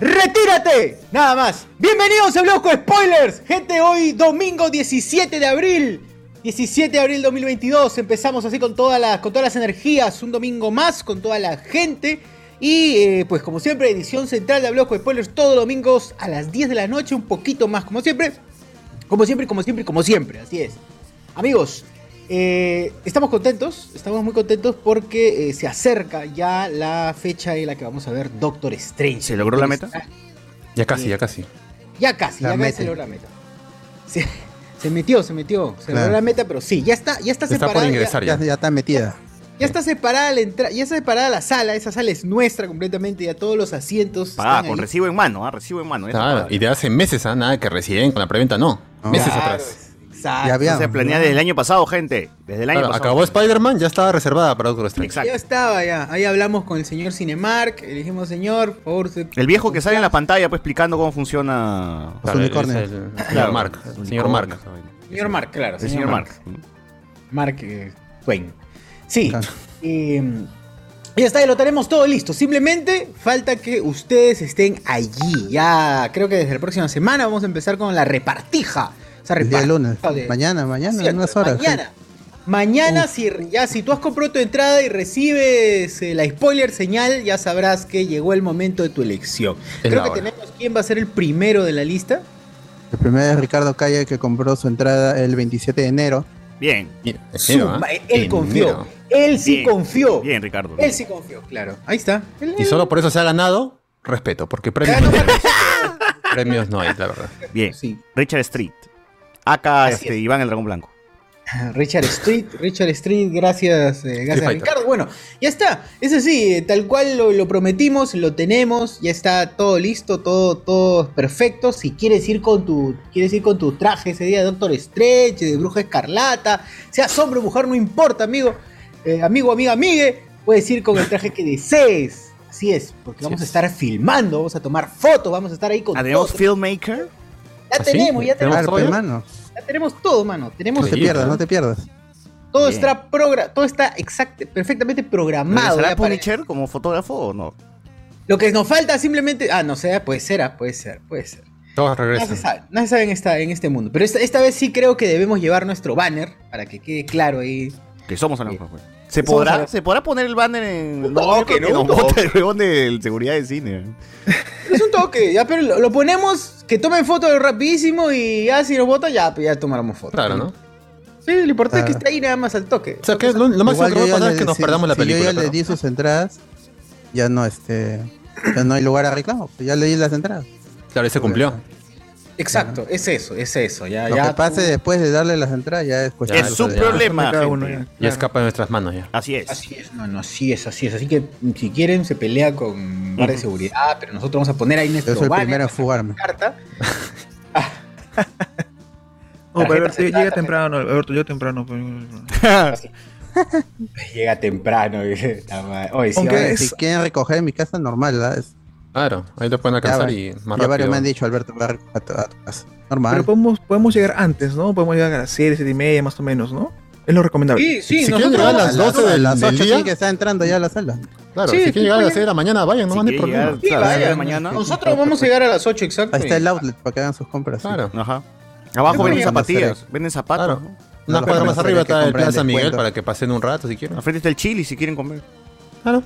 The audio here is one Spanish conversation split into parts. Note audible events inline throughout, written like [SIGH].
¡Retírate! Nada más. Bienvenidos a Bloco Spoilers. Gente, hoy domingo 17 de abril. 17 de abril 2022. Empezamos así con, todas las- con todas las energías. Un domingo más con toda la gente. Y eh, pues como siempre, edición central de Bloco Spoilers todos domingos a las 10 de la noche. Un poquito más como siempre. Como siempre, como siempre, como siempre. Así es. Amigos, eh, estamos contentos, estamos muy contentos porque eh, se acerca ya la fecha en la que vamos a ver Doctor Strange. ¿Se logró la meta? Ya casi, ya casi. Ya casi, La ya casi se logró la meta. Se, [LAUGHS] se metió, se metió, se Claro. logró la meta, pero sí, ya está, ya está Está separada. por ya- ingresar Ya, ya. ya está metida. Ya, está separada la entrada, ya está separada la sala, esa sala es nuestra completamente, ya todos los asientos. Pagada con ahí. recibo en mano, ¿ah? Recibo en mano. Claro, y de hace meses, ¿ah? Nada que recién con la preventa, no. No. Meses Claro, atrás. Exacto. Ya había- se planea desde el año pasado, gente. Desde el año Claro, pasado. acabó Spider-Man, ya estaba reservada para Doctor Strange. Exacto. Ya estaba, ya. Ahí hablamos con el señor Cinemark, le dijimos, señor, por favor. se- El viejo que sale en la pantalla, pues explicando cómo funciona. Los Claro, unicornios. es el señor Claro, Mark. el Señor Mark. Señor Mark, claro. El señor Mark. Mark eh, Twain. Sí. Claro. eh, ya está, ya lo tenemos todo listo. Simplemente falta que ustedes estén allí. Ya creo que desde la próxima semana vamos a empezar con la repartija. O sea, El día lunes. de- Mañana, mañana, Cierto, en unas horas. Mañana. Mañana, si, ya, si tú has comprado tu entrada y recibes eh, la spoiler señal, ya sabrás que llegó el momento de tu elección. Es Creo que hora. tenemos quién va a ser el primero de la lista. El primero es Ricardo Calle que compró su entrada el 27 de enero. Bien, Bien, ¿ah? él confió. Él sí Bien, confió. bien, Ricardo. Él sí confió, claro. Ahí está. Y solo por eso se ha ganado respeto, porque premios no, hay. premios no hay, la verdad. Bien. Sí. Richard Street. Acá Así este, es. Iván el Dragón Blanco. [LAUGHS] Richard Street, Richard Street, gracias, eh, gracias. Ricardo. Bueno, ya está, es así, tal cual lo, lo prometimos, lo tenemos, ya está todo listo, todo, todo perfecto. Si quieres ir con tu, quieres ir con tu traje ese día de Doctor Strange, de Bruja Escarlata, seas hombre o mujer, no importa, amigo, eh, amigo, amiga, amigue, puedes ir con el traje que desees. Así es, porque vamos a es. estar filmando, vamos a tomar fotos, vamos a estar ahí con todo. Filmmaker. Ya ¿Ah, sí? tenemos, ya tenemos, ¿Tenemos Claro, todo ya? hermano. ya tenemos todo, mano. Tenemos No te pierdas, no te pierdas. Todo Bien. está, todo está exact- perfectamente programado. ¿Será Punisher como fotógrafo o no? Lo que nos falta simplemente. Ah, no sé, puede ser, ah, puede ser, puede ser. Todos No se regresan. sabe, no se sabe en, esta, en este mundo. Pero esta, esta vez sí creo que debemos llevar nuestro banner para que quede claro ahí. Que somos a Sí. ¿Se podrá, ¿Se podrá poner el banner en.? No, yo que no, nos no. bota [LAUGHS] el huevón de seguridad de cine. [LAUGHS] Es un toque, ya, pero lo, lo ponemos, que tomen foto rapidísimo y ya si nos vota, ya, pues ya tomamos foto. Claro, ¿no? Sí, lo importante es que Claro. está ahí nada más al toque. O sea, que lo, lo máximo que va a pasar es que nos si- perdamos la si película. Yo ya le di sus entradas, ya no, este, ya no hay lugar a reclamo. Ya le di las entradas. Claro, y se cumplió. Exacto, es eso, es eso. Ya, Lo ya que pase tú- después de darle las entradas ya es cuestión. Es su ya. problema. Cada uno ya. Ya escapa de nuestras manos ya. Así es. Así es, no, no, así es, así es. Así que si quieren se pelea con guardia de seguridad, pero nosotros vamos a poner ahí Yo nuestro soy el primero en nuestra fugarme. carta. [LAUGHS] Oh, pero llega central, temprano, Alberto llega temprano. pues. [LAUGHS] Llega temprano. [LAUGHS] Oye, sí, Aunque ahora es- sí. Si quieren recoger en mi casa, normal, ¿verdad? Es- Claro, ahí lo pueden alcanzar y más ya varios me han dicho, Alberto, va a tu, a tu casa. Normal. Pero podemos, podemos llegar antes, ¿no? Podemos llegar a las 7, 7 y media más o menos, ¿no? Es lo recomendable. Sí, sí, Si quieren llegar a las a las 12 del, a las del 8 día, sí que está entrando ya a la sala. claro, Sí, si quieren llegar a las vayan. 6 de la mañana, vayan, no Si van a quieren problema. llegar- Sí, Claro, de mañana. Nosotros vamos a llegar a las 8 exacto. Ahí está el outlet para que hagan sus compras. sí. Claro. Ajá. Abajo ¿Qué venden zapatillas, venden zapatos. Claro. ¿no? Una cuadra más arriba está el Plaza Miguel para que pasen un rato si quieren. Al frente está el chili si quieren comer. Claro.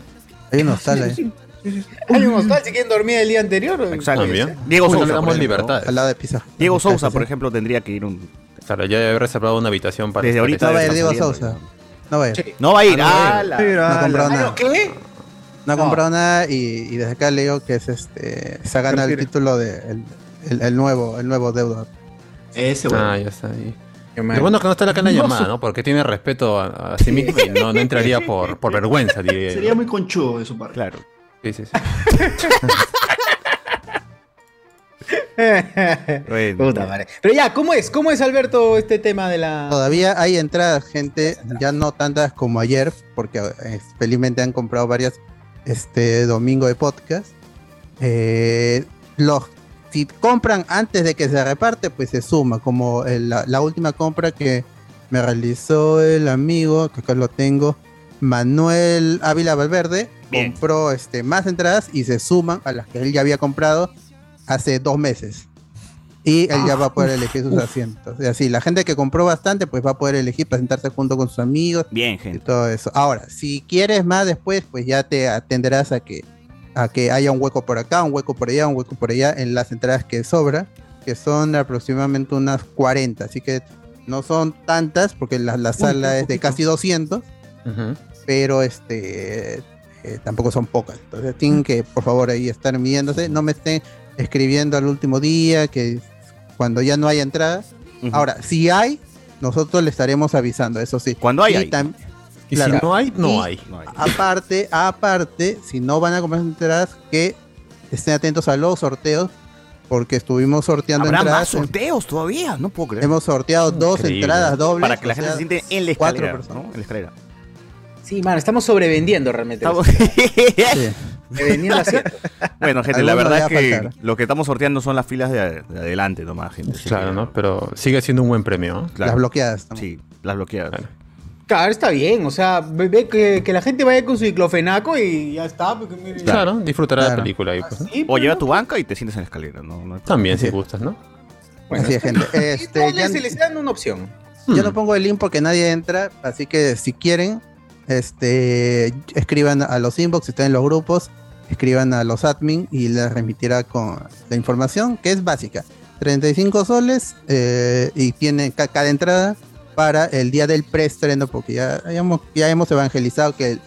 Hay un hostal un hostal si quieren dormir el día anterior. Exacto. También. Diego Sousa, por ejemplo, libertades. Al lado de Pizza. Diego Sousa, por ejemplo, tendría que ir un. Claro, ya debe haber reservado una habitación para Desde ahorita No va a ir Diego Sousa. ¿no? Va a ir. Sí. No va a ir. Ah, Ah, no comprado la- nada. ¿no qué? No comprado nada y, y desde acá le digo que es este se gana el título de el, el- el nuevo el nuevo deudor. Ese, weón. Ah, ya está ahí. Qué Lo bueno es que no está acá en la llamada, ¿no? Porque tiene respeto a, a sí mismo y no, no entraría por, por vergüenza, diría. Sería muy conchudo de su parte. Claro. Sí, sí, sí. [LAUGHS] Bueno. Puta madre. Pero ya, ¿cómo es? ¿Cómo es, Alberto, este tema de la. Todavía hay entradas, gente, ya no tantas como ayer, porque eh, felizmente han comprado varias este domingo de podcast. Eh, los si compran antes de que se reparte, pues se suma, como el- la, la última compra que me realizó el amigo, que acá lo tengo, Manuel Ávila Valverde, Bien. compró este, más entradas y se suman a las que él ya había comprado hace dos meses. Y él ya va a poder elegir sus asientos. Y así, la gente que compró bastante, pues va a poder elegir para sentarse junto con sus amigos Bien, y gente. todo eso. Ahora, si quieres más después, pues ya te atenderás a que, a que haya un hueco por acá, un hueco por allá, un hueco por allá en las entradas que sobra, que son aproximadamente unas 40. Así que no son tantas, porque la, la sala es de casi 200, Ujú. pero este eh, tampoco son pocas. Entonces tienen que, por favor, ahí estar midiéndose. No me estén escribiendo al último día, que cuando ya no haya entradas. Ahora, si hay, nosotros le estaremos avisando, eso sí. Cuando hay, Y hay. Y Claro. si no hay, no Y- hay. No hay. aparte, aparte, si no van a comprar entradas, que estén atentos a los sorteos, porque estuvimos sorteando Habrá más entradas. sorteos todavía, no puedo creer. Hemos sorteado dos Increíble. entradas dobles. Para que la gente sea, se siente en la cuatro escalera. personas. ¿no? En la escalera. Sí, mano, estamos sobrevendiendo realmente. Estamos- [LAUGHS] sí. Bueno, gente, la verdad es que lo que estamos sorteando son las filas de, de adelante nomás, gente. Así Claro, que- ¿no? Pero sigue siendo un buen premio, ¿no? Claro. Las bloqueadas. también. Sí, las bloqueadas. Claro. Claro, está bien. O sea, ve, ve que, que la gente vaya con su diclofenaco y ya está. Porque, mire, Claro, disfrutará Claro. la película ahí, pues, ¿no? así, O pues, lleva ¿no? tu banca y te sientes en la escalera, ¿no? no hay También, si Sí. gustas, ¿no? Bueno, Así es, [LAUGHS] gente. Este, ya, se les dan una opción. yo no pongo el link porque nadie entra, así que si quieren, este, escriban a los inbox, si están en los grupos, escriban a los admin y les remitirá con la información, que es básica. 35 soles eh, y tienen ca- cada entrada para el día del preestreno, porque ya, ya hemos, ya hemos evangelizado que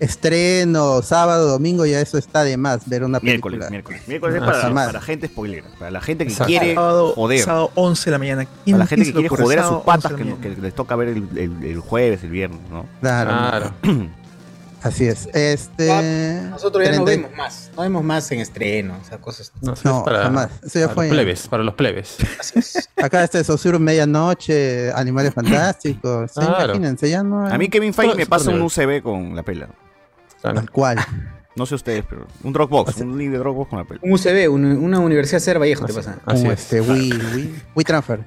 estreno, sábado, domingo, ya eso está de más, ver una Miércoles, película. miércoles. Miércoles es Ah, para, gente spoilera. Para la gente que Exacto. quiere sábado, joder. sábado 11 de la mañana. Para la gente que ¿Quién se le quiere joder a sus patas 11 que, les toca ver el, el- el jueves, el viernes, ¿no? Claro, Claro. [CLEARS THROAT] así es. Este, Nosotros ya no 30 vemos más. No vemos más en estreno. O sea, cosas. No, es para, jamás. Eso ya para fue. los plebes, para los plebes. [LAUGHS] Acá este Sosur Medianoche, Animales [CLEARS THROAT] Fantásticos. ¿sí? Claro. Imagínense, ya no. A mí Kevin Feige me pasa un. UCB con la pela. Tal cual. No sé ustedes, pero un Dropbox, un link de Dropbox con la pela. Un UCB, un- una universidad ser Vallejo, te pasa. así es. este Wii, Wii, Wii Transfer.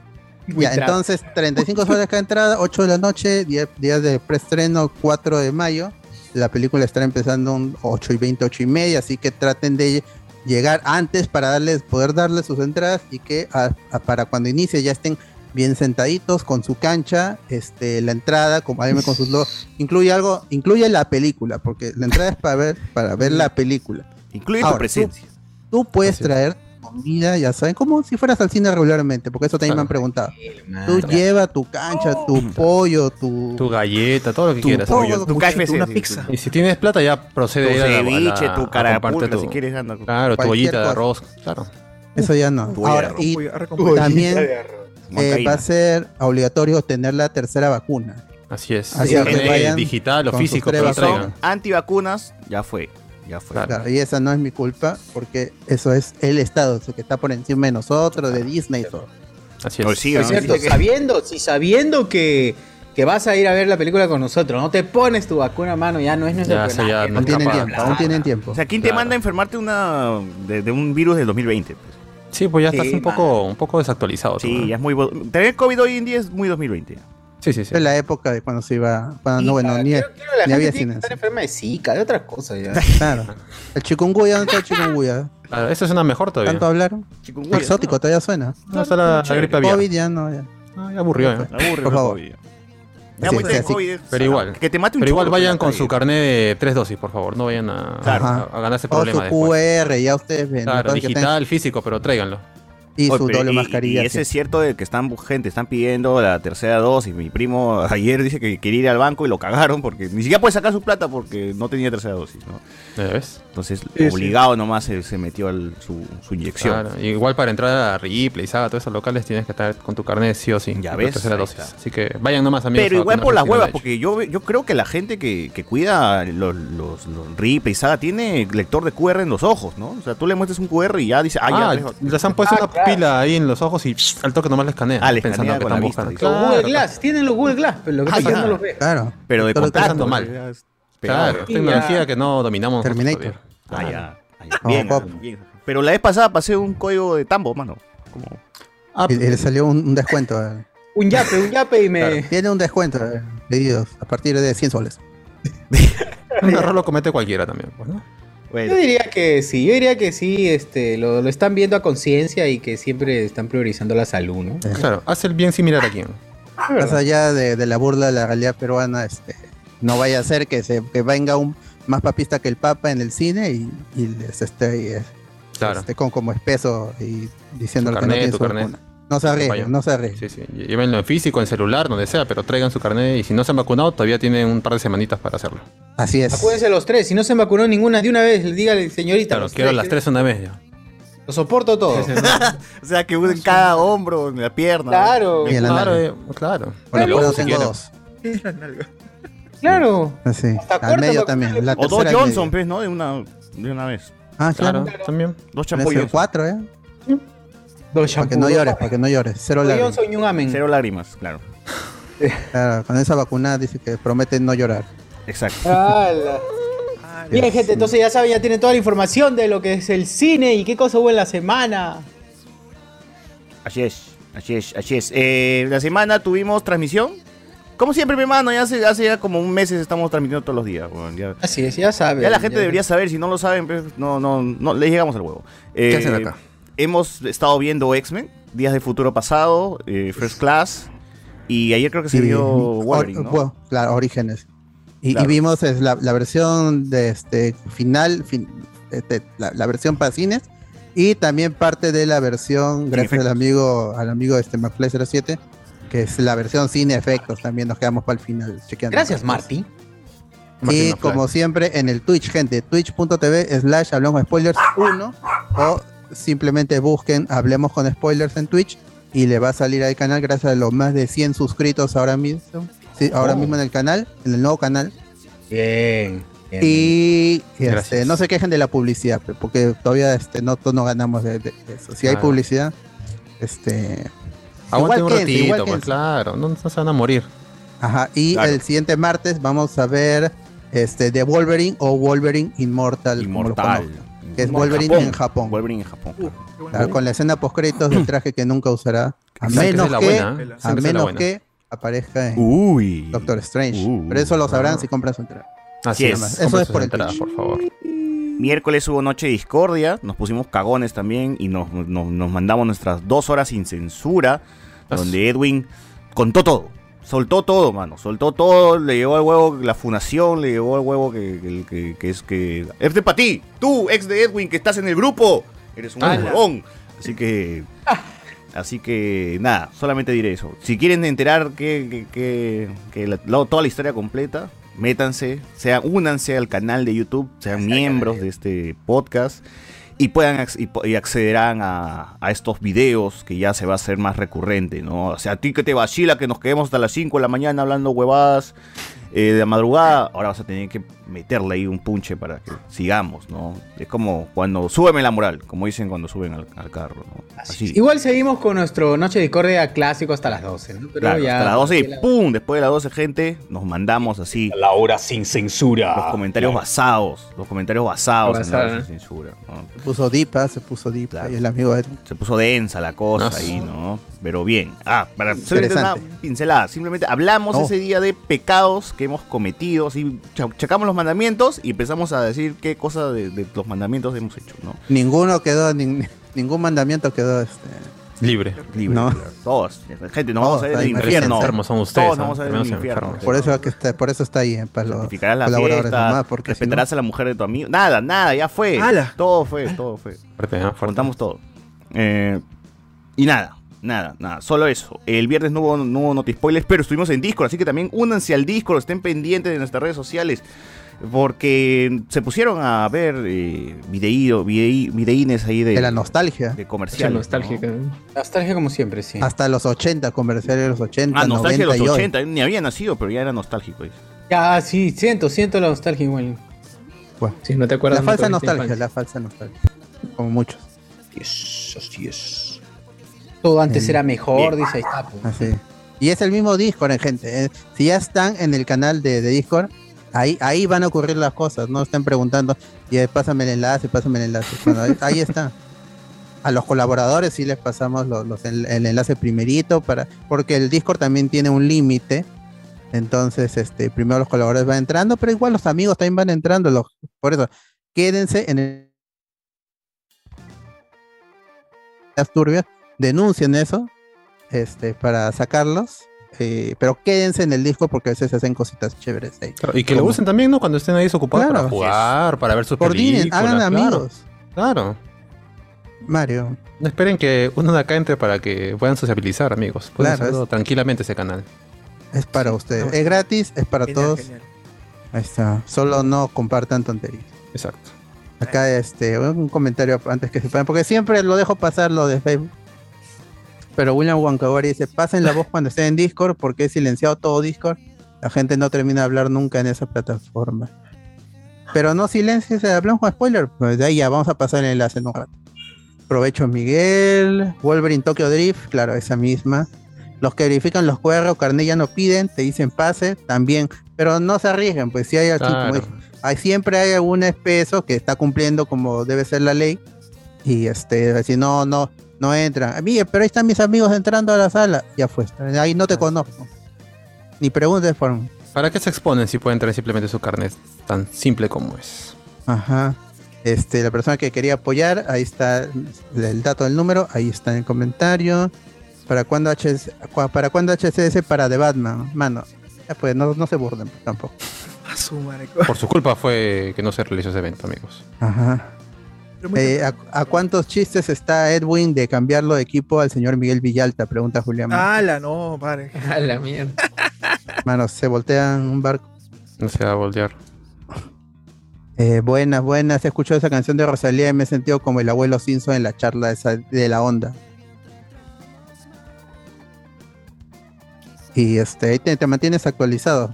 Wii ya, Transfer. entonces 35 soles cada entrada, 8 de la noche, día- días de preestreno, 4 de mayo. La película estará empezando un 8 y 20, 8 y media, así que traten de llegar antes para darles, poder darles sus entradas y que a- a- para cuando inicie ya estén bien sentaditos con su cancha, este, la entrada, como alguien con sus logos, incluye algo, incluye la película, porque la entrada es para ver, para ver la película. Incluye Ahora, tu presencia. Tú puedes Así traer comida, ya saben, como si fueras al cine regularmente, porque eso también me han preguntado. Tú lleva tu cancha, tu pollo, tu... Tu galleta, todo lo que Tu quieras. pollo, amigo. Tu KFC. una sí, pizza. Y si tienes plata, ya Tu procede a ir a la- a la- ceviche, tu a comprarte carapulcra, tu- si quieres, anda. Claro, tu ollita de arroz. Claro. Eso ya no. Tu Ahora, y también eh, va a ser obligatorio tener la tercera vacuna. Así es. Así Si que vayan digital o físico, Si traigan. antivacunas, ya fue. Ya fue. Claro. Claro, y esa no es mi culpa, porque eso es el Estado, eso que está por encima de nosotros, de Disney y todo. Así No, es. sí, Es ¿no? cierto, Dice que- sabiendo, sí, sabiendo que, que vas a ir a ver la película con nosotros, no te pones tu vacuna a mano, ya no es Ya, necesario. eso ya Aún no tienen tiempo, aún tienen tiempo. O sea, ¿quién te manda a enfermarte una de, de un virus del 2020? pues? Sí, pues ya Sí, estás un poco, un poco desactualizado. tú, Sí, ¿no? ya es muy... Tener COVID hoy en día es muy 2020. Sí, sí, sí. Es la época de cuando se iba. Cuando, no, bueno, ni, Creo- creo ni había tiene estar enferma de zika, de otras cosas ya. [LAUGHS] Claro. El chikungunya, ¿dónde está el chikungunya? Claro, esa es una mejor todavía. ¿Tanto hablaron? Exótico, todavía suena. No, está la, la gripe aviar. COVID ya no, ya. Ah, ya aburrió, ¿eh? Me aburre Por favor. COVID. Sí, sí. COVID Pero igual. Que te mate un Pero igual vayan con su carnet de tres dosis, por favor. No vayan a, Claro. a, a ganarse O su problemas después. QR, ya ustedes ven. Claro, digital, físico, pero tráiganlo. Y Oye, su doble y- mascarilla. Y ese sí. es cierto de que están gente, están pidiendo la tercera dosis. Mi primo ayer dice que quería ir al banco y lo cagaron porque ni siquiera puede sacar su plata porque no tenía tercera dosis, ¿no? ¿Ya ves? Entonces, sí. obligado nomás se, se metió al- su, su inyección. Claro. Igual para entrar a Ripley, Saga, todos esos locales tienes que estar con tu carnet sí o sí. Ya ves. Así que vayan nomás amigos. Pero a igual por las huevas, porque yo, yo creo que la gente que, que cuida los, los, los Ripley Saga tiene lector de QR en los ojos, ¿no? O sea, tú le muestras un QR y ya dice, ah, Ah, ya. les han puesto Ah, una claro. pupila ahí en los ojos y al toque nomás les escanea. Ah, les pensando escanea que con la están vista, buscando. Los Google Glass, tienen los Google Glass, pero lo que Ah, pasa es que ya. no los ve. Claro. Pero de contacto. mal. Claro, tecnología ya. que no dominamos. Terminator. Ah, ya. ah, ya. Bien. Pero la vez pasada pasé un código de tambo, mano. Como... Ah, Y, y le salió un, un descuento. eh. Un yape, un yape y me. Tiene un descuento, eh, pedidos, a partir de 100 soles. [LAUGHS] un error lo comete cualquiera también, pues, ¿no? Bueno, Yo diría que sí, yo diría que sí, este, lo, lo están viendo a conciencia y que siempre están priorizando la salud, ¿no? Eh, Claro, hace el bien similar a quién. Más allá de, de la burla de la realidad peruana, este, no vaya a ser que, se, que venga un más papista que el Papa en el cine y, y les esté, Claro. esté con como espeso y diciendo que no tiene su. No se arriesguen, no se arriesguen. Sí, sí. Llévenlo en físico, en celular, donde sea, pero traigan su carnet y si no se han vacunado, todavía tienen un par de semanitas para hacerlo. Así es. Acuérdense los tres, si no se vacunó ninguna de una vez, dígale, señorita. Claro, los quiero las tres una vez ya. Lo soporto todo. [LAUGHS] o sea, que usen cada hombro, en la pierna. Claro, Y en la Claro, eh, claro. Bueno, si quieren. dos. Claro. Así. Hasta Al medio también. La O dos Johnson, pues, ¿no? De una, de una vez. Ah, claro. Claro, también. Dos Johnson. cuatro, ¿eh? Dos Para que no llores, para que no llores. Cero lágrimas. Johnson y un amén. Cero lágrimas, claro. [LAUGHS] Claro, con esa vacuna dice que promete no llorar. Exacto. ¡Hala! Bien, gente, entonces ya saben, ya tienen toda la información de lo que es el cine y qué cosa hubo en la semana. Así es, así es, así es. Eh, la semana tuvimos transmisión. Como siempre, mi hermano, ya hace, hace ya como un mes estamos transmitiendo todos los días. weón, ya. Así es, ya saben. Ya la gente debería saber, si no lo saben, pues, no, no, no, le llegamos al huevo. ¿Qué Eh, hacen acá? Hemos estado viendo X-Men, Días de Futuro Pasado, eh, First Class, y ayer creo que se Y- vio Wolverine, ¿no? bueno, claro, Orígenes. Y, vimos es, la, la versión de este final, fin- este, la, la versión para cines, y también parte de la versión, gracias al amigo, al amigo este McFly07, que es la versión sin efectos, también nos quedamos para el final chequeando. Gracias, Marty. Y como siempre en el Twitch, gente, twitch.tv slash hablamos spoilers 1 o simplemente busquen Hablemos con Spoilers en Twitch y le va a salir al canal gracias a los más de 100 suscritos ahora mismo. Sí, ahora Oh. mismo en el canal, en el nuevo canal. Bien. bien. Y este, no se quejen de la publicidad, porque todavía este, no, no ganamos de, de eso. Si hay publicidad, este... Aguanten igual un quédense, igual ratito, pues quédense. claro, no, no se van a morir. Ajá, y Claro. el siguiente martes vamos a ver este, The Wolverine o Wolverine como lo Inmortal. que es Wolverine en Japón. Wolverine en Japón. claro. Claro, con la escena post créditos del traje que nunca usará. A Dicen que menos es la que, buena, ¿eh? Dicen a que esa es la menos buena. que aparezca en Uy. Doctor Strange. Uh. Pero eso lo sabrán si compran su entrada. Así Sí, es. es. Eso Compren es por el entradas, Twitch. por favor. Miércoles hubo Noche de Discordia, nos pusimos cagones también y nos, nos- nos mandamos nuestras dos horas sin censura, donde Edwin contó todo, soltó todo, mano, soltó todo, le llegó al huevo la funación, le llegó al huevo que, que- que- que es que... Es de para ti, tú, ex de Edwin, que estás en el grupo, eres un huevón. Así que... Así que nada, solamente diré eso. Si quieren enterar que, que- que- que la- la- toda la historia completa, métanse, sean, únanse al canal de YouTube, sean miembros de este podcast y puedan y accederán a, a estos videos que ya se va a hacer más recurrente, ¿no? O sea, a ti que te vacila que nos quedemos hasta las 5 de la mañana hablando huevadas eh, de la madrugada, ahora vas a tener que meterle ahí un punche para que sigamos, ¿no? Es como cuando súbeme la moral, como dicen cuando suben al, al carro, ¿no? Así. Igual seguimos con nuestro Noche de Discordia clásico hasta las 12, ¿no? Pero Claro, ya- hasta las 12 y ¡pum! Después de las 12, gente, nos mandamos así La hora sin censura. los comentarios basados, los comentarios basados en la hora sin censura, ¿no? Se puso Dipa, se puso Dipa. Claro. Y el amigo de Se puso densa la cosa No, ahí, ¿no? Pero bien. Ah, para simplemente una pincelada. Simplemente hablamos No. ese día de pecados que hemos cometido. Así, cha- checamos los mandamientos y empezamos a decir qué cosa de, de los mandamientos hemos hecho, ¿no? ninguno quedó, nin- ningún mandamiento quedó este, Libre. Libre. No. Todos. Gente, nos vamos a ver en Todos, el ahí infierno. enfermos son ustedes, Todos nos ¿no? vamos a el Terminamos infierno. enfermos. por eso que está, por eso está ahí, eh, para los la colaboradores fiesta, nomás, porque si no- respetarás a la mujer de tu amigo. Nada, nada, ya fue. ¡Hala! Todo fue, todo fue. [LAUGHS] Fuerte, ¿eh? Fuerte. Contamos todo. Eh, y nada, nada, nada. Solo eso. El viernes no hubo, no hubo noti spoilers, pero estuvimos en Discord. Así que también únanse al Discord. Estén pendientes de nuestras redes sociales. Porque se pusieron a ver eh, videído, videí- videínes ahí de, de la nostalgia. de comerciales. nostálgica. ¿no? Nostalgia como siempre, sí. Hasta los 80, comerciales de los 80, Ah, nostalgia de 90 los y hoy. 80. Ni había nacido, pero ya era nostálgico. dice. Ya, sí, siento, siento la nostalgia igual. Si no te acuerdas La falsa de nostalgia, la falsa nostalgia. Como muchos. Yes, así es. Todo antes era mejor, dice ahí está. pues. Así. Y es el mismo Discord, eh, gente. eh. Si ya están en el canal de, de Discord, ahí, ahí van a ocurrir las cosas. No estén preguntando, y eh, pásame el enlace, pásame el enlace. Bueno, ahí, está. A los colaboradores sí les pasamos los, los- el, enlace primerito, para porque el Discord también tiene un límite. Entonces, este, primero los colaboradores van entrando, pero igual los amigos también van entrando. por eso, quédense en el las turbias, denuncien eso este, para sacarlos. Eh, pero quédense en el disco porque a veces se hacen cositas chéveres ahí. Claro, y que lo Como- usen también, ¿no? Cuando estén ahí desocupados Claro. para jugar, para ver sus Coordinen, películas. hagan claro. amigos. Claro. Mario, No esperen que uno de acá entre para que puedan sociabilizar, amigos. Pueden Claro, hacerlo es- tranquilamente ese canal. es para ustedes. Es gratis, es para Genial, todos. genial. Ahí está. Solo no compartan tonterías. Exacto. Acá este, un comentario antes que se puedan, porque siempre lo dejo pasar lo de Facebook. Pero William Wankawari dice, pasen la voz cuando estén en Discord porque es silenciado todo Discord. La gente no termina de hablar nunca en esa plataforma. Pero no silencies, eh, hablamos con spoiler. Pues de ahí ya vamos a pasar el enlace en un rato. Provecho Miguel, Wolverine Tokyo Drift, claro, esa misma. Los que verifican los QR ya no piden, te dicen pase, también. Pero no se arriesguen, pues si hay así como Claro. dije, hay, siempre hay algún espeso que está cumpliendo como debe ser la ley. Y este, si no, no, no entran. Mire, pero ahí están mis amigos entrando a la sala. Ya fue. Ahí no te conozco. Ni preguntes por. ¿Para qué se exponen si pueden traer simplemente su carnet tan simple como es? Ajá. Este, la persona que quería apoyar, ahí está el dato del número, ahí está en el comentario. ¿Para cuándo HS, cua- para cuándo HCS para The Batman? Mano, ya pues, no, no se burden tampoco. [LAUGHS] A su madre. Por su culpa fue que no se realizó ese evento, amigos. Ajá. Eh, ¿a, a cuántos chistes está Edwin de cambiarlo de equipo al señor Miguel Villalta? Pregunta Julián. ¡Hala, no, padre! [LAUGHS] A la mierda. Mano, se voltean un barco. No se va a voltear. Eh, buenas, buenas. He escuchado esa canción de Rosalía y me he sentido como el abuelo Simpson en la charla esa de la onda. Y este, ahí te, te mantienes actualizado.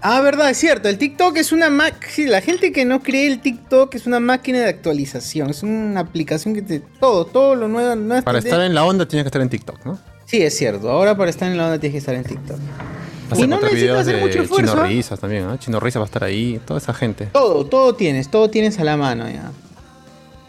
Ah, verdad, es cierto. El TikTok es una máquina. la gente que no cree el TikTok es una máquina de actualización. Es una aplicación que te. Todo, todo lo nuevo. Para estar en la onda tienes que estar en TikTok, ¿no? Sí, es cierto. Ahora para estar en la onda tienes que estar en TikTok. Vas Y no necesitas hacer mucho esfuerzo, Chino. Risas también, ¿ah? Chino Risas va a estar ahí, toda esa gente. Todo, todo tienes, todo tienes a la mano ya.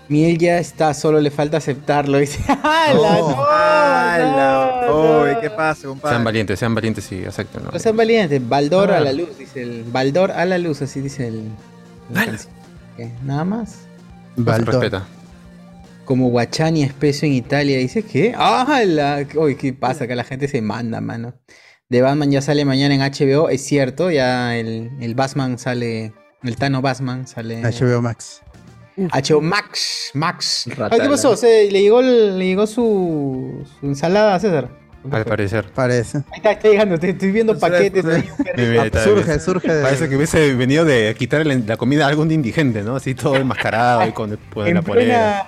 Miel ya está, solo le falta aceptarlo. Dice, [LAUGHS] ¡Hala, no! ¡Hala! no! ¿qué pasa, Sean compadre? valientes, sean valientes y acepten. ¿no? Sean valientes, Baldor a Ah. la luz, dice el. Baldor a la luz, así dice el. ¿Qué? Nada más. Baldor. respeta. Como Guachani espeso en Italia. Dice que. ¡Hala! Uy, ¿qué pasa? Que la gente se manda, mano. De Batman ya sale mañana en HBO, es cierto. Ya el, el Batman sale. El Tano Batman sale. HBO Max. HBO Max. Max. Ay, ¿Qué pasó? Se, le llegó, le llegó su, su ensalada a César. Al parecer. Parece. Ahí está, está llegando. Estoy, estoy viendo paquetes. ahí Ah, surge, surge. Parece que hubiese venido de quitarle la comida a algún indigente, ¿no? Así todo enmascarado y con, con la en polera. plena.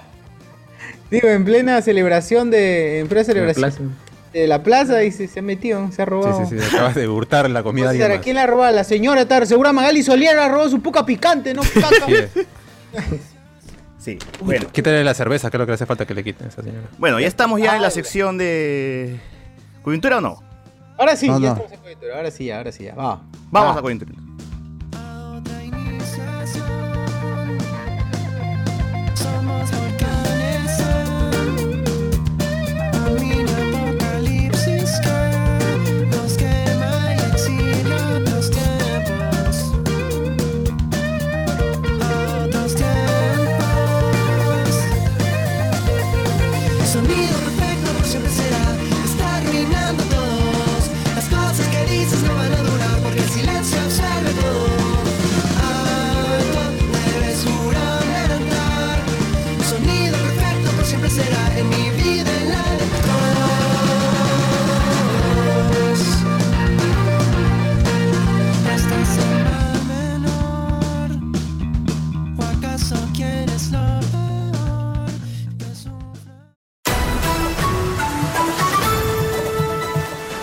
Digo, en plena celebración de. En plena celebración. De la plaza y se, se ha metido, se ha robado. Sí, sí, sí. Acabas de hurtar la comida O sea. ¿Quién la ha robado? La señora está segura Magali Soliera ha robado su poca picante, ¿no? [LAUGHS] Caca. [LAUGHS] Sí, bueno. Quítale la cerveza, que es lo que le hace falta que le quiten a esa señora. Bueno, ya estamos ya en la sección de. ¿Coyuntura o no? Ahora sí, No, ya no. estamos en coyuntura, ahora sí, ya, ahora sí, ya. Va. Vamos Va. a coyuntura.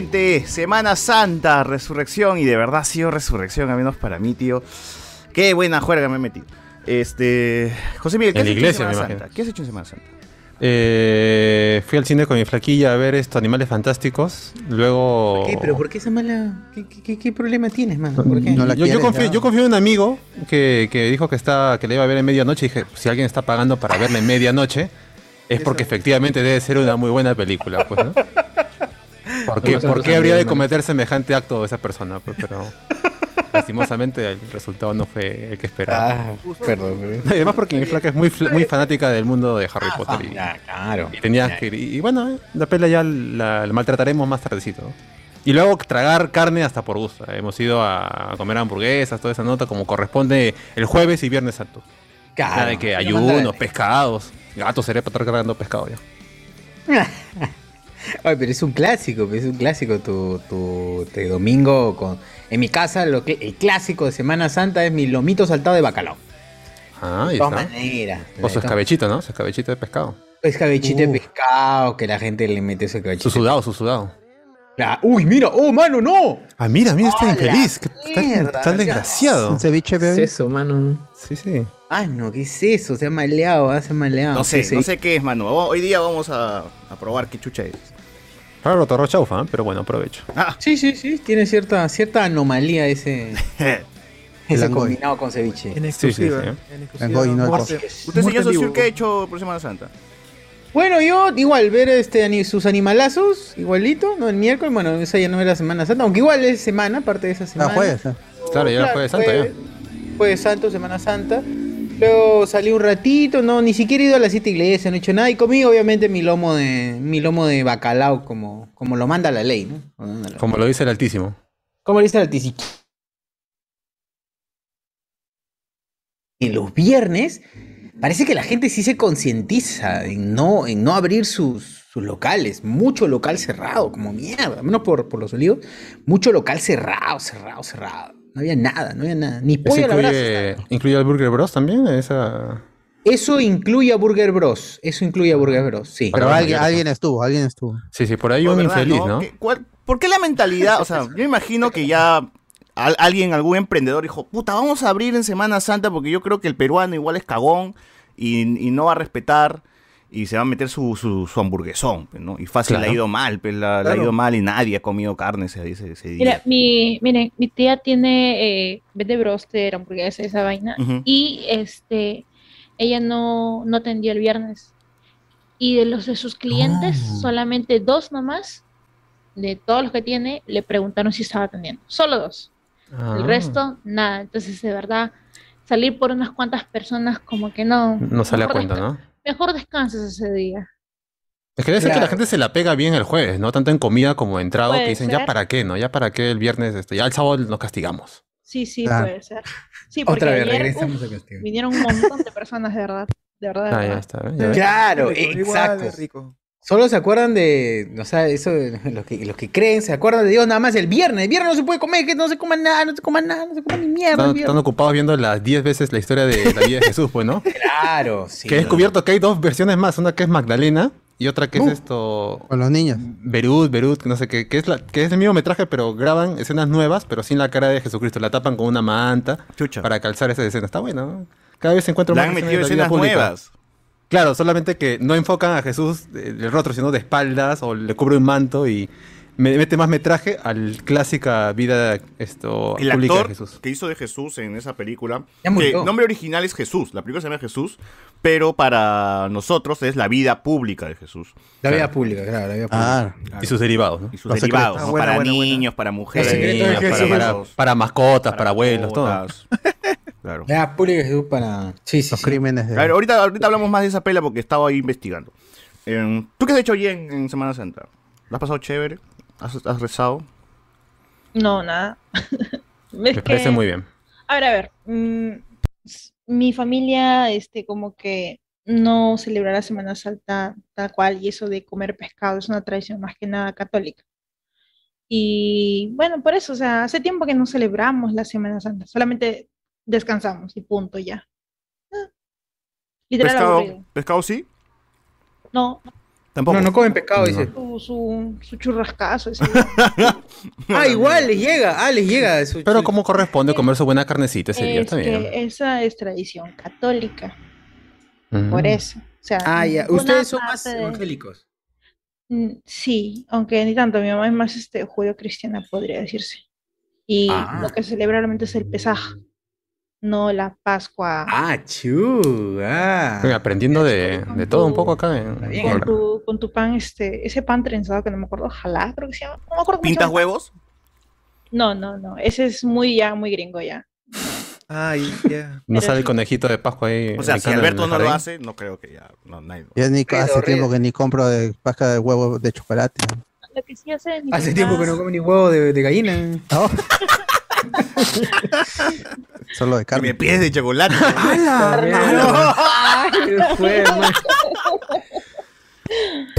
Gente, Semana Santa, resurrección, y de verdad ha sido resurrección, al menos para mí, tío. Qué buena juerga me he metido. Este. José Miguel, ¿qué En has la hecho iglesia, en me Semana. Santa? ¿Qué has hecho en Semana Santa? Eh, fui al cine con mi flaquilla a ver estos animales fantásticos. Luego. ¿Qué? ¿Pero por qué esa mala...? ¿Qué, qué- qué- qué problema tienes, mano? ¿Por qué? No la yo, confío, ya. yo confío en un amigo que, que dijo que está que le iba a ver en medianoche. Y dije, si alguien está pagando para verla en medianoche, es porque efectivamente debe ser una muy buena película, pues, ¿no? [LAUGHS] ¿Por qué, por qué habría de cometer semejante acto esa persona? Pues, pero [LAUGHS] lastimosamente el resultado no fue el que esperaba. Ah, perdón. además porque mi flaca es muy, muy fanática del mundo de Harry Potter. Y, Ah, claro. y tenía que ir. Y, y bueno, eh, la pela ya la, la maltrataremos más tardecito. Y luego tragar carne hasta por gusto. Hemos ido a comer hamburguesas, toda esa nota, como corresponde el jueves y viernes santo. Claro. Nada de que ayunos, pescados. Gato seré para estar cargando pescado ya. [LAUGHS] Ay, pero es un clásico, pues, es un clásico tu, tu, tu domingo con... En mi casa, lo que, el clásico de Semana Santa es mi lomito saltado de bacalao. Ah, ahí de todas está. maneras. O su escabechito, ¿no? Su escabechito de pescado. Escabechito de pescado, que la gente le mete ese escabechito. Su sudado, su sudado. Uy, mira, oh, mano, no. Ah, mira, mira, está ¡A la infeliz. Está, está desgraciado. Un ceviche, ¿Qué es eso, mano? Sí, sí. Ah, no, ¿qué es eso? Se ha maleado, ah, se ha maleado. No sé, Sí, no sí. sé qué es, mano. Hoy día vamos a, a probar qué chucha es. Claro, torro chaufa, ¿eh? pero bueno, aprovecho. Ah, Sí, sí, sí, tiene cierta, cierta anomalía ese, [LAUGHS] ese Langoy. combinado con ceviche. En Sí, sí, exclusiva. sí. En exclusiva. Langoy, no ¿Usted, señor. Socio, qué ha hecho por Semana Santa? Bueno, yo igual ver este sus animalazos, igualito, ¿no? El miércoles, bueno, esa ya no era Semana Santa, aunque igual es semana, parte de esa semana. Ah, jueves. ah. Claro, ya fue de Santa fue, ya. fue de Santo, Semana Santa. Luego salí un ratito, no, ni siquiera he ido a las siete iglesias, no he hecho nada. Y comí obviamente mi lomo de, mi lomo de bacalao como, como lo manda la ley, ¿no? Como lo la- lo dice el Altísimo. Como le dice el Altísimo. En los viernes parece que la gente sí se concientiza en no, en no abrir sus, sus locales. Mucho local cerrado, como mierda, al menos por, por los olivos. Mucho local cerrado, cerrado, cerrado. No había nada, no había nada. Ni ¿Eso pollo a la brasa. incluye, incluye al Burger Bros también? Esa... Eso incluye a Burger Bros. Eso incluye a Burger Bros. Sí. Pero alguien, alguien estuvo, alguien estuvo. Sí, sí, por ahí Oh, un ¿verdad, infeliz, ¿no? ¿Qué- cuál- ¿Por qué la mentalidad? O sea, yo imagino que ya al- alguien, algún emprendedor dijo, puta, vamos a abrir en Semana Santa porque yo creo que el peruano igual es cagón y, y no va a respetar y se va a meter su, su, su hamburguesón, pues, ¿no? Y fácil le ha ido mal, pues, la- le ha ido mal y nadie ha comido carne ese, ese, ese día. Mira, mi, miren, mi tía tiene, eh, vende broster, hamburguesa, esa vaina, y este, ella no, no atendió el viernes. Y de los de sus clientes, Oh. solamente dos nomás, de todos los que tiene, le preguntaron si estaba atendiendo. Solo dos. Ah. El resto, nada. Entonces, de verdad, salir por unas cuantas personas como que no. No sale a cuenta, ¿no? Mejor descansas ese día. Es que debe ser que la gente se la pega bien el jueves, ¿no? Tanto en comida como en trago, que dicen, ya para qué, ¿no? Ya para qué el viernes, este, ya el sábado nos castigamos. Sí, sí, Claro. puede ser. Sí, porque Otra vez ayer, regresamos uf, castigo. vinieron un montón de personas, de verdad. De verdad, de Ah, ya verdad. está. ¿eh? Ya ves. Claro, igual exacto. de rico. Solo se acuerdan de, o sea, eso, los que, los que creen, se acuerdan de Dios nada más el viernes. El viernes no se puede comer, que no se coma nada, no se coma nada, no se coma ni mierda. Están, ocupados viendo las 10 veces la historia de la vida de Jesús, pues, ¿no? [LAUGHS] Claro, sí. que he descubierto que hay dos versiones más, una que es Magdalena y otra que es Uh. esto... Con los niños. Berut, Berut, no sé qué, que es, la, que es el mismo metraje, pero graban escenas nuevas, pero sin la cara de Jesucristo. La tapan con una manta Chucha. para calzar esa escena. Está bueno, ¿no? Cada vez se encuentran Le más han metido la vida escenas pública. nuevas. Claro, solamente que no enfocan a Jesús del rostro, sino de espaldas, o le cubre un manto y me- mete más metraje al clásica vida esto, El pública de actor Jesús. que hizo de Jesús en esa película, que el nombre original es Jesús, la película se llama Jesús, pero para nosotros es la vida pública de Jesús. La vida pública, claro, la vida pública. Ah, Y sus derivados, ¿no? Y sus Los derivados. Ah, buena, para buena, buena. niños, para mujeres, de para, para- para mascotas, para, abuelos, todo. [LAUGHS] Claro. Pública Jesús para. Sí, sí. los sí. crímenes de... A ver, ahorita, ahorita hablamos más de esa pela porque estaba ahí investigando. Eh, ¿Tú qué has hecho hoy en, en Semana Santa? ¿La has pasado chévere? ¿Has, has rezado? No, nada. [LAUGHS] Me que- parece muy bien. A ver, a ver. mm, mi familia, este, como que no celebra la Semana Santa tal cual, y eso de comer pescado es una tradición más que nada católica. Y bueno, por eso, o sea, hace tiempo que no celebramos la Semana Santa, solamente descansamos y punto ya. Ah, Literal ¿Pescado, aburrido. ¿Pescado sí? No, Tampoco. No, no comen pescado, No. dice. su, su, su churrascazo. ese. [LAUGHS] Ah, igual les llega. Ah, les llega. su- Pero como corresponde comer su buena carnecita ese Es que esa es tradición católica, por eso. O sea, Ah, ya. Ustedes son más de- evangélicos. Mm, Sí, aunque ni tanto, mi mamá es más este, judío-cristiana, podría decirse. Y Ah. lo que celebra realmente es el Pesaj, no la Pascua. Ah, chu. Ah. Aprendiendo de, de todo un poco acá con, tu, con tu pan, este, ese pan trenzado que no me acuerdo, jalá, creo que se llama. No me acuerdo ¿Pintas llama. huevos? No, no, no, ese es muy ya, muy gringo ya. Ay, [LAUGHS] ya. No sale el conejito de Pascua ahí. O sea, si Alberto no lo hace, no creo que ya. No, nadie lo- Yo ni, hace horrible. tiempo que ni compro de pasca de huevo de chocolate. Lo que sí hace tiempo que no come ni huevo de, de gallina. No. [LAUGHS] Solo de carne. me pides de chocolate. [LAUGHS] ¿Qué fue?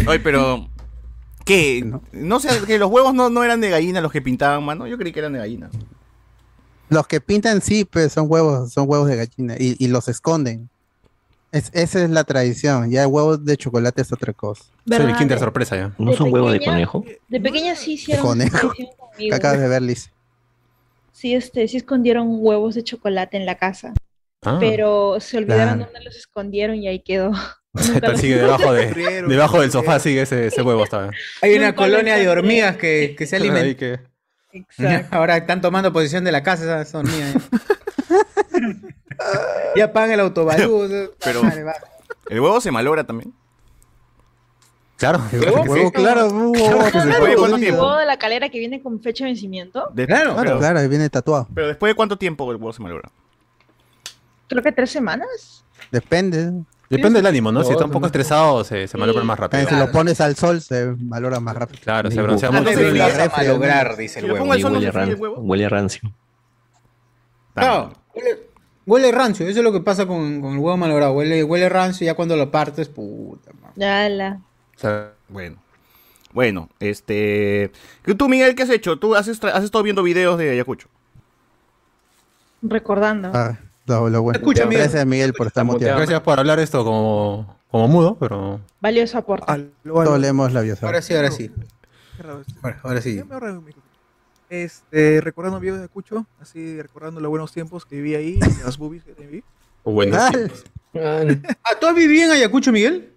Oye, pero. ¿Qué? No. No sé, que los huevos no, no eran de gallina los que pintaban, mano. Yo creí que eran de gallina. Los que pintan sí, pues son huevos, son huevos de gallina y, y los esconden. Es, esa es la tradición. Ya el huevo de chocolate es otra cosa. Sí, el. Kinder sorpresa ya. ¿No son huevo de conejo? De pequeña sí hicieron conejo. [LAUGHS] Que conmigo. acabas de ver, Liz. Sí, este, sí escondieron huevos de chocolate en la casa, Ah, pero se olvidaron dónde los escondieron y ahí quedó. [LAUGHS] [LAUGHS] Los- sigue debajo, de, Sufrieron, debajo del sofá, sigue ese, ese huevo. Está [LAUGHS] Hay una Nunca colonia de hormigas que, que se alimentan. que- Exacto. Ahora están tomando posesión de la casa esas hormigas. ya pagan el autobalú. Pero- Vale, va. El huevo se malogra también. Claro. ¿Huevo? Huevo, claro, un huevo que se ¿No puede ¿cuánto tiempo? huevo de la calera que viene con fecha de vencimiento? De- Claro, pero, Claro, claro, viene tatuado. pero después de cuánto tiempo el huevo se malogra. Creo que tres semanas. Depende. Depende del ánimo, ¿no? Si está un poco estresado, se, se malogra Sí. más rápido. También si lo pones al sol, se valora más rápido. Claro, se broncea mucho. se malograr, dice el huevo. huele, rancio. Claro, huele- Huele rancio, eso es lo que pasa con, con el huevo malogrado. Huele, huele rancio y ya cuando lo partes, puta. man. La. Bueno. Bueno, este. ¿Y ¿Tú, Miguel, qué has hecho? ¿Tú has, has estado viendo videos de Ayacucho? Recordando. Ah, lo, lo bueno. Escucha, Miguel. Gracias, Miguel, por estar muteado. Gracias por hablar esto como, como mudo, pero. Valioso aporte. Todos aló. leemos labios. Ahora sí, ahora sí. Esto. Ahora, sí. Este, recordando videos de Cucho, así recordando los buenos tiempos que viví ahí, las boobies que vi. Bueno, Ah, Ah, ¿tú has vivido en Ayacucho, Miguel?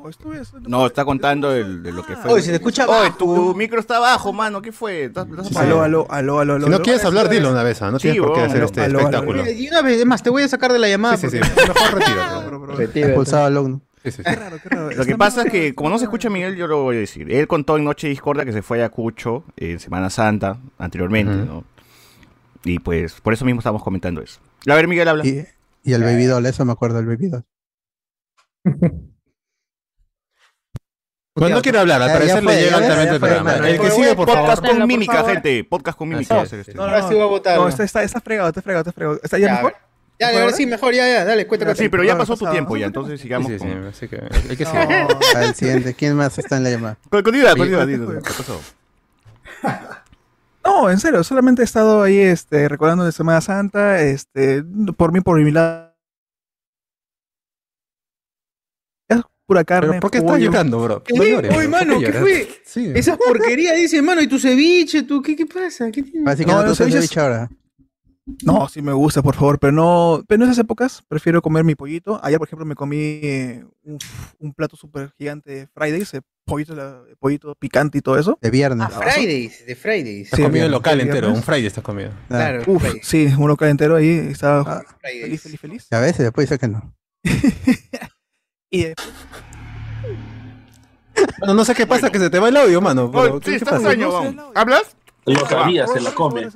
No, estuve. estuve- No, está contando el, de lo que fue. Oye, se te escucha Oye, bajo, tu micro está abajo, mano. ¿Qué fue? ¿Estás- estás Aló, apagado? aló, aló, aló, aló. si no aló. quieres hablar, dilo una vez, ¿ah? No Sí, tienes por qué hacer aló, este aló, aló, espectáculo. Y una vez más, te voy a sacar de la llamada. Sí, sí, sí. [LAUGHS] Mejor. Expulsado al alumno. Sí, sí, sí. Qué raro, qué raro. Lo que pasa es que, como no se escucha a Miguel, yo lo voy a decir. Él contó en Noche Discordia que se fue a Ayacucho en Semana Santa, anteriormente, Ujú. ¿no? Y pues, por eso mismo estamos comentando eso. A ver, Miguel, habla. Y, y el baby doll, eso me acuerdo del baby doll. [LAUGHS] Bueno, no quiere hablar, al Ya- parecer ya fue, le llega altamente el programa. El que sigue, por favor. Podcast con Bótalo, por mímica, favor. gente. Podcast con mímica. Así va a es. ser este. No, no, Ahora sí voy a votar. No, está, está, está fregado, está fregado, está fregado. ¿Está ya Ya, mejor? Ya, ahora sí, mejor, ya, ya, dale, cuenta. Sí, pero ya No, pasó tu tiempo ya, entonces sigamos Sí, sí, sí, con... así que [LAUGHS] el que sigue. No. Al siguiente, ¿quién más está en la llamada? Con- Continúa, continúa. ¿Qué pasó? No, en serio, solamente he estado ahí este, recordando de Semana Santa, este, por mí, por mi lado. Pura carne. ¿Pero por qué estás llorando, bro? ¿Qué? No llores, Oye, bro. ¿Por mano, ¿qué fue? Sí. Esa porquería dice, mano, y tu ceviche, tú, ¿qué, qué pasa? ¿Qué tiene? Así que No, no, ahora. No, sí me gusta, por favor, pero no, pero en esas épocas prefiero comer mi pollito. Ayer, por ejemplo, me comí eh, un, un plato súper gigante de Fridays, eh, pollito, la- pollito picante y todo eso. De viernes. Ah, Fridays, de Fridays. Estás Sí, comido el local entero, un Friday estás comido. Claro, Uf, sí, un local entero ahí, estaba Ah, feliz, feliz, feliz. Y a veces después dice que no. [LAUGHS] Y eh, Bueno, no sé qué pasa, que se te va el audio, mano. Pero sí, ¿qué- pasa? No ¿Hablas? Lo sabía, se la come.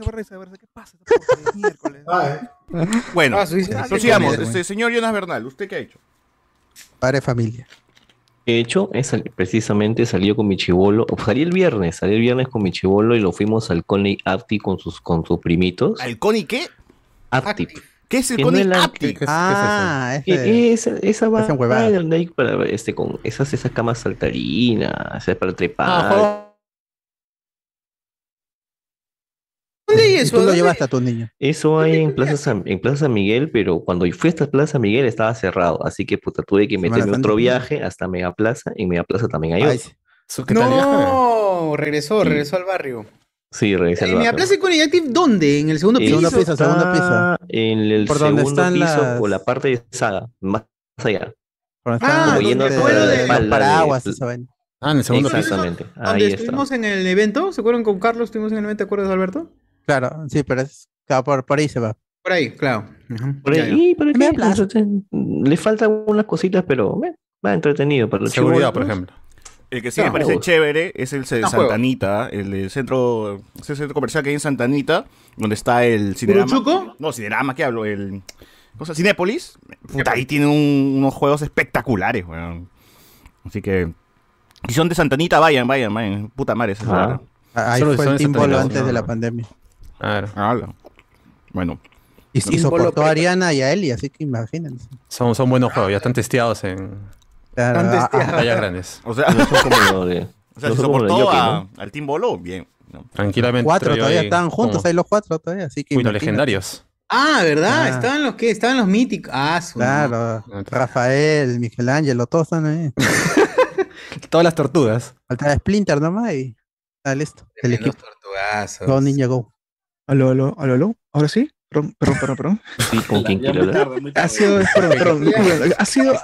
Bueno, Ah, Ah, sigamos. Este, señor Jonas Bernal, ¿usted qué ha hecho? Padre de familia. he hecho es precisamente salió con mi chivolo, o salí el viernes, salí el viernes con mi chivolo y lo fuimos al Coney Apti con sus, con sus primitos. ¿El Connie qué? Apti. ¿Qué es el la- Apti? ¿Qué es- Ah, ese. Esa, esa va hay para, este, con esas, esas camas saltarinas, esas para trepar. Ah, ¿Dónde [LAUGHS] eso? tú lo llevaste a tu niño. Eso hay en Plaza, San, en Plaza San Miguel, pero cuando fui hasta Plaza San Miguel estaba cerrado, así que puta, tuve que meterme otro viaje hasta Megaplaza, y en Megaplaza también hay Ay, otro. No, regresó, regresó al barrio. Sí, regresé al ¿En la barrio. Plaza Coney Active dónde? ¿En el segundo piso? Segundo piso, segundo piso. Está En el Por donde segundo están piso las- o la parte de saga, más allá. Por donde Ah, estaban como donde yendo fue hacia lo la de- espalda los paraguas, de- esa vaina. Ah, en el segundo piso. Exactamente. ¿Dónde Ahí está. estuvimos en el evento? ¿Se acuerdan con Carlos? Estuvimos en el evento, ¿te acuerdas, Alberto? Claro, sí, pero es, claro, por, por ahí se va. Por ahí, claro. Por ya, ahí, ya. y ¿para En qué? Megaplaza. Sea, Le faltan algunas cositas, pero va entretenido para los Seguridad, por ejemplo. El que sí me parece juegos. chévere es el de No, Santa juegos. Anita, el del centro, ese centro comercial que hay en Santa Anita, donde está el Cinerama. ¿Puruchuco? No, Cinerama, ¿qué hablo? El cosa Cinépolis. Puta, ahí tiene un- unos juegos espectaculares, weón. Así que si son de Santa Anita, vayan, vayan, vayan. Puta madre, ese Ah. Ah, Ahí Solo fue el antes ¿no? de la pandemia. Claro. Bueno, Y, y soportó a Ariana y a Eli, así que imagínense. Son, son buenos juegos, ya están testeados en Claro, Están ah, ah, [LAUGHS] grandes. o sea, No son como los de- [LAUGHS] o sea no si son como los de soportó Yoki, a- ¿no? al Team Bolo, bien. ¿no? Tranquilamente. cuatro todavía ahí estaban juntos, como- ahí los cuatro todavía, así que Uy, los imagínate. legendarios. Ah, ¿verdad? Ah. Estaban los que, estaban los míticos. Ah, su Claro, Rafael, Michelangelo, todos están ahí. [LAUGHS] Todas las tortugas. Faltaba Splinter nomás y está listo. El Tremendos equipo. tortugazos. Go Ninja Go. Aló, aló, aló, aló. ¿Ahora sí? Perdón, perdón, perdón, perdón. Sí, con quiera muy hablar. Ha sido, perdón, perdón, perdón, ha sido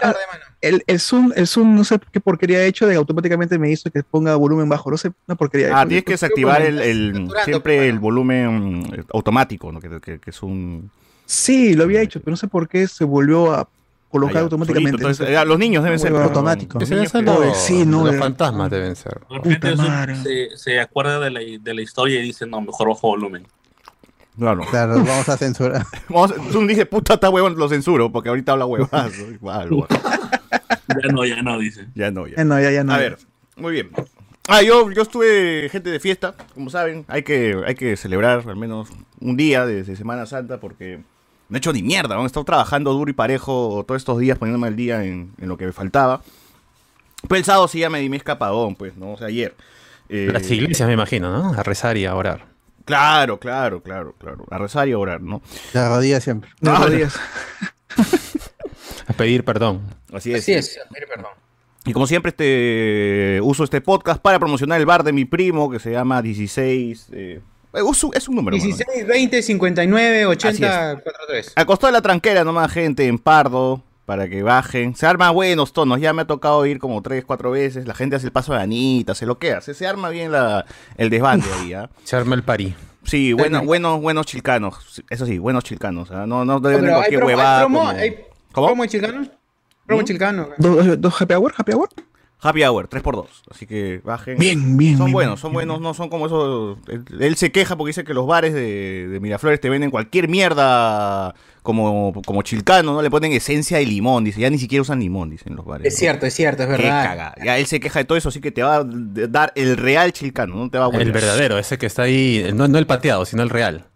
el, el Zoom, el Zoom, no sé qué porquería ha hecho de que automáticamente me hizo que ponga volumen bajo, no sé, una porquería. Ah, tienes que desactivar el, el- siempre el volumen mm, automático, ¿no? que, que- que es un... Sí, lo había hecho, pero no sé por qué se volvió a colocar ya, automáticamente. solito. Entonces, los niños deben ser... Huevón. Automático. Los niños ser sí, no, los eh. fantasmas deben ser. De repente se, se acuerda de la, de la historia y dice, no, mejor bajo volumen. Claro. Claro, vamos a censurar. [LAUGHS] Vamos, Zoom dice, puta, está huevón, lo censuro, porque ahorita habla [LAUGHS] huevón. [LAUGHS] Ya no, ya no, dice. ya no, ya. Ya no, ya, ya no. A ver, muy bien. Ah, yo, yo estuve gente de fiesta, como saben, hay que, hay que celebrar al menos un día de, de Semana Santa porque No he hecho ni mierda, ¿no? he estado trabajando duro y parejo todos estos días, poniéndome al día en, en lo que me faltaba. Pero el sábado sí ya me di mi escapadón, pues, ¿no? O sea, ayer. Eh, Las iglesias, me imagino, ¿no? A rezar y a orar. Claro, claro, claro, claro. A rezar y a orar, ¿no? Las rodillas siempre. Las Ah, rodillas. [LAUGHS] A pedir perdón. Así es. Así es, mire, perdón. Y como siempre, este uso este podcast para promocionar el bar de mi primo, que se llama 16. eh, es, un, es un número. mano. 16, 20, 59, 80, Así 43. A costo de la tranquera, nomás gente en Pardo, para que bajen. Se arma buenos tonos, ya me ha tocado ir como tres, cuatro veces. La gente hace el paso de Anita, se lo que hace. Se arma bien la, el desbande ahí, ¿ah? [LAUGHS] Se arma el pari. Sí, bueno, buenos, buenos chilcanos. Eso sí, buenos chilcanos. ¿ah? No, no deben cualquier promo, hay huevada. promo, como- hay ¿Cómo? promo en chilcano. Promo en chilcano. ¿Dos, dos happy hour? ¿Happy hour? Happy Hour, 3x2. Así que bajen. Bien, bien, Son bien, buenos, son bien, buenos, no son como esos. Él, él se queja porque dice que los bares de, de Miraflores te venden cualquier mierda como, como chilcano, ¿no? Le ponen esencia de limón, dice. Ya ni siquiera usan limón, dicen los bares. Es ¿no? cierto, es cierto, es Qué verdad. caga. Ya él se queja de todo eso, así que te va a dar el real chilcano, no te va a El verdadero, ese que está ahí, no, no el pateado, sino el real.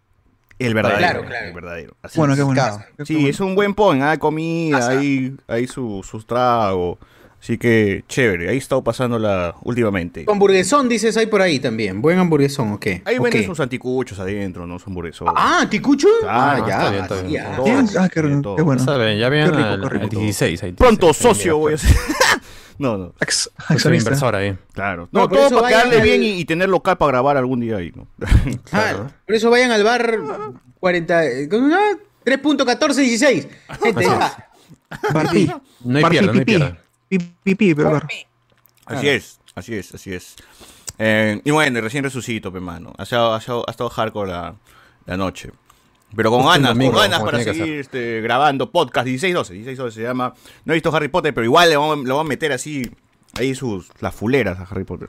El verdadero. Claro, claro. El verdadero. Así Bueno, es. qué bueno. Claro. Sí, es un buen pon, hay comida, hay, hay su- sus tragos. Así que chévere, ahí he estado pasándola últimamente. Hamburguesón, dices, hay por ahí también. Buen hamburguesón, ¿o qué? Ahí ¿O venden sus anticuchos adentro, ¿no? Son hamburguesos. Ah, ¿Ticucho? Claro, ah, ya. está bien, está bien. ah, qué, qué bueno. Saben, ya rico al 16. ahí, Pronto 16, ahí, socio voy a ser. [LAUGHS] no, no. Ex- accionista. inversor ahí. Claro. No, No, todo para quedarle al- bien y, y tener local para grabar algún día ahí, ¿no? [LAUGHS] Ah, por eso vayan al bar 40, eh, ¿cómo se llama? 3.1416. Gente, ya. Barpi. No hay pierda, no hay pipí. Pipí, peor. Así es, así es, así es. Eh, y bueno, y recién resucito, pe mano. Ha estado, ha estado, ha estado hardcore la, la noche. Pero con ganas, domingo, con ganas para seguir este, grabando podcast 16-12. 16-12 se llama. No he visto Harry Potter, pero igual le vamos, le vamos a meter así, ahí sus, las fuleras a Harry Potter.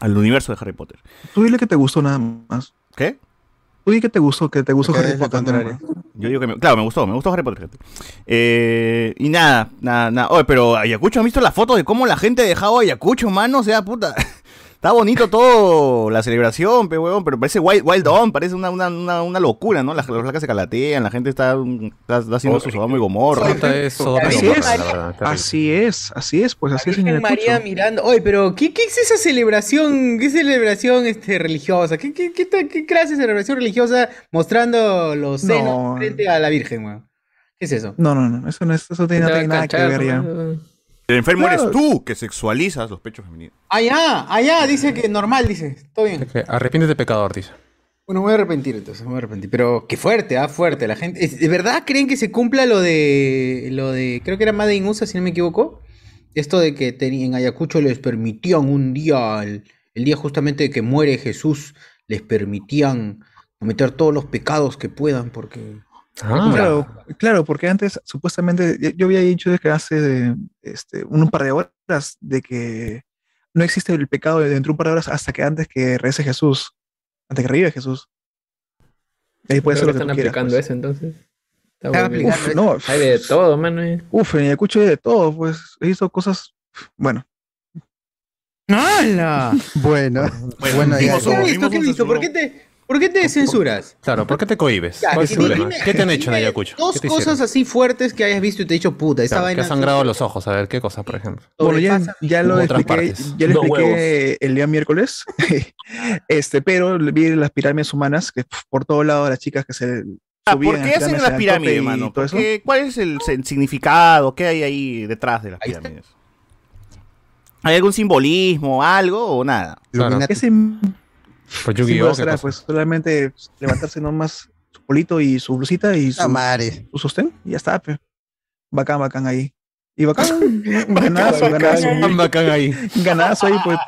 Al universo de Harry Potter. Tú dile que te gustó nada más. ¿Qué? Tú dile que te gustó, que te gustó Harry Potter. contrario. Yo digo que me, claro, me gustó, me gustó Harry Potter. Eh, y nada, nada, nada. Oye, pero Ayacucho, ¿han visto la foto de cómo la gente ha dejado a Ayacucho, mano? O sea, puta. Está bonito todo la celebración, pe, huevón, pero parece Wild, wild On, parece una, una, una, una locura, ¿no? Las, las placas se calatean, la gente está, está, está haciendo su Sodoma y Gomorra. Así es. Así es, así es, pues así es en. María mirando. Oye, pero ¿qué, qué es esa celebración? ¿Qué celebración este, religiosa? ¿Qué, qué, qué, qué clase de celebración religiosa mostrando los senos No. frente a la Virgen, weón? ¿Qué es eso? No, no, no, eso no, es- eso tiene, no tiene nada que ver ya. El enfermo Claro. eres tú, que sexualizas los pechos femeninos. Allá, allá, dice que normal, dice. Todo bien. Que Arrepiéntete pecador, dice. Bueno, me voy a arrepentir entonces, me voy a arrepentir. Pero qué fuerte, ah, fuerte. La gente. ¿es- ¿De verdad creen que se cumpla lo de. lo de. creo que era Made in USA, si no me equivoco? Esto de que en Ayacucho les permitían un día, el, el día justamente de que muere Jesús, les permitían cometer todos los pecados que puedan, porque. Ah, Claro, claro, porque antes supuestamente yo- había dicho de que hace este, un par de horas de que no existe el pecado dentro de un par de horas hasta que antes que regrese Jesús, antes que revive Jesús. Y ahí puede ser lo que están tú quieras, aplicando pues. eso entonces. Aplicando Uf, no, Hay de todo, mano. eh. uf, en Ayacucho hay de todo, pues he visto cosas, bueno, ¡Hala! [LAUGHS] Bueno, Bueno, bueno, ya, ¿Qué visto? ¿Qué visto? ¿Por qué te, por qué te censuras? Claro, ¿por qué te cohibes? Ya, ¿Cuál es dime- problema? ¿Qué te han hecho en Ayacucho? Dos ¿Qué te cosas así fuertes que hayas visto y te he dicho puta. Esa Claro, vaina. que has sangrado los ojos, a ver, ¿qué cosas, por ejemplo? bueno, ya, ya lo expliqué, ya lo expliqué el día miércoles, [LAUGHS] este, pero vi las pirámides humanas, que por todo lado las chicas que se Ah, ¿Por qué hacen en las pirámides, tope y mano? todo ¿Por eso. qué? ¿Cuál es el significado? ¿Qué hay ahí detrás de las pirámides? ¿Hay algún simbolismo, algo o nada? Claro. ¿Qué Pues Yu-Gi-Oh! cosa? Pues solamente levantarse nomás su polito y su blusita y su, madre. su sostén y ya está, pe. Bacán, bacán ahí. Y bacán, [LAUGHS] ganazo, ganazo, Bacán, bacán ahí. [LAUGHS] ganazo ahí, pues,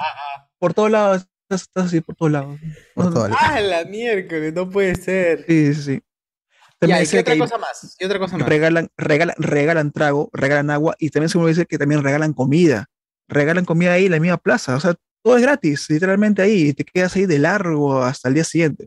por todos lados, estás, estás así por todos lados. Por todo el- ¡Ah, la miércoles! No puede ser. Sí, sí, sí. Ya, También ¿y dice qué que otra cosa más? ¿Qué otra cosa más? regalan, regalan, regalan trago, regalan agua y también seguro dice que también regalan comida. Regalan comida ahí en la misma plaza, o sea, todo es gratis, literalmente ahí, y te quedas ahí de largo hasta el día siguiente.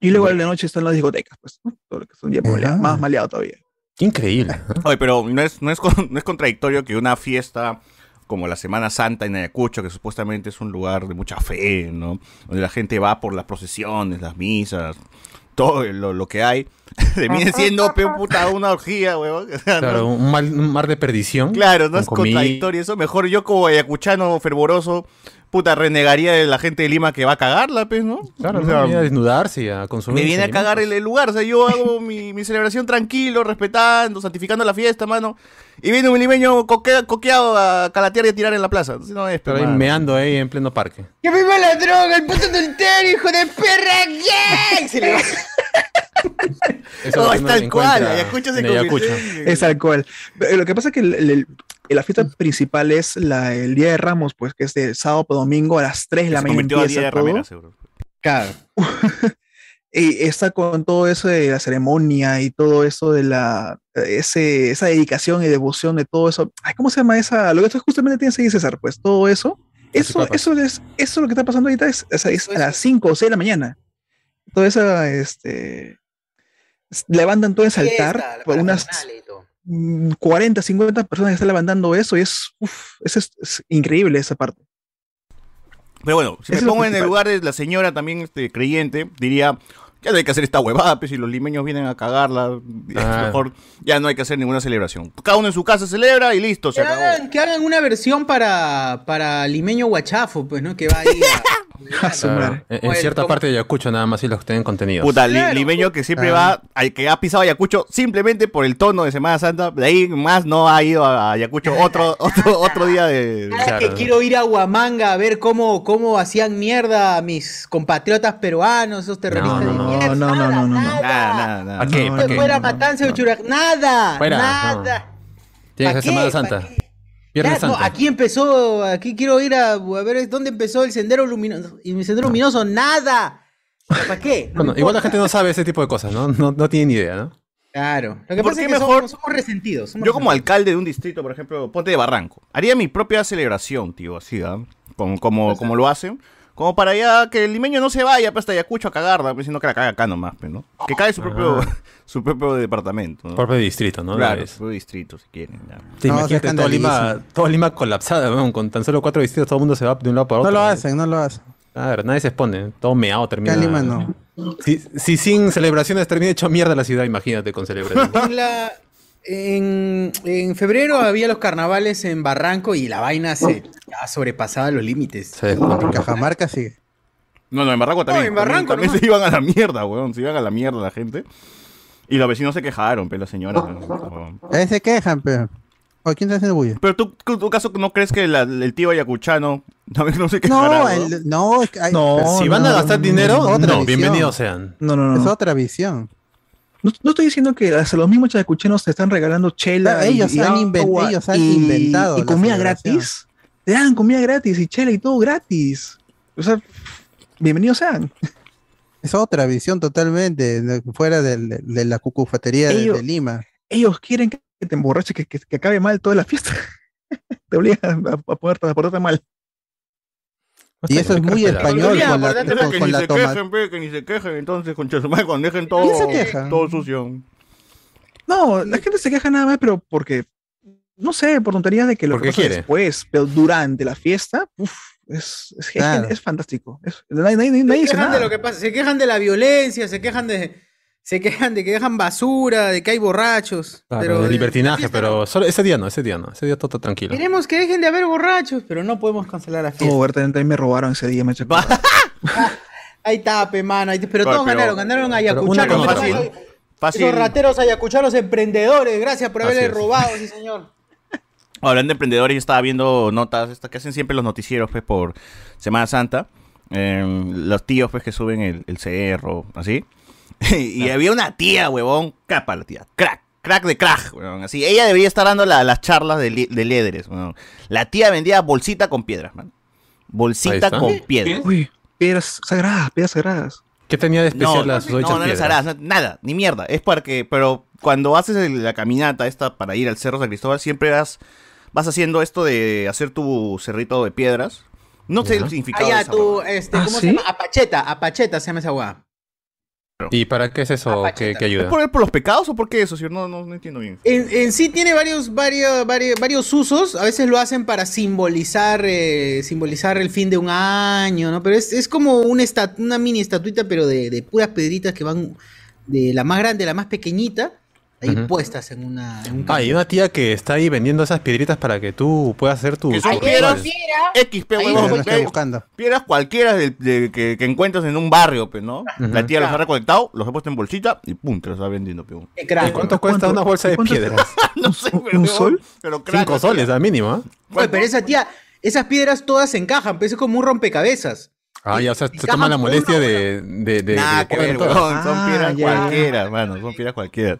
Y luego en la noche están las discotecas, pues, ¿no? todo lo que son ya más maleado todavía. Qué increíble. ¿no? Oye, pero no es, no, es, no es contradictorio que una fiesta como la Semana Santa en Ayacucho, que supuestamente es un lugar de mucha fe, ¿no? Donde la gente va por las procesiones, las misas, todo lo, lo que hay, [LAUGHS] termine siendo pe, puta, una orgía. O sea, Claro, no- un, mal- un mar de perdición. Claro, no es contradictorio eso. Mejor yo como ayacuchano fervoroso, puta, renegaría de la gente de Lima que va a cagarla, pues, ¿no? Claro, O ¿no? sea, Viene a desnudarse y a consumir. me viene a cagar el, el lugar, o sea, yo hago [LAUGHS] mi, mi celebración tranquilo, respetando, santificando la fiesta, mano. Y viene un limeño coque- coqueado a calatear y a tirar en la plaza. Entonces, no es, Pero ahí meando ahí en pleno parque. ¡Que viva la droga! ¡El puto adulterio, hijo de perra! ¡Yeah! [LAUGHS] Se le va. Eso No, lo es tal cual, Ayacucho se en convirtió Ayacucho. Es tal cual. Lo que pasa es que el- la fiesta principal es la, el Día de Ramos, pues que es de sábado a domingo a las 3 de la Se mañana convirtió a día de todo. ramera, seguro. Claro. [LAUGHS] Y está con todo eso de la ceremonia y todo eso de la ese, esa dedicación y devoción de todo eso. Ay, ¿Cómo se llama esa? Lo que tú justamente tienes ahí, César, pues todo eso. Eso, eso es, eso lo que está pasando ahorita es, es- es a las 5 o 6 de la mañana. Toda esa, este, levantan todo ese altar, por unas parafernalia y todo. mm, 40, 50 personas que están levantando eso y es, uf, eso es, es increíble esa parte. Pero bueno, si Eso me pongo en el lugar de la señora también este, creyente, diría, ya no hay que hacer esta huevada, pues si los limeños vienen a cagarla, Ah. mejor ya no hay que hacer ninguna celebración. Cada uno en su casa celebra y listo, se Que acabó. hagan, que hagan una versión para, para limeño guachafo, pues, ¿no? Que va ahí a- [LAUGHS] [LAUGHS] Claro. En, el- cierta parte de Ayacucho nada más sí los tienen contenidos. Puta, li- Claro, limeño que siempre Ah. va, al que ha pisado Ayacucho simplemente por el tono de Semana Santa, de ahí más no ha ido a Ayacucho otro, [LAUGHS] otro, otro día de... Claro. que quiero ir a Huamanga a ver cómo, cómo hacían mierda a mis compatriotas peruanos, esos terroristas No, no, de no, mierda. no, no, no, no, no. Nada, Nada, nada, nada. ¿Para qué? No, ¿Para no, qué? Fuera no, no. matanza de Churac, nada, nada. Tienes ¿Pa' que Semana qué? Santa. Viernes Ya, no, Santa. aquí empezó, aquí quiero ir a, a ver dónde empezó el sendero luminoso. Y mi sendero luminoso, nada. ¿Para qué? No Bueno, me igual la gente no sabe ese tipo de cosas, ¿no? No, no tiene ni idea, ¿no? Claro. Lo que ¿Por pasa qué es que mejor- somos, somos resentidos. somos Yo como resentidos. alcalde de un distrito, por ejemplo, ponte de Barranco, haría mi propia celebración, tío, así, ¿ah? como, como, como lo hacen. Como para ya que el limeño no se vaya pues, hasta Ayacucho a cagarla, pues, sino que la caga acá nomás, pues, ¿no? Que cague su propio, [LAUGHS] su propio departamento, ¿no? Propio distrito, ¿no? Claro, Es- su propio distrito, si quieren. ya. Sí, No, imagínate se todo Lima, todo Lima colapsada, weón, con tan solo cuatro distritos, todo el mundo se va de un lado para No otro. lo hacen, no lo hacen. Claro, nadie se expone, todo meado termina. Lima no. Si, si sin celebraciones termina hecho mierda la ciudad, imagínate con celebraciones. En, [LAUGHS] la- en- en febrero había los carnavales en Barranco y la vaina se ya sobrepasaba los límites. se descontrola. Cajamarca sigue. No, no, en Barranco también. en Barranco también, se iban a la mierda, weón. Se iban a la mierda la gente. Y los vecinos se quejaron, pero la señora. weón. Ahí se quejan, pero. ¿O quién está haciendo bulla? Pero tú, tú, tu caso, ¿no crees que la- el tío ayacuchano no, [LAUGHS] no se quejará? No, ¿no? el- no, es que hay- No, si van a no, gastar no, dinero, no, otra no, visión. bienvenidos sean. No, no, no. es no. otra visión. No, no estoy diciendo que hasta los mismos chayacuchenos te están regalando chela. Ellos han ellos han y- inventado Y comida gratis. Te dan comida gratis y chela y todo gratis. O sea, bienvenidos sean. Es otra visión totalmente, fuera de, de la cucufatería de, Lima. Ellos quieren que te emborraches, que, que, que acabe mal toda la fiesta. [LAUGHS] te obligan a, a, ponerte- a portarte mal. Y eso es muy español con la, con, que con ni la se toma. quejen, pe, que ni se quejen, entonces, con Chasumay, cuando dejen [LAUGHS] todo, todo sucio. No, la gente se queja nada más, pero porque, no sé, por tonterías de que lo Porque que pasa quiere. después, pero durante la fiesta, uf, es, es, es- Claro. es fantástico. Es- nadie, nadie- nadie Se quejan nada. de lo que pasa, se quejan de la violencia, se quejan de, se quejan de que dejan basura, de que hay borrachos. Claro, pero de libertinaje, pero solo ese día no, ese día no, ese día todo, todo tranquilo. Queremos que dejen de haber borrachos, pero no podemos cancelar la fiesta. Oh, verdad, también me robaron ese día, me [LAUGHS] eché Ahí está, pe, mano. ahí- pero Claro, todos pero- ganaron, ganaron ayacuchanos. otra, esos- Fácil. Esos rateros ayacuchanos emprendedores, gracias por haberle robado, sí señor. [LAUGHS] Hablando de emprendedores, yo estaba viendo notas estas que hacen siempre los noticieros pues, por Semana Santa. Eh, los tíos pues que suben el, el cerro, así. [LAUGHS] y había una tía, huevón, capa la tía, crack, crack de crack, huevón, así. Ella debería estar dando la- las charlas de, li- de líderes, huevón. La tía vendía bolsita con piedras, man. Bolsita con piedras. Uy, piedras sagradas, piedras sagradas. ¿Qué tenía de especial las no, ocho no, no no, nada, ni mierda. Es porque, pero cuando haces la caminata esta para ir al Cerro San Cristóbal, siempre vas, vas haciendo esto de hacer tu cerrito de piedras. No sé el significado Ah, de ya, esa tú, huevada. este, ¿Ah, ¿cómo sí? se llama? Apacheta, apacheta se llama esa ¿Y para qué es eso? ¿Qué, qué ¿Es ayuda? por, por los pecados o por qué eso, señor? No, no, no entiendo bien. En, en sí tiene varios, varios, varios, varios usos. A veces lo hacen para simbolizar, eh, simbolizar el fin de un año, ¿no? Pero es, es como una mini estatuita, pero de, de puras piedritas que van de la más grande a la más pequeñita, ahí puestas en una. en un Ah, y una tía que está ahí vendiendo esas piedritas para que tú puedas hacer tu. Piedras. XP, huevón. eh. Piedras cualquiera de- de- que, que encuentras en un barrio, pues, ¿no? La tía los ha Claro. recolectado, los ha puesto en bolsita y pum, te los está vendiendo, peón. Qué crack. ¿Y cuánto cuesta una bolsa de ¿Cuánto- piedras? [LAUGHS] no sé, ¿Un pero, sol? Pero crack, Cinco soles al mínimo, ¿ah? Oye, pero esa tía, esas piedras todas se encajan, pero es como un rompecabezas. Ah, ya, o sea, se toman la molestia uno, de, de, de, Nada de que ver, huevón, son Ah, piedras ya. cualquiera, hermano, son piedras cualquiera.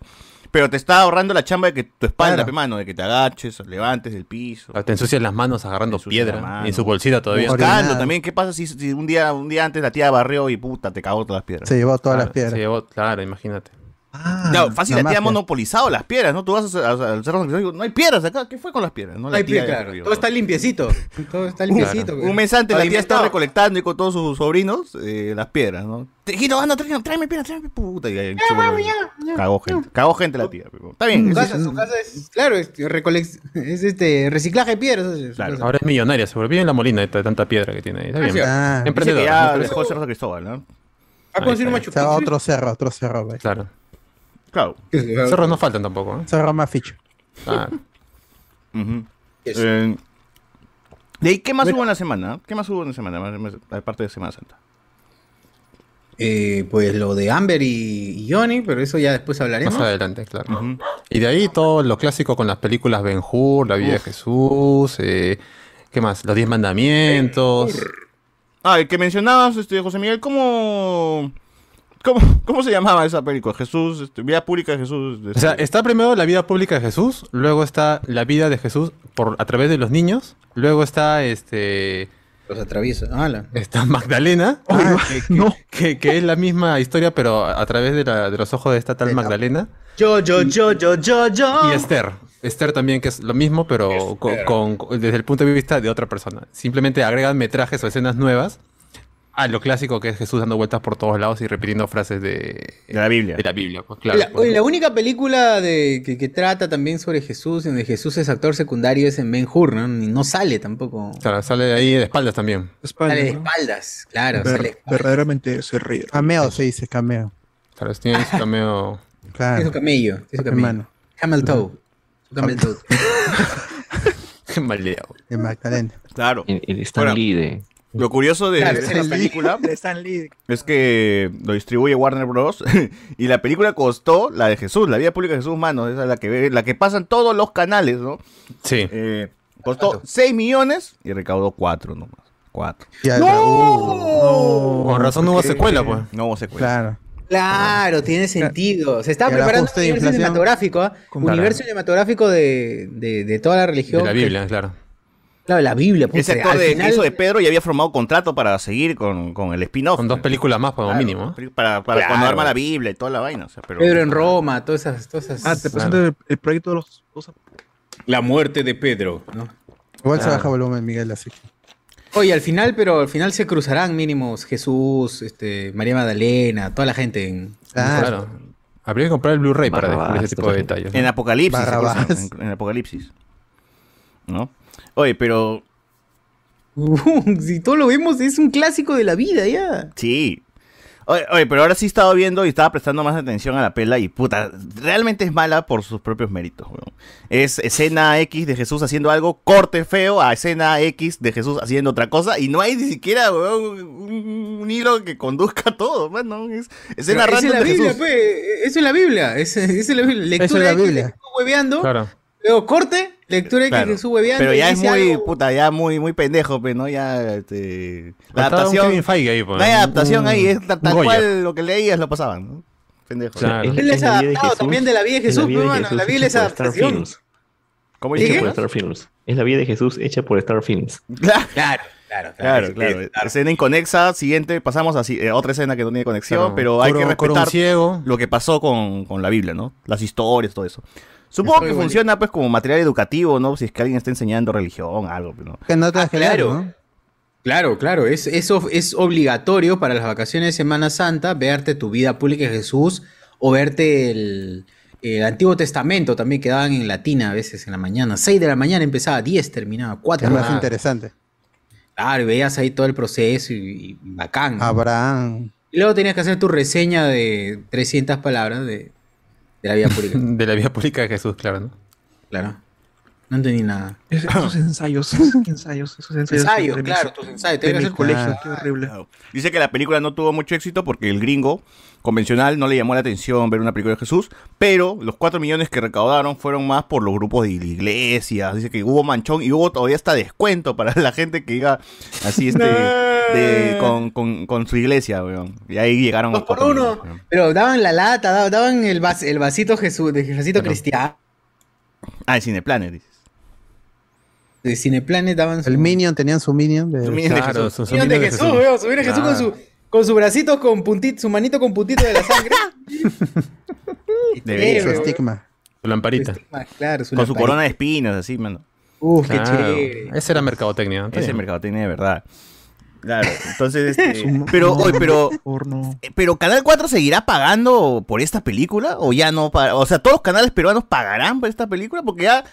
Pero te está ahorrando la chamba de que tu espalda, Claro. pe, mano, de que te agaches, levantes del piso. Te ensucias las manos agarrando Te ensucias la piedra mano. en su bolsita todavía. Orinar. Buscando también, ¿qué pasa si, si un día un día antes la tía barrió y puta, te cagó todas las piedras? Se llevó todas Claro, las piedras. se llevó- claro, imagínate. Ah, No, fácil, la tía ha monopolizado las piedras, ¿no? Tú vas al cerro San Cristóbal y digo, no hay piedras acá, ¿qué fue con las piedras? No, la Ay, tía claro, todo está limpiecito. Todo está limpiecito. Un mes antes la tía está recolectando y con todos sus sobrinos eh, las piedras, ¿no? Tejito, anda, tráeme, tráeme piedras, tráeme puta. Y ahí chulo, cagó gente. Cagó gente la tía. pero Está bien. Su casa, su casa es, claro, es, es este reciclaje de piedras. es Claro. Ahora es millonaria, se volvió en la molina de tanta piedra que tiene ahí. Está bien. sí. Ah, Dice Emprendedor. que ya dejó el cerro San Cristóbal, ¿no? Va a conseguir un Machu se va a Picchu. otro cerro, otro cerro. Claro. Claro. Cerros no faltan tampoco. ¿eh? Cerro más ficho. Ah. Eh, ¿De ahí qué más hubo en la semana? ¿Qué más hubo en la semana? Aparte de Semana Santa. Eh, pues lo de Amber y, Johnny, pero eso ya después hablaremos. más adelante, claro. Y de ahí todo lo clásico con las películas Ben Hur, La vida de Jesús, eh, ¿qué más? Los Diez Mandamientos. Ah, el que mencionabas, este, José Miguel, ¿cómo, cómo, cómo se llamaba esa película? Jesús, este, Vida Pública de Jesús. O sea, este, está primero la vida pública de Jesús, luego está la vida de Jesús por a través de los niños, luego está este Los atraviesa. Ala. está Magdalena, [LAUGHS] Ah, no. que, que es la misma historia pero a, a través de, la- de los ojos de esta tal De la- Magdalena Yo, yo, yo, yo, yo, yo. y Esther. Esther también que es lo mismo pero con- desde el punto de vista de otra persona. Simplemente agregan metrajes o escenas nuevas a lo clásico que es Jesús dando vueltas por todos lados y repitiendo frases de, de la Biblia. de la Biblia. Pues, claro, la, pues. oye, la única película de, que, que trata también sobre Jesús, en donde Jesús es actor secundario, es en Ben Hur, ¿no? Ni- no sale tampoco. Claro, sale de ahí de espaldas también. Espalda, Sale de ¿no? espaldas, claro. Ver- sale de espaldas. verdaderamente se ríe. Cameo se dice, cameo. Claro, tiene su cameo. [LAUGHS] Es su Claro. camello. Es su camello. Hermano. Camel toe. Su camel toe. [LAUGHS] Qué maleado. De Magdalena. Claro. El, el Stan Bueno. Lee de. Lo curioso de, Claro, de es esta el película De Stan Lee. es que lo distribuye Warner Bros. [LAUGHS] y la película costó la de Jesús, la vida pública de Jesús, mano. Esa es la que, ve- la que pasan todos los canales, ¿no? Sí. Eh, costó 6 millones y recaudó 4 nomás. 4. Ya, uh, Con razón no hubo secuela, pues. No hubo secuela. claro. Claro, tiene sentido. Se el preparando un universo cinematográfico. Con- universo cinematográfico de, de, de toda la religión. De la que- Biblia, claro. Claro, la Biblia. puta, Ese actor al de, final- que hizo de Pedro ya había formado contrato para seguir con, con el spin-off. Con dos películas más, como Claro, mínimo. ¿eh? Para, para Claro. cuando arma la Biblia y toda la vaina. o sea, pero, Pedro en Roma, todas esas. Todas esas Ah, te presento el, el proyecto de los. La muerte de Pedro, ¿no? Igual se baja volumen, Miguel, así que. Oye, al final, pero al final se cruzarán mínimos Jesús, este, María Magdalena, toda la gente en. Claro. Claro. Habría que comprar el Blu-ray para descubrir ese tipo de detalles. ¿no? En Apocalipsis. en Apocalipsis. ¿No? Oye, pero [LAUGHS] si todo lo vemos, es un clásico de la vida ya. Sí. Oye, oye, pero ahora sí he estado viendo y estaba prestando más atención a la pela y puta, realmente es mala por sus propios méritos, weón. Es escena X de Jesús haciendo algo, corte feo a escena X de Jesús haciendo otra cosa y no hay ni siquiera, weón, un, un hilo que conduzca a [LAUGHS] todo, mano. Es escena random es la de Biblia, Jesús. pues. Eso es la Biblia. Es, esa es la Biblia. Lectura es la Biblia. Hueveando. Claro. Luego corte, lectura Claro. de Jesús hueveando. Pero ya es muy, algo. puta, ya muy, muy pendejo, pues, ¿no? Ya, este... La un adaptación... Kevin Feige ahí, pues. No hay adaptación Un- ahí, es tal, tal cual lo que leías lo pasaban, ¿no? Pendejo. Claro. Él es adaptado también de la vida de Jesús, vida de pues, mano, Jesús la Biblia es adaptación. ¿Cómo. Hecha dices? por Star Films. Es la vida de Jesús hecha por Star Films. [LAUGHS] Claro, claro, claro. Claro, claro. Escena inconexa, siguiente, pasamos a eh, otra escena que no tiene conexión, Claro. pero hay que Coro- coro respetar ciego. lo que pasó con, con la Biblia, ¿no? Las historias, todo eso. Supongo Estoy que funciona pues como material educativo, ¿no? Si es que alguien está enseñando religión, algo, pero no. Que no te Ah, claro. claro. ¿no? Claro, claro, es, eso es obligatorio para las vacaciones de Semana Santa, verte tu vida pública de Jesús o verte el, el Antiguo Testamento también que daban en latina a veces en la mañana. 6 de la mañana empezaba, 10 terminaba, 4 Es más interesante. Claro, y veías ahí todo el proceso y, y bacán. ¿no? Abraham. Y luego tenías que hacer tu reseña de 300 palabras de, de la vida pública. [LAUGHS] De la vida pública de Jesús, claro, ¿no? claro. No entendí nada. Es- [LAUGHS] esos ensayos, esos ensayos, esos ensayos. Ensayos, claro, tus ensayos. De Tienes mi que hacer colegio, qué horrible. Dice que la película no tuvo mucho éxito porque el gringo convencional no le llamó la atención ver una película de Jesús, pero los 4 millones que recaudaron fueron más por los grupos de la iglesia. Dice que hubo manchón y hubo todavía hasta descuento para la gente que iba así este de- con, con- con su iglesia, weón. Y ahí llegaron los Dos por 4 uno. millones. Pero daban la lata, daban, el, vas- el vasito Jesús, de vasito cristiano. Ah, el Cineplanet, dices. De Cineplanet daban su... El Minion, tenían su Minion. De... Su Minion de Claro, Jesús. su- Minion de Jesús, weón, su minion de Jesús con su, con su bracito con puntito, su manito con puntito de la sangre. [LAUGHS] De Chévere, su estigma. Su lamparita. Claro, su Con su corona de espinas, así, mano. Uf, qué Claro, chévere. Ese era mercadotecnia. ¿no? Ese bien. mercadotecnia de verdad. Claro, entonces, [LAUGHS] este, pero, no, hoy, pero, porno. eh, pero Canal 4 seguirá pagando por esta película o ya no, o sea, todos los canales peruanos pagarán por esta película porque ya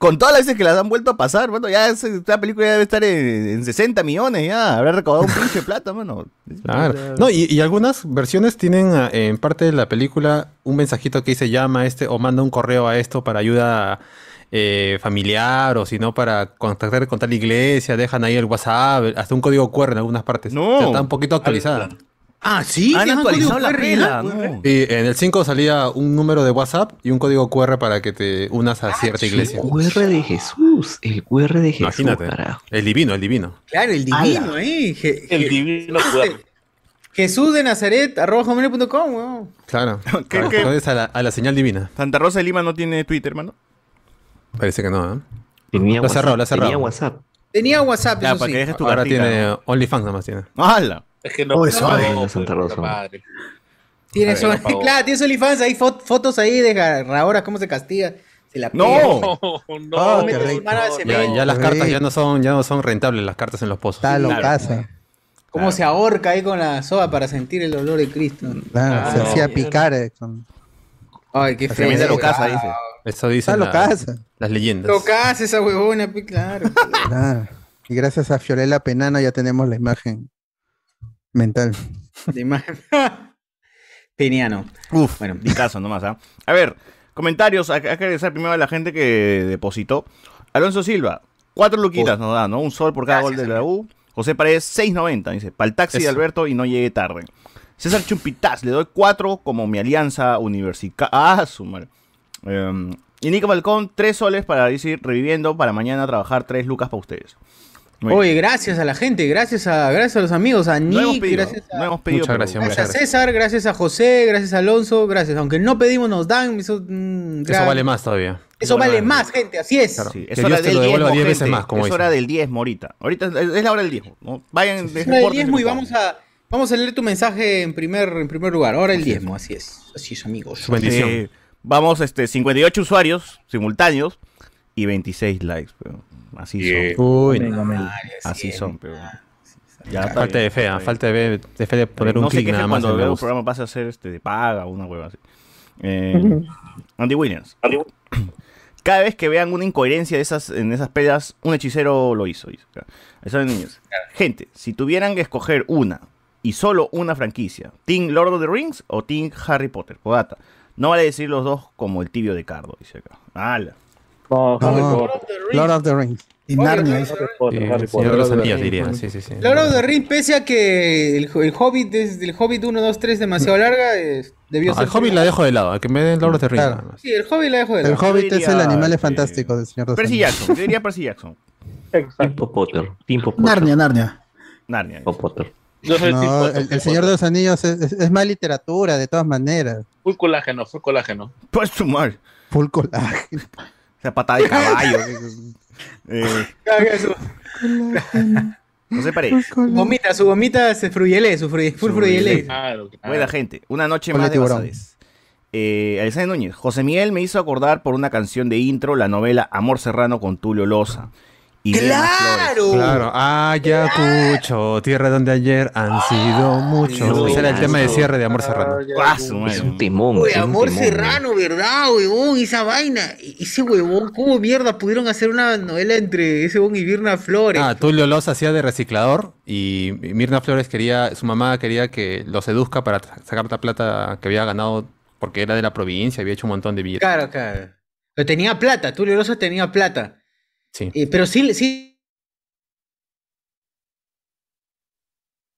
con todas las veces que las han vuelto a pasar, bueno, ya es- esta película ya debe estar en, en 60 millones, ya habrá recaudado un pinche plata, mano. [LAUGHS] Claro. No, y, y algunas versiones tienen ah, en parte de la película un mensajito que dice llama a este o manda un correo a esto para ayuda eh, familiar o si no para contactar con tal iglesia, dejan ahí el WhatsApp, hasta un código QR en algunas partes. No. O sea, está un poquito actualizada. Ah, sí, Han ¿Tienen actualizado código la QR, no. Y en el 5 salía un número de WhatsApp y un código QR para que te unas a cierta iglesia. El QR de Jesús, el QR de Jesús, Imagínate. carajo. El divino, el divino. Claro, el divino, eh. Je- El divino cuerpo. Jesús de Nazaret, arroba hotmail.com, weón. Claro. [LAUGHS] ¿Qué- qué? a la, a la señal divina. Santa Rosa de Lima no tiene Twitter, mano. Parece que no, ¿eh? Tenía cerrado, WhatsApp, tenía. WhatsApp. Tenía WhatsApp, Ya, eso para sí. que dejes tu Ahora cartita, tiene. OnlyFans nomás tiene. ¡Hala! Es que no. Oh, no eso pues, Santa Rosa. Tienes, ver, no claro, tienes OnlyFans, hay fot- fotos ahí de ahora cómo se castiga. Se la No. pega. [LAUGHS] No, no, Oh, Mete qué su rico. mano al Ya, ya las cartas ya no son, ya no son rentables las cartas en los pozos. Está lo casa. Cómo se ahorca ahí con la soga para sentir el dolor de Cristo. Claro, Ah, se no. hacía picar. eh, con... Ay, qué feo. Tremenda locaza, dice. Eso lo la- casa. las leyendas. Locaza esa huevona, pe, claro. [LAUGHS] Claro. Y gracias a Fiorella Penano ya tenemos la imagen mental. De imagen. [LAUGHS] Peniano. Uf, Bueno. mi caso nomás, ¿ah? A ver, comentarios. Hay que agradecer primero a la gente que depositó. Alonso Silva, cuatro luquitas nos da, ¿no? Un sol por cada Gracias, gol de la U. José Paredes, 6.90, dice. Para el taxi de. Alberto y no llegue tarde. César Chumpitaz, le doy cuatro como mi alianza universitaria. Ah, su madre. Em, y Nico Falcón, tres soles para decir, reviviendo, para mañana trabajar tres lucas para ustedes. Muy bien. Oye, gracias a la gente, gracias a, gracias a los amigos, a no hemos Nick, pedido, gracias a, no hemos pedido. Muchas gracias, gracias a César, gracias a José, gracias a Alonso, gracias. Aunque no pedimos, nos dan. Eso, mm, Eso vale más todavía. Eso vale más, gente, así es. Claro. Sí, Que es Dios hora te del lo devuelva diezmo, 10 veces gente. más, como Es dicen. hora del diezmo ahorita. Ahorita es la hora del diezmo. ¿no? Vayan, Es hora del diezmo y vamos a, vamos a leer tu mensaje en primer, en primer lugar. Ahora el diezmo, así es. Así es, amigos. Su bendición. Eh, vamos, este, 58 usuarios simultáneos y 26 likes. pero así son. Uy, no. Así son, pero. Ya falta bien, de fe, ah, falta de fe, de fe de poner un no clic nada más. cuando veo un programa pase a ser este, de paga o una hueva así. Eh, Andy Williams. [CLEARS THROAT] Cada vez que vean una incoherencia de esas, en esas peleas, un hechicero lo hizo. dice. Eso de niños. Gente, si tuvieran que escoger una y solo una franquicia, ¿Team Lord of the Rings o Team Harry Potter? Podata. No vale decir los dos como el tibio de Cardo, dice acá. ¡Hala! No, Harry No. Potter. Lord of the Rings. Y Narnia. Sí, Harry el Señor de Potter. los Anillos diría, sí, sí, sí. Lord of the Rings, pese a que el, el Hobbit es el Hobbit 1, 2, 3 demasiado [LAUGHS] larga, es- debió No, ser. al Hobbit la dejo de lado, al que me den Lord of the Rings Claro. Sí, el Hobbit la dejo de El lado. Hobbit es el animal eh, fantástico del Señor de los Percy. Jackson, yo diría Percy Jackson. Exacto. Timpo Potter. Timpo Potter. Narnia, Narnia. Narnia. Potter. Yo soy No, tipo. el, el Señor de los Anillos es, es- es más literatura, de todas maneras. Full colágeno, full colágeno. Pues su madre. Full colágeno. Esa patada de caballo. [LAUGHS] eh, [LAUGHS] Caga su- José Paredes. Su gomita, su gomita se fruyelé, su fru- full. Claro, claro. Buena gente. Una noche más de. Eh, Alexander Núñez. José Miguel me hizo acordar por una canción de intro la novela Amor Serrano con Tulio Loza. Y Mirna Flores. Claro, Ayacucho, tierra donde ayer han sido muchos. Ese era el tema de cierre de Amor Serrano. Ah, madre. Es un temón. Uy, es un Amor Serrano, ¿verdad, huevón? Esa vaina. Ese huevón, ¿cómo mierda pudieron hacer una novela entre ese huevón y Virna Flores? Ah, Tulio Los hacía de reciclador y Mirna Flores quería, su mamá quería que lo seduzca para sacar la plata que había ganado porque era de la provincia, había hecho un montón de billetes. Claro, claro. Pero tenía plata, Tulio Rosa tenía plata. Sí. Eh, pero sí, sí.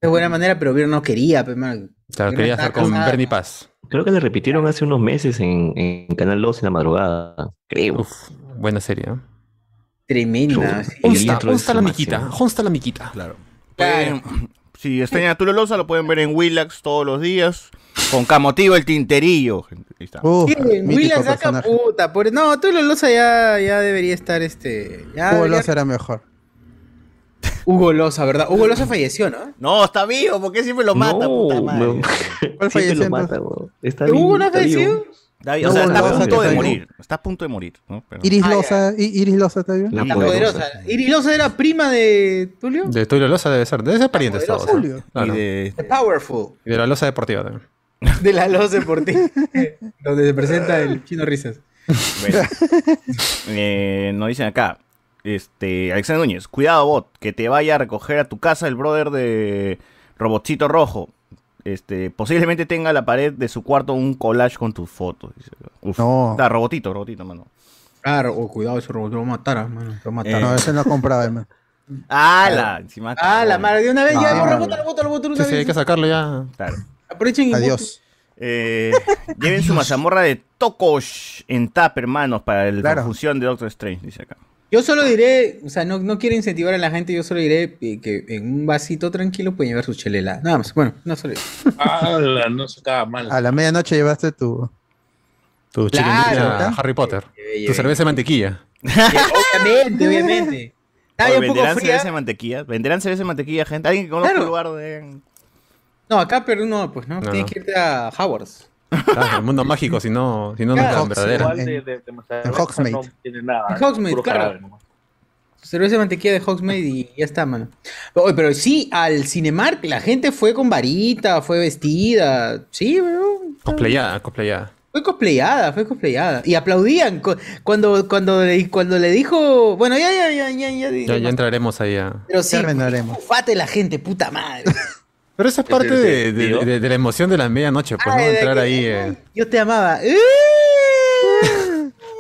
De buena manera, pero no quería. Claro, quería estar con casada. Bernie Paz. Creo que le repitieron hace unos meses en, en Canal 2 en la madrugada. Creo. Uf, buena serie. ¿eh? Tremenda. Sí. el ¿Dónde está, intro dónde es está la miquita? ¿Dónde está la miquita? Claro. Claro. Pueden- si extrañan a Tulio Loza, lo pueden ver en Willax todos los días. Con Camotivo el Tinterillo. gente. Ahí está. Uf, Sí, mítico saca personaje. puta. Por... No, Tulio Loza ya, ya debería estar este. Ya Hugo debería- Loza era mejor. Hugo Loza, ¿verdad? Hugo Loza falleció, ¿no? No, está vivo. ¿Por qué siempre lo mata? No, puta madre? no. ¿Cuál Siempre falleció lo mata, weón. Está ¿Hugo no ha está vivo. fallecido? Está vivo. O sea, No, está a punto de está morir. Está a punto de morir. ¿no? Pero- Iris Ah, ya. Loza, I- Iris Loza está bien. La La poderosa. poderosa. Iris Loza era prima de Tulio. De Tulio Loza debe ser, debe ser parientes todos. poderosa. Claro. Y Y de- Powerful. de la Loza Deportiva también. [LAUGHS] De la Loza Deportiva. [LAUGHS] donde se presenta el chino Risas. Bueno. Eh, nos dicen acá. Este, Alexander Núñez, cuidado bot, que te vaya a recoger a tu casa el brother de Robotcito Rojo. Este, posiblemente tenga la pared de su cuarto un collage con tus fotos. Uf. No. Está, robotito, robotito, mano. Claro, oh, cuidado, ese robot lo va a matar, ah, mano. Lo va a matar. Eh, No, ese no compraba, hermano. ¡Hala! Encima Ah, la madre de una vez, ya, No, borra, no, bótalo, bótalo, bótalo Sí, sí, hay que sacarlo ya. Claro. Aprovechen y Adiós. Eh, lleven su mazamorra de Tokosh en tap, hermanos, para la Claro. función de Doctor Strange, dice acá. Yo solo diré, o sea, no, no quiero incentivar a la gente, yo solo diré eh, que en un vasito tranquilo pueden llevar su chelela. Nada más, bueno, no solo. Ah, no se acaba mal. A la medianoche llevaste tu. Tu Claro. Harry Potter. Lleve, Tu cerveza de mantequilla. obviamente, obviamente. Está Oye, ya un poco ¿Venderán fría. cerveza de mantequilla? ¿Venderán cerveza de mantequilla, gente? ¿Alguien que conozca Claro. un lugar de...? No, acá pero no, pues no, No, tienes no. que irte a Howard's. Claro, el mundo mágico, si no, si no, no es Claro. la verdadera. De, de, de en Hogsmeade. no tiene nada. En Hogsmeade, claro. Cerveza de mantequilla de Hogsmeade y ya está, mano. Oye, pero sí, al Cinemark la gente fue con varita, fue vestida. Sí, bro. Cosplayada, cosplayada. Fue cosplayada, fue cosplayada. Y aplaudían cu- cuando, cuando, le, cuando le dijo. Bueno, ya, ya, ya, ya, ya. Ya, ya entraremos ahí a... Pero sí, fate la gente, puta madre. Pero esa es parte de, de- de- de la emoción de la medianoche, pues, ¿no? Ay, de Entrar ahí... eh, Yo te amaba. [LAUGHS]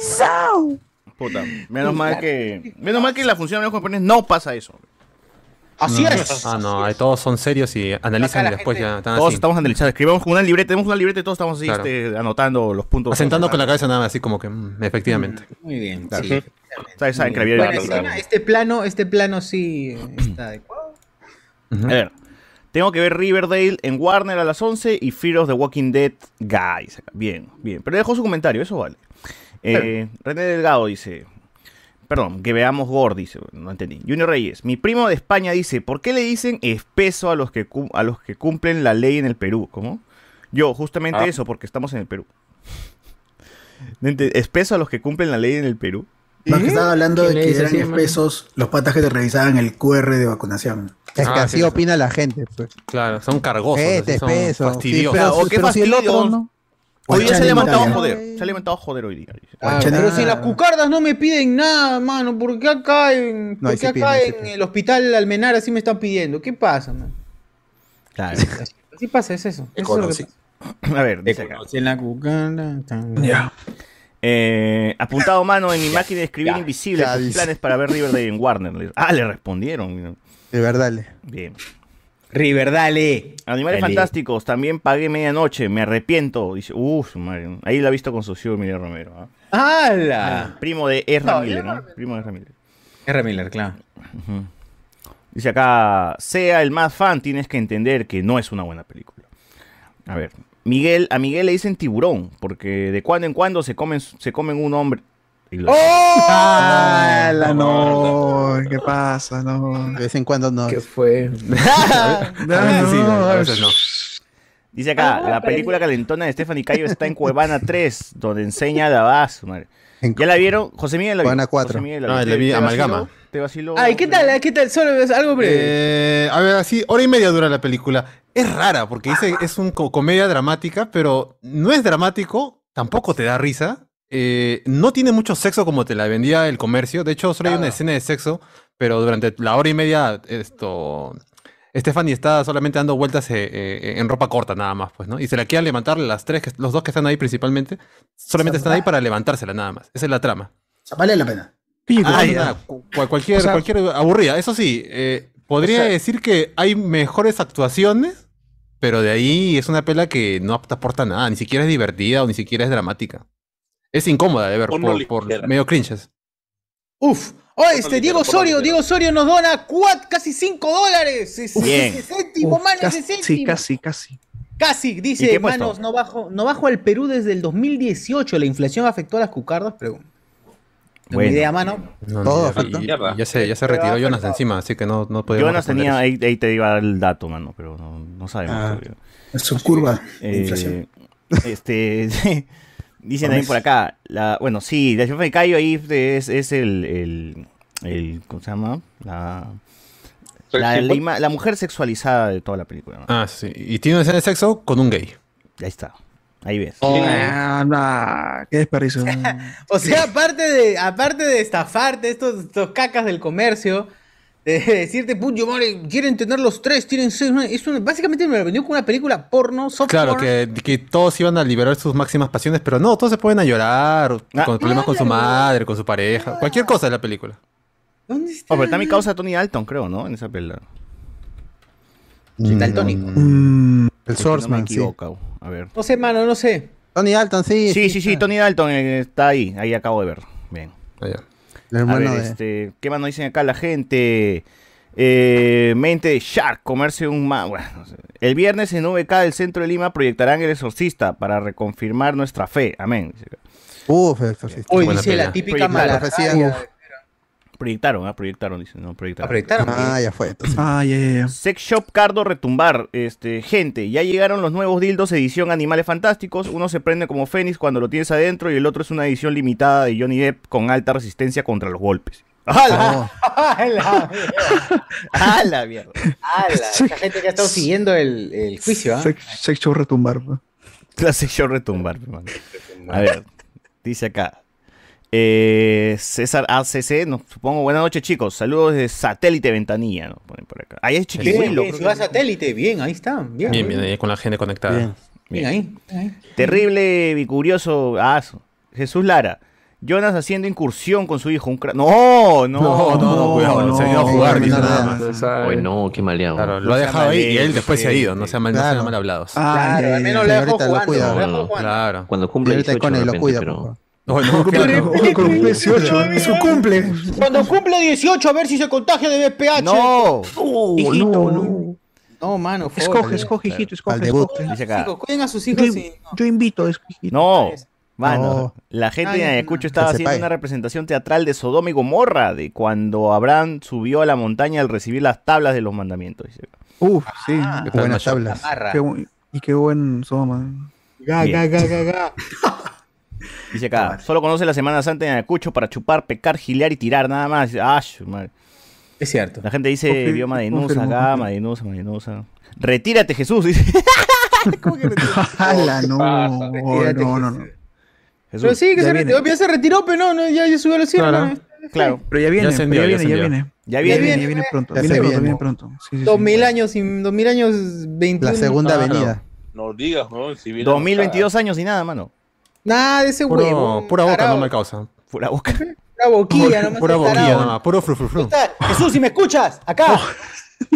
[LAUGHS] Puta, menos mal que... Menos mal que en la función de los japoneses no pasa eso. Así no. es. Ah, no, ahí todos son serios y analizan y después gente- ya están Todos así. estamos analizando, escribimos con una libreta, tenemos una libreta y todos estamos así, Claro. este, anotando los puntos. Asentando con la cabeza nada más, así como que, mm, efectivamente. Muy bien, Claro. sí. Saben Bueno, claro. este plano, este plano sí está adecuado. A ver, tengo que ver Riverdale en Warner a las 11 y Fear of the Walking Dead Guys. Bien, bien. Pero dejó su comentario, eso vale. Eh, René Delgado dice... Perdón, que veamos Gore, dice. No entendí. Junior Reyes. Mi primo de España dice, ¿por qué le dicen espeso a los que, a los que cumplen la ley en el Perú? ¿Cómo? Yo, justamente Ah. eso, porque estamos en el Perú. [LAUGHS] ¿Espeso a los que cumplen la ley en el Perú? Más que estaban hablando de ¿Quién le que eran así, espesos los patas que te revisaban el QR de vacunación. Es que Ah, así sí, sí. opina la gente, pues. Claro, son cargosos, Este, así son. Sí, fastidiosos. pero, O qué pero si el fastidio. otro no. Hoy día se ha levantado a joder. Se ha levantado a joder hoy día. Ah, pero si las cucardas no me piden nada, mano, ¿por qué acá en, No, por ahí qué sí piden, acá en el hospital Almenara sí me están pidiendo? ¿Qué pasa, man? Claro. Así pasa, es eso. Eso es lo que pasa. A ver, dice acá. en la cucarda. Ya. Eh, apuntado mano en mi máquina de escribir invisible ya tus planes para ver Riverdale en Warner. Ah, le respondieron. De verdad. le- Bien. River, dale. Animales Dale. fantásticos, también pagué medianoche, me arrepiento. Dice, uff. Ahí la ha visto con su tío Miguel Romero. ¿ah? ¡Hala! Primo de Ezra No, Miller, ¿no? Primo de Ezra Miller. R. Miller, claro. Dice acá, sea el más fan, tienes que entender que no es una buena película. A ver, Miguel, a Miguel le dicen tiburón, porque de cuando en cuando se comen, se comen un hombre. y lo- ¡Hala, no! ¿Qué pasa? No. De vez en cuando no. ¿Qué fue? [LAUGHS] A veces sí, a veces no. Dice acá, la película calentona de Stephanie Cayo está en Cuevana 3, donde enseña la base, madre. ¿Ya la vieron? José Miguel la vio. Miguel Ah, vio. la vi ¿Te amalgama. ¿Te vaciló? Ay, ¿qué tal? ¿Qué tal? Solo algo breve. Eh, a ver, así, hora y media dura la película. Es rara porque dice es un co- comedia dramática, pero no es dramático, tampoco te da risa. eh, no tiene mucho sexo como te la vendía el comercio. De hecho, solo hay una escena de sexo, pero durante la hora y media esto Stephanie está solamente dando vueltas eh, eh, en ropa corta nada más, pues, ¿no? Y se la quieren levantar las tres, que- los dos que están ahí principalmente, solamente están ahí para levantársela nada más. Esa es la trama. O sea, vale la pena. Ah, ya, cu- cual- cualquier, o sea- cualquier aburrida. Eso sí, eh, podría O sea- decir que hay mejores actuaciones, pero de ahí es una pela que no aporta nada, ni siquiera es divertida o ni siquiera es dramática. Es incómoda de ver por, por medio cringes. Uf. Oh, este Diego Osorio, Diego Osorio nos dona cuat, casi 5 dólares. Es- Bien. ese céntimo, Uf, mano, casi, ese céntimo. sí, casi, casi. Casi, ¿Y dice, manos, no bajo, no bajo al Perú desde el 2018. La inflación afectó a las cucardas, pero. Tengo Bueno. idea, mano. No, Todo y- ya se, ya se retiró Jonas de encima, así que no, no podemos Jonas tenía, ahí, ahí te iba a dar el dato, mano, pero no, no sabemos. Ah, su curva de Eh, inflación. este, [LAUGHS] dicen también por acá, la, bueno, sí, la jefa de Cayo ahí es, es el, el, el- ¿cómo se llama? La, la, la ima- la mujer sexualizada de toda la película. ¿no? Ah, sí. Y tiene una escena de sexo con un gay. Ahí está, ahí ves. Ah, nah, qué desperdicio. [LAUGHS] O sea, aparte de, aparte de estafarte, estos, estos cacas del comercio, de decirte, puño, madre, quieren tener los tres, tienen seis. Es una- básicamente me lo vendió con una película porno, soft Claro, que, que todos iban a liberar sus máximas pasiones, pero no, todos se pueden a llorar, Ah. con problemas con su madre, con su pareja, cualquier cosa de la película. ¿Dónde está? Oh, pero también causa Tony Dalton, creo, ¿no? En esa película. Sí, daltónico. Mm, el Si no sí. equivoco. A ver. No sé, mano, no sé. Tony Alton, sí. Sí, sí, sí, Tony Dalton eh, está ahí, ahí acabo de ver. Bien. Ah, ya. El A hermano ver, de... este, ¿qué más nos dicen acá la gente? Eh, mente de Shark, comerse un ma- bueno, no sé. El viernes en VK del centro de Lima proyectarán El Exorcista para reconfirmar nuestra fe. Amén. Uf, el exorcista. Hoy dice la típica mala. Proyectaron, ah, proyectaron, dicen, no, proyectaron. Proyectaron. Ah, ya fue. entonces. Ah, ya, ya, ya. Sex Shop Cardo Retumbar, este, gente, ya llegaron los nuevos dildos edición Animales Fantásticos. Uno se prende como Fénix cuando lo tienes adentro y el otro es una edición limitada de Johnny Depp con alta resistencia contra los golpes. ¡Hala! ¡Hala! ¡Hala, mierda! [LAUGHS] ¡Hala! Esa gente que ha estado siguiendo el, el juicio, ¿ah? Sex, sex show retumbar. pues. La [LAUGHS] Sex Shop Retumbar, mi mano. A ver, dice acá. Eh, César ACC, nos supongo, buenas noches chicos, saludos desde Satélite Ventanilla, nos ponen por acá. Ahí es creo ciudad satélite, bien, ahí está. Bien, Bien, bien, ahí con la gente conectada. Bien. Bien, ahí. ahí. Terrible, bicurioso. Ah, Jesús Lara. Jonas haciendo incursión con su hijo. Un cra- no, no, No, no, no, cuidado, se ha ido a jugar, no, no, nada no, más. Ay, no, qué maleado. Claro, lo No ha dejado ahí y él después se ha ido, no gente. sea mal, no Claro. sean mal hablados. Ah, Claro, al menos ya. lo dejo Señorita, lo jugando. cuida. Lo No, no. Cuando cumple Señorita 18 Cone, de lo cuida, pero... No, no, claro. Con un 18. Es su cumple. Cuando cumple 18, a ver si se contagia de BPH. No. Hijito, no. No, mano, fue. Escoge, escoge, hijito, escoge. Al debut. escoge. Dice acá. Chicos, cuiden a sus Yo, hijos y. yo invito, hijito. No. Mano, No. la gente Ay, de no. Ayacucho estaba haciendo pague. una representación teatral de Sodoma y Gomorra, de cuando Abraham subió a la montaña al recibir las tablas de los mandamientos. dice. Uf, sí. Ah, Buenas tablas. Qué y qué buen Soma. Ga, ga, ga, ga, ga. [LAUGHS] Dice acá, solo conoce la Semana Santa en Ayacucho para chupar, pecar, gilear y tirar, nada más. Su madre. Es cierto. La gente dice, Confirmo, vio Madenusa acá. Madenusa, Madenusa. Retírate, Jesús, dice. [LAUGHS] ¿Cómo que retírate? ¡Hala, no! pasa? Retírate, No, no, no. Jesús. Pero sí, que Ya se viene. retiró, ya se retiró, pero no, no, ya, ya subió a los cielos. Claro. ¿no? Claro, Pero ya viene, Ya ascendió, pero ya ya viene, ya ascendió. viene. ya Ya viene. viene, ya viene pronto. Ya Viene pronto, viene. viene pronto. Sí, sí, sí. Dos mil años, y dos mil años, 21. La segunda avenida. No digas, ¿no? Si viene 2022 años y nada, mano. Nada de ese Puro- huevo. pura boca no me causa. Pura boca. [LAUGHS] Pura boquilla, nomás. Pura el boquilla nada más, puro fru fru fru. Está- Jesús, si me escuchas, acá.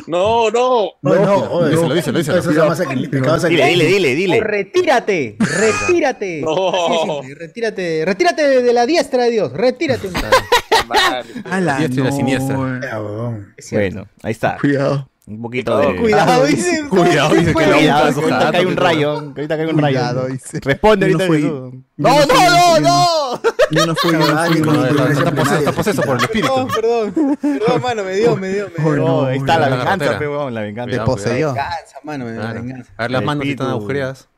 No, no. No, no, oye, díselo, díselo, díselo. Eso se llama sacri- pecado Dile, dile, dile, dile. Retírate, retírate. No. Retírate, retírate de, la diestra de Dios, retírate. Madre. ¡Hala, Diestra y la no! siniestra. Bueno, ahí está. Cuidado. Un poquito de... Cuidado, dice. Cuidado, dice que ahorita cae un rayo. que Ahorita cae un rayo. Cuidado, dice. Responde ahorita. No, no no, no. Yo no fui, yo no Está poseso, por el espíritu. Perdón, perdón. Perdón, mano, me dio, me dio, me dio. Bueno, No, ahí está la venganza, huevón, la venganza. Te poseyó. Venganza, mano, me dio Claro. venganza. A ver las manos están agujereadas.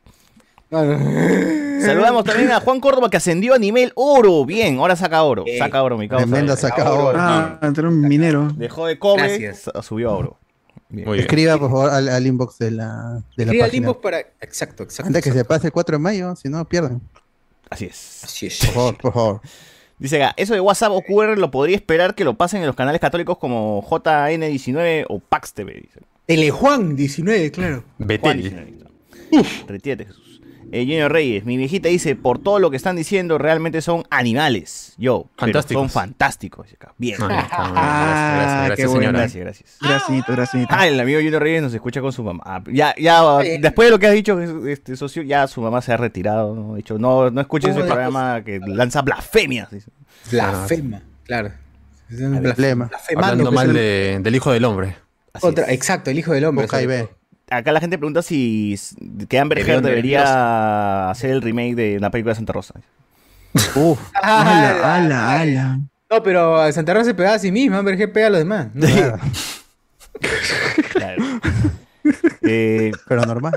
Saludamos también a Juan Córdoba que ascendió a nivel oro. Bien, ahora saca oro. Saca oro, mi causa. Tremenda saca oro. Ah, entró un minero. Dejó de cobre, subió a oro. Bien. Escriba, por favor, al, al inbox de la, de la Escriba al página. inbox para. Exacto, exacto. Antes que se pase el 4 de mayo, si no, pierden. Así es. Así es. Por favor, por favor. Dice acá, eso de WhatsApp o QR lo podría esperar que lo pasen en los canales católicos como JN19 o Pax TV. Dice. Telejuan 19, claro. Betel. 19. Retírate, Jesús. Eh, Junior Reyes, mi viejita dice, por todo lo que están diciendo, realmente son animales. Yo, Fantásticos. son fantásticos. Bien. Ah, Gracias, gracias, gracias, bueno. señora. Gracias, gracias. Gracias, gracias. Ah, el amigo Junior Reyes nos escucha con su mamá. Ah, Ya, ya, después de lo que has dicho, este socio, ya su mamá se ha retirado. ¿no? Ha dicho, no, no escuches ese ¿Cómo de programa que lanza blasfemias. dice. Blasfema, claro. Es un Blasfema. blasfemando, Hablando mal el- de- del hijo del hombre. Así Otra, es. exacto, el hijo del hombre. Busca y ve. Acá la gente pregunta si que Amber Heard de debería hacer el remake de una película de Santa Rosa. Uf, [LAUGHS] Ala, ala, ala. No, pero Santa Rosa se pegaba a sí misma, Amber Heard pega a los demás. ¿no? claro, Claro. [LAUGHS] Eh, pero normal.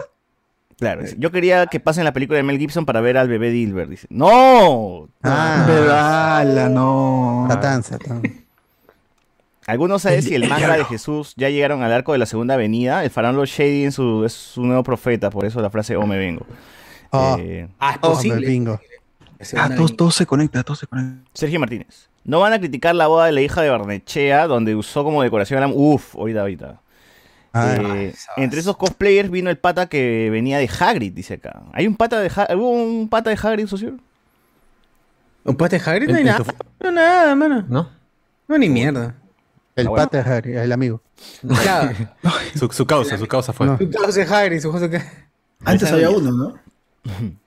claro, yo quería que pasen la película de Mel Gibson para ver al bebé Dilbert. Dice, ¡No! Ah, Pero ala, no. Satán, Satán. ¿Algunos saben si el manga de Jesús ya llegaron al arco de la segunda avenida? El faraón Shady en su, es su nuevo profeta, por eso la frase Oh me vengo. Oh, Eh, Ah, oh, posible. bingo. Ah, todo, todo se conecta, todo se conecta. Sergio Martínez. No van a criticar la boda de la hija de Barnechea, donde usó como decoración a la... Uf, ahorita, ahorita. Ah, Eh, entre esos cosplayers vino el pata que venía de Hagrid, dice acá. ¿Hay un pata de Hagrid? ¿Hubo un pata de Hagrid, socio? ¿Un pate de Hagrid? No hay nada. No, nada, mano. ¿No? No, ni mierda. El Ah, bueno. pata es Harry, el amigo. [LAUGHS] Claro. Su, su causa, su causa fue. No. Su causa de Hagrid, su causa que... Antes había uno, ¿no? [LAUGHS]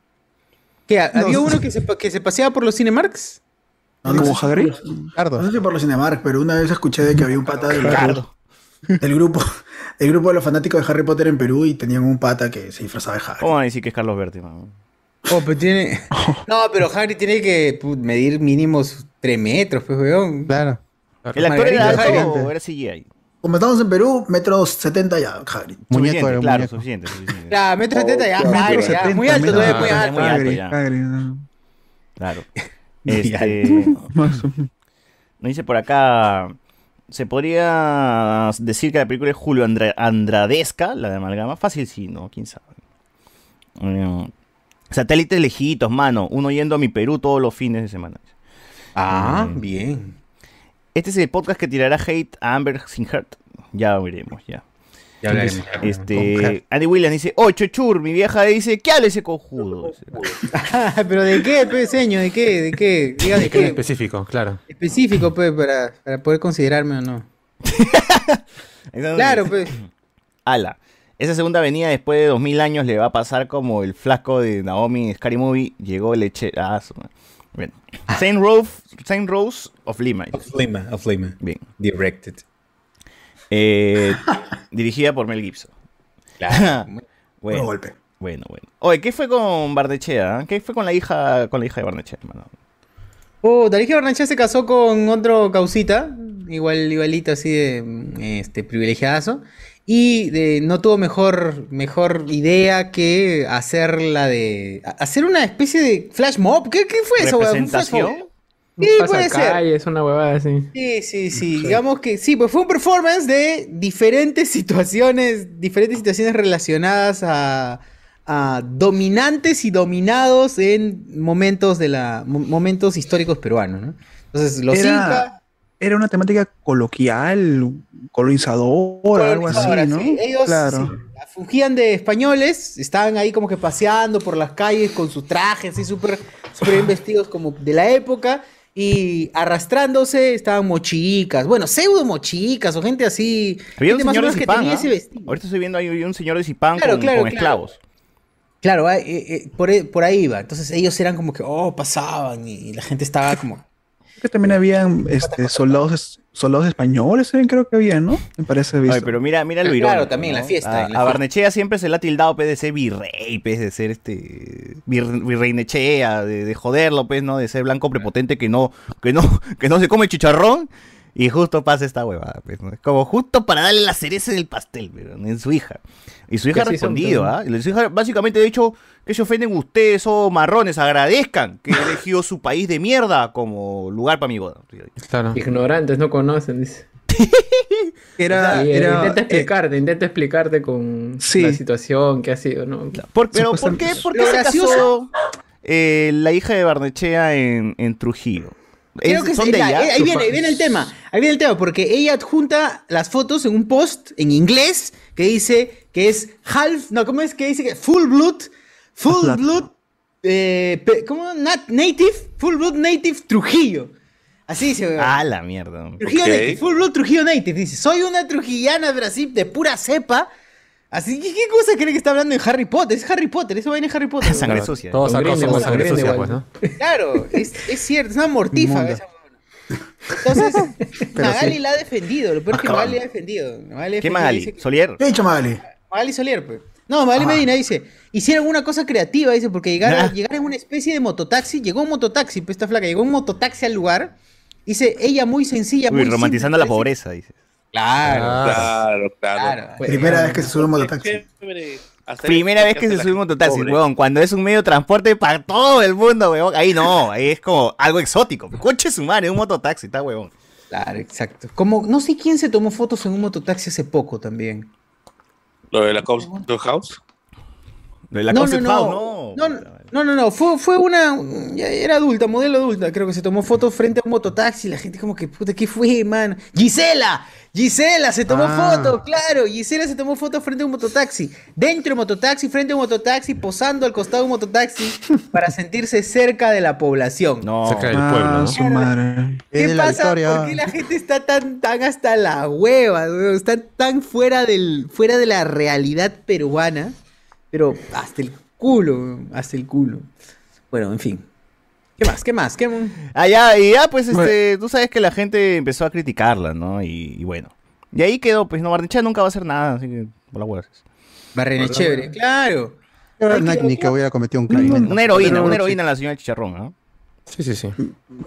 ¿Qué? ¿Había No, uno que se, pa- que se paseaba por los Cinemarks? No, no ¿Como sé- Hagrid? Cardo. No sé si por los Cinemark, pero una vez escuché de que había un pata del, del grupo, del [LAUGHS] grupo de los fanáticos de Harry Potter en Perú y tenían un pata que se disfrazaba de Harry. ¿Cómo van a decir que es Carlos Berti, man? Oh, pero tiene... No, pero Hagrid tiene que medir mínimos 3 metros, pues, weón. Claro. ¿El actor era alto o era CGI? Como estamos en Perú, metros 70 ya, Hagrid. Muñeco Suficiente, era claro, muñeco. suficiente. suficiente. Ya, metro 70 ya, Metro Hagrid, ya, 70, muy alto, metro todavía muy 70, alto. muy alto Hagrid, ya. Hagrid, no. Claro. [LAUGHS] Este, nos dice por acá, ¿se podría decir que la película es Julio Andra- Andradesca, la de Amalgama? Fácil sí, ¿no? ¿Quién sabe? Eh, satélites lejitos, mano. Uno yendo a mi Perú todos los fines de semana. Ah, Mm. bien. Este es el podcast que tirará hate a Amber sin hurt. Ya veremos, ya. Ya hablaremos. Este, Andy Williams dice, oh, chochur, mi vieja dice, ¿qué habla ese cojudo? [LAUGHS] [LAUGHS] Pero ¿de qué, pe, señor? ¿De qué? ¿De qué? Diga de ¿Qué en qué. específico? Claro. Específico, pues, para, para poder considerarme o no. [LAUGHS] Claro, pues. Ala. Esa segunda avenida después de 2000 años le va a pasar como el flaco de Naomi Scary Movie. Llegó leche. Ah, su madre. Bien. Saint Rose, Saint Rose of Lima. Of Lima, of Lima. Bien. Directed. Eh, [LAUGHS] dirigida por Mel Gibson. Claro. [LAUGHS] Bueno, golpe. bueno, bueno. Oye, ¿qué fue con Barnechea? ah? ¿Qué fue con la hija, con la hija de Barnechea, hermano? Oh, Darige Barnechea se casó con otro causita, igual, igualito así de este privilegiadazo. Y de- no tuvo mejor, mejor idea que hacer la de. a- hacer una especie de flash mob. ¿Qué, qué fue eso, weón? ¿Un flash mob? ¿Representación? Sí, puede ser. es una huevada así. Sí, sí, sí. Digamos que sí, pues fue un performance de diferentes [LAUGHS] situaciones, diferentes situaciones relacionadas a, a dominantes y dominados en momentos de la mo- momentos históricos peruanos, ¿no? Entonces, los Era- incas, Era una temática coloquial, colonizadora, algo así, ¿no? sí, ellos claro. sí, fungían de españoles, estaban ahí como que paseando por las calles con sus trajes, así súper súper bien [LAUGHS] vestidos como de la época. Y arrastrándose estaban mochicas, bueno, pseudo mochicas o gente así. Había un gente más señor de que Zipán, tenía ¿ah? ese vestido. Ahorita estoy viendo ahí un señor de Zipán Claro, con, claro, con claro. esclavos. Claro, eh, eh, por, ahí- por ahí iba. Entonces ellos eran como que, oh, pasaban y la gente estaba como... Creo que también habían este, soldados, soldados españoles, también creo que había, ¿no? Me parece visto. Ay, pero mira, mira lo Claro, irónico. también en la ¿no? fiesta, A, la a fiesta. Barnechea siempre se le ha tildado pues, de ser virrey, pues, de ser este vir- virreinechea, de, de joderlo, pues, ¿no? De ser blanco prepotente que no, que no, [LAUGHS] que no se come chicharrón. Y justo pasa esta huevada, pues, como justo para darle la cereza en el pastel, pero en su hija. Y su hija ha respondido, pues, ¿ah? Y su hija básicamente ha dicho que se ofenden ustedes, son marrones, agradezcan que he elegido su país de mierda como lugar para mi boda. Ignorantes, no conocen, dice. [LAUGHS] Era- eh, era- intenta explicarte, intenta explicarte con Sí. la situación que ha sido, ¿no? Por- pero ¿por qué, por qué se gracioso- casó eh, la hija de Barnechea en, en Trujillo? Creo ¿Es- que ¿Son es- de la- allá? ahí viene, ahí viene el tema. Ahí viene el tema, porque ella adjunta las fotos en un post en inglés que dice que es half, no, ¿cómo es que dice que full blood, full blood, eh, ¿cómo? Nat- native, full blood native Trujillo. Así dice. weón. Ah, la mierda. Trujillo native, full blood Trujillo native. Dice, soy una trujillana de Brasil de pura cepa. Así que, ¿qué cosa cree que está hablando en Harry Potter? Es Harry Potter, eso va en Harry Potter. Sangre weón. sucia. Todos somos sangre con sucia, Grindelwald. pues, ¿no? Claro, es, es cierto, es una mortífaga esa Entonces, [LAUGHS] Magali sí. la ha defendido. Lo peor es que Acabando. Magali la ha defendido. Magali ¿Qué Magali? que- ¿Solier? ¿Qué ha dicho Magali? Magali Solier, pues. No, Magali Medina dice, hicieron una cosa creativa, dice, porque llegaron, Ah. llegaron en una especie de mototaxi, llegó un mototaxi, pues esta flaca, llegó un mototaxi al lugar, dice, ella muy sencilla, Uy, muy romantizando simple, la pobreza, dice. Claro, Claro, claro. claro. pues, Primera vez que se sube un mototaxi. Primera vez que se sube un mototaxi, weón. Cuando es un medio de transporte para todo el mundo, weón. Ahí no, ahí es como algo exótico. Coche su madre, un mototaxi, está weón. Claro, exacto. Como, no sé quién se tomó fotos en un mototaxi hace poco también. Lo de la Cops House. Lo de la no, no, House, no, no. no, no, no, no, fue, fue una, ya era adulta, modelo adulta, creo que se tomó fotos frente a un mototaxi, la gente como que, puta, ¿qué fue, man? Gisela, Gisela se tomó Ah. fotos, claro, Gisela se tomó fotos frente a un mototaxi, dentro de un mototaxi, frente a un mototaxi, posando al costado de un mototaxi para sentirse cerca de la población. No. Cerca del Ah, pueblo, ¿no? su madre. ¿Qué pasa? victoria. ¿Por qué la gente está tan, tan hasta la hueva? Está tan fuera, del, fuera de la realidad peruana, pero hasta el culo, hasta el culo. Bueno, en fin. ¿Qué más? ¿Qué más? ¿Qué... Ah, ya, y ya, pues, este, tú sabes que la gente empezó a criticarla, ¿no? Y, y bueno. Y ahí quedó, pues, no, Barnechea nunca va a hacer nada, así que, por las huevas. Barrene chévere, claro. No, ni que hubiera cometido un crimen. Una heroína, una heroína la señora Chicharrón, ¿no? Sí, sí, sí.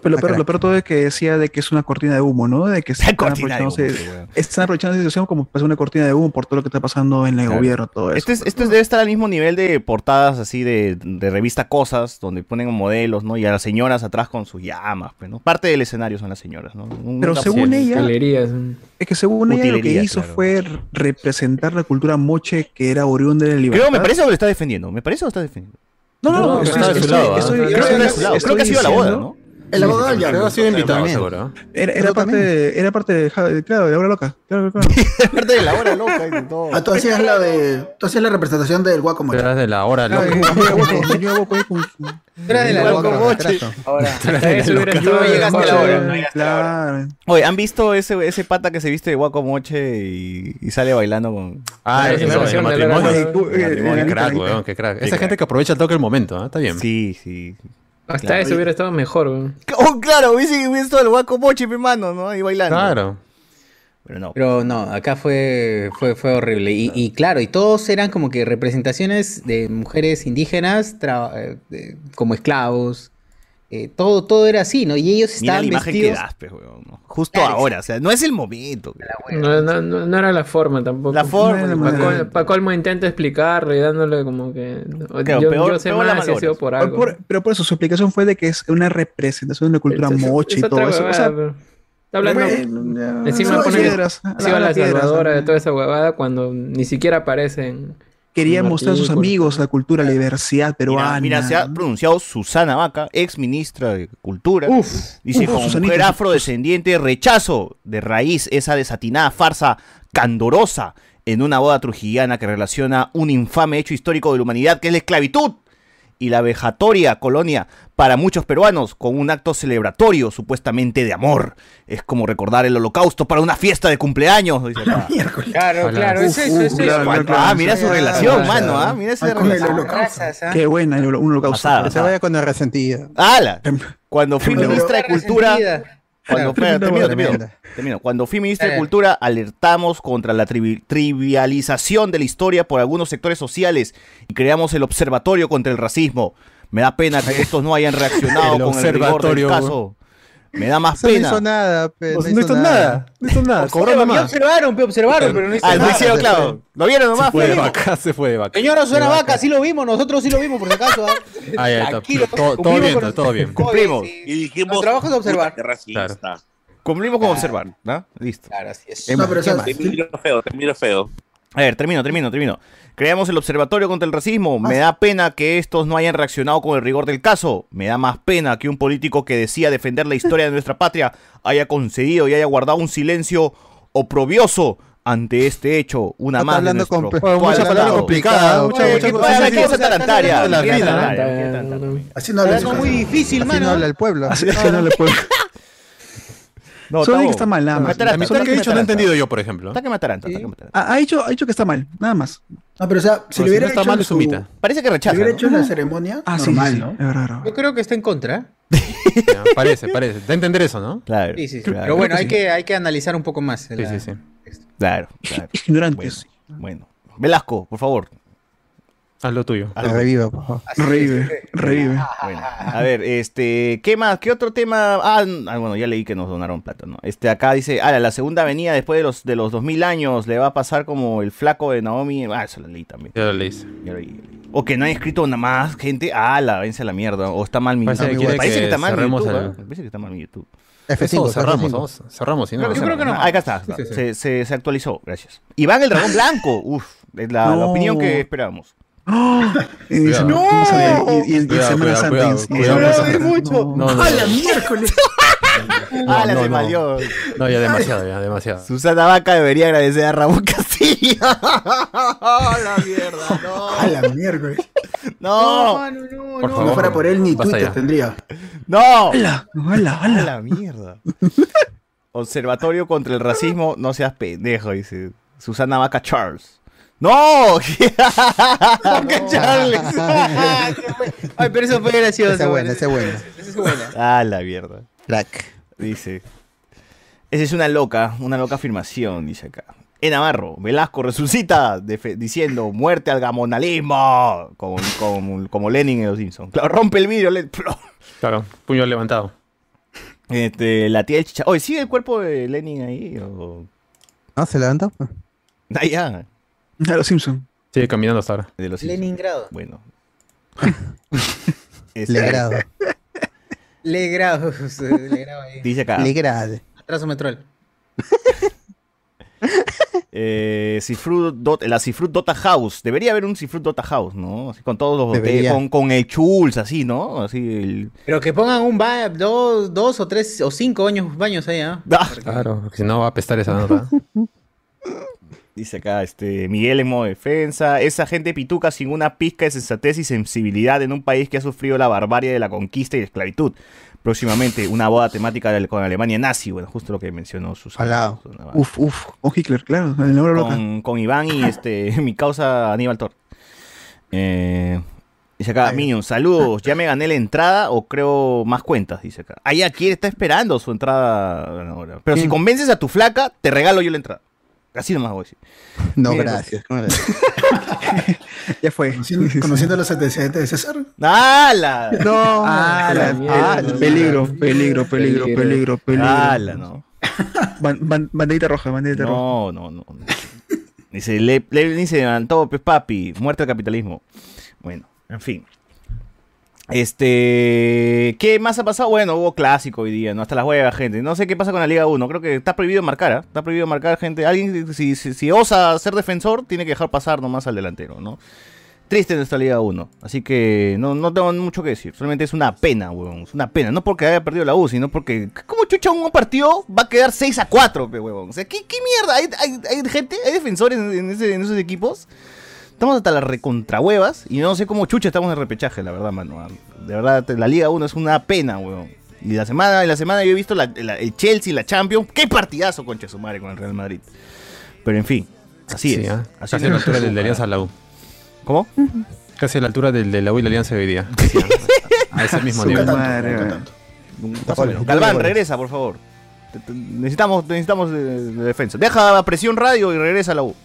Pero lo Ah, peor, lo peor todo es que decía de que es una cortina de humo, ¿no? De que se [LAUGHS] están de humo, están aprovechando la situación como para hacer una cortina de humo por todo lo que está pasando en el Claro. gobierno, todo eso. Este, es- este es- debe estar al mismo nivel de portadas así de, de revista Cosas, donde ponen modelos, ¿no? Y a las señoras atrás con sus llamas, pues, ¿no? Parte del escenario son las señoras, ¿no? Un- Pero según ella, Galerías. es que según ella lo que hizo claro. fue representar la cultura moche que era oriunda de la libertad. Creo, me parece que lo está defendiendo. Me parece que lo está defendiendo. No, no, No, que estoy, Creo que ha sido la boda, ¿no? El abogado del diablo. ha sido invitado, seguro. Era, era parte, de, era parte de, claro, de la hora loca. Claro, claro. [LAUGHS] Parte de la hora loca y de todo. Ah, tú hacías la de. Tú hacías la representación del guacamoche. Detrás de la hora, su- Era de la loca. retraso. Ahora, No llegaste a la hora. Claro. Oye, ¿han visto ese, ese pata que se viste de guacomoche y, y sale bailando con... Ah, La el, el matrimonio. El Eh, qué crack, eh, weón, qué crack. Esa gente que aprovecha el toque del momento, ¿ah? Está bien. Sí, sí. Hasta Claro. eso hubiera estado mejor, weón. [LAUGHS] Oh, claro, hubiese visto el guacomoche, mi hermano, ¿no? Ahí bailando. Claro. Pero no. Pero no, acá fue, fue, fue horrible. Y, y claro, y todos eran como que representaciones de mujeres indígenas eh, de- como esclavos. Eh, todo, todo era así, ¿no? Y ellos Mira estaban la imagen vestidos. que das, pues, weón, ¿no? Justo Claro, ahora, o sea, no es el momento. No, no, no, no era la forma tampoco. La forma, No era la Pa' manera. col- pa' colmo intenta explicarle y dándole como que. Claro, yo, peor- yo sé peor la más si ha sido por algo. por- pero por eso su explicación fue de que es una representación de la cultura Es- es y todo eso. O huevada, sea, pero- Está hablando. bueno, Encima a las pone piedras, a encima las la piedras, salvadora de toda esa huevada cuando ni siquiera aparecen. Quería mostrar a sus amigos la cultura, la diversidad peruana. Mira, mira, se ha pronunciado Susana Vaca, ex ministra de Cultura. Uf, Dice, uf, como Susanita, mujer sus- afrodescendiente, rechazo de raíz esa desatinada farsa candorosa en una boda trujillana que relaciona un infame hecho histórico de la humanidad que es la esclavitud y la vejatoria colonia para muchos peruanos con un acto celebratorio supuestamente de amor. Es como recordar el holocausto para una fiesta de cumpleaños. dice acá. [LAUGHS] Miércoles. Claro, Hola. claro, es Uf, eso, uf, es eso. claro, claro, claro. Ah, mira su relación, mano, ah, mira esa ah, relación. ¿ah? Qué buena, un holocausto. Se vaya con el resentido. ¡Hala! Cuando fui Pero- ministra de Cultura, Resentida. Cuando, Claro. espera, termino, termino, Tremenda. termino. Cuando fui ministro de Eh. Cultura, alertamos contra la trivi- trivialización de la historia por algunos sectores sociales y creamos el Observatorio contra el Racismo. Me da pena que estos no hayan reaccionado [LAUGHS] El con el rigor del caso. Me da más Eso no pena. hizo nada, pe, No, no hizo nada. No hizo nada. Cobró Observaron, nomás. observaron, pe, observaron, pero no hizo Ah, no nada. hicieron, claro. Lo vieron nomás. Se fue de vaca, se fue de vaca. Señora suena vaca, sí lo vimos, nosotros sí lo vimos por si acaso. ¿ah? [LAUGHS] Ah, ya, está. Tranquilo, Todo, bien, todo bien. Cumplimos. Y dijimos. Nuestro trabajo es observar. "Puta, qué racista. Cumplimos con observar, ¿no? Listo. Claro, así es. No, pero Te miro feo, te miro feo. A ver, termino, termino, termino. Creamos el Observatorio contra el Racismo. Me da pena que estos no hayan reaccionado con el rigor del caso. Me da más pena que un político que decía defender la historia de nuestra patria haya concedido y haya guardado un silencio oprobioso ante este hecho. Una más de hablando nuestro con- mucha palabra complicada, mucha- ¿qué mucha- mucha- así no habla casa. difícil, Así no mano. habla el pueblo. No Solo digo que está mal, nada más. Mitad ataque que he dicho no he entendido yo, por ejemplo. Ataque ataranta, ataque ataranta. Ha, ha dicho, ha dicho que está mal, nada más. No, pero o sea, si le hubiera no está hecho mal, es su-. Parece que si rechaza. hubiera ¿no? hecho la ceremonia, Ah, normal, sí, ¿no? es verdad. Yo creo que está en contra. [LAUGHS] Parece, parece. Da a entender eso, ¿no? Claro, Sí, sí, sí. claro, Pero bueno, que hay sí. que, hay que analizar un poco más. Sí, la- sí, sí. claro, claro. [LAUGHS] Ignorantes. Bueno, Velasco, por favor. Haz lo tuyo. Algo. Reviva, por favor. Revive, revive. Bueno, a ver, este, ¿qué más? ¿Qué otro tema? Ah, ah, bueno, ya leí que nos donaron plata, ¿no? Este, acá dice, ah, la segunda avenida después de los de los 2000 años le va a pasar como el flaco de Naomi. Ah, eso lo leí también. Ya lo. Ya lo leí. O que no hay escrito nada más gente. Ah, la vence a la mierda. O está mal mi Parece que YouTube. quiere Parece que, que está mal mi YouTube. el- ¿eh? Parece que está mal mi YouTube. F5, Eso, cerramos, F5. vamos, cerramos. si no, Yo creo que no. Ah, acá está. Sí, sí, sí. Se, se- se actualizó, gracias. Iván el dragón blanco. Uf, es la, opinión que esperábamos. ¡Oh! [GASPS] Y dice, no, ¿cómo sabía? Y, y, y Cuidado, Semana cuidado, Santa. cuidado, y- mucho. No. No, no, ¡A no. la miércoles! [LAUGHS] ah, la no, se no. malió. No, ya demasiado, ya demasiado. Susana Vaca debería agradecer a Ramón Castillo. [LAUGHS] la mierda, no. [LAUGHS] ¡A la miércoles! No, no, Por no. Si no fuera por él, ni Twitter ya. tendría. no. ¡Hala! ¡Hala! A ¡Hala! la mierda. Observatorio contra el racismo, no seas pendejo, dice Susana Vaca Charles. ¡No! [LAUGHS] Vaca Charles. [LAUGHS] Ay, pero eso fue gracioso. Esa es buena, esa es buena. Esa es buena. Ah, la mierda. Crack. Dice. Esa es una loca, una loca afirmación, dice acá. En Navarro, Velasco resucita diciendo muerte al gamonalismo. Como, como, como Lenin en los Simpsons. Claro, rompe el vidrio. le-. [LAUGHS] Claro, puño levantado. Este, la tía del chicha. Oye, ¿sigue el cuerpo de Lenin ahí? O... ¿No? ¿Se levantó? Ah, ya. [LAUGHS] A los Simpsons. Sigue caminando hasta ahora. De los Simpsons. Leningrado. Bueno. [LAUGHS] Este, Legrado. [LAUGHS] Legrado. Legrado ahí. Dice acá. Legrade. Atraso metrol. Eh, Cifrut Dot- la Cifrut Dota House. Debería haber un Cifrut Dota House, ¿no? Así, con todos los Debería. con, con el Chuls, así, ¿no? Así el. Pero que pongan un ba dos, dos o tres o cinco años, baños ahí, ¿ah? Ah, Claro, porque si no va a apestar esa nota. Dice acá, este, Miguel en modo defensa. Esa gente pituca sin una pizca de sensatez y sensibilidad en un país que ha sufrido la barbarie de la conquista y la esclavitud. Próximamente, una boda temática con Alemania nazi. Bueno, justo lo que mencionó Susana. Susana. Uf, uf. Con Hitler, claro. Con, con Iván y este [LAUGHS] mi causa Aníbal Thor. Eh, dice acá, Minion, saludos. ¿Ya me gané la entrada o creo más cuentas? Dice acá. Ah, ya, quiere, está esperando su entrada. Pero si convences a tu flaca, te regalo yo la entrada. Así nomás voy a decir. No, Mira, gracias. ¿Cómo le- [LAUGHS] Ya fue. Conociendo, conociendo los antecedentes de César. ¡Hala! No. Peligro, peligro, peligro, Peligro. peligro. ¡Hala, no! Ban- ban- banderita roja, banderita roja. No, no, no. no. Dice, le, le- dice, levantó, pues papi, muerte al capitalismo. Bueno, en fin. Este, ¿qué más ha pasado? Bueno, hubo clásico hoy día, ¿no? Hasta las huevas, gente. No sé qué pasa con la Liga 1. Creo que está prohibido marcar, ¿ah? Está prohibido marcar, gente. Alguien, si, si, si osa ser defensor, tiene que dejar pasar nomás al delantero, ¿no? Triste nuestra Liga 1. Así que no, no tengo mucho que decir. Solamente es una pena, huevón. Es una pena. No porque haya perdido la U, sino porque. ¿Cómo chucha un partido va a quedar 6 a 4, pe, huevón? ¿qué, qué mierda? ¿Hay, hay, hay gente? ¿Hay defensores en, en ese- en esos equipos? Estamos hasta las recontrahuevas y no sé cómo chucha estamos en repechaje, la verdad, mano. De verdad, la Liga 1 es una pena, huevón. Y la semana, en la semana yo he visto la- la- el Chelsea, la Champions. ¡Qué partidazo, concha su madre, con el Real Madrid! Pero en fin, así Sí, es. ¿ah? Así Casi es a la altura del de. Alianza a la U. ¿Cómo? Casi a la altura del de la U y la Alianza de hoy día. [LAUGHS] Sí, a, ese mismo nivel. Galván, regresa, por favor. Necesitamos, necesitamos de, de defensa. Deja presión radio y regresa a la U.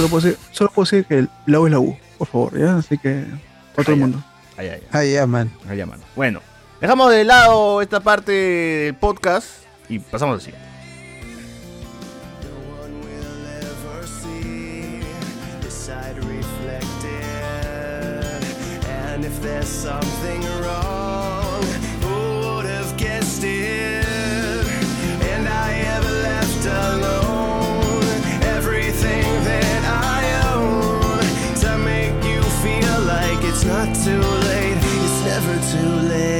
Solo puedo decir, solo puedo decir que el- la U es la U, por favor, ¿ya? Así que, para todo el mundo. Ay, ay, ay. Ya, man. Allá, mano. Bueno, Dejamos de lado esta parte del podcast y pasamos al siguiente. if there's something wrong, who would have guessed it? And I ever left alone it's not too late. It's never too late.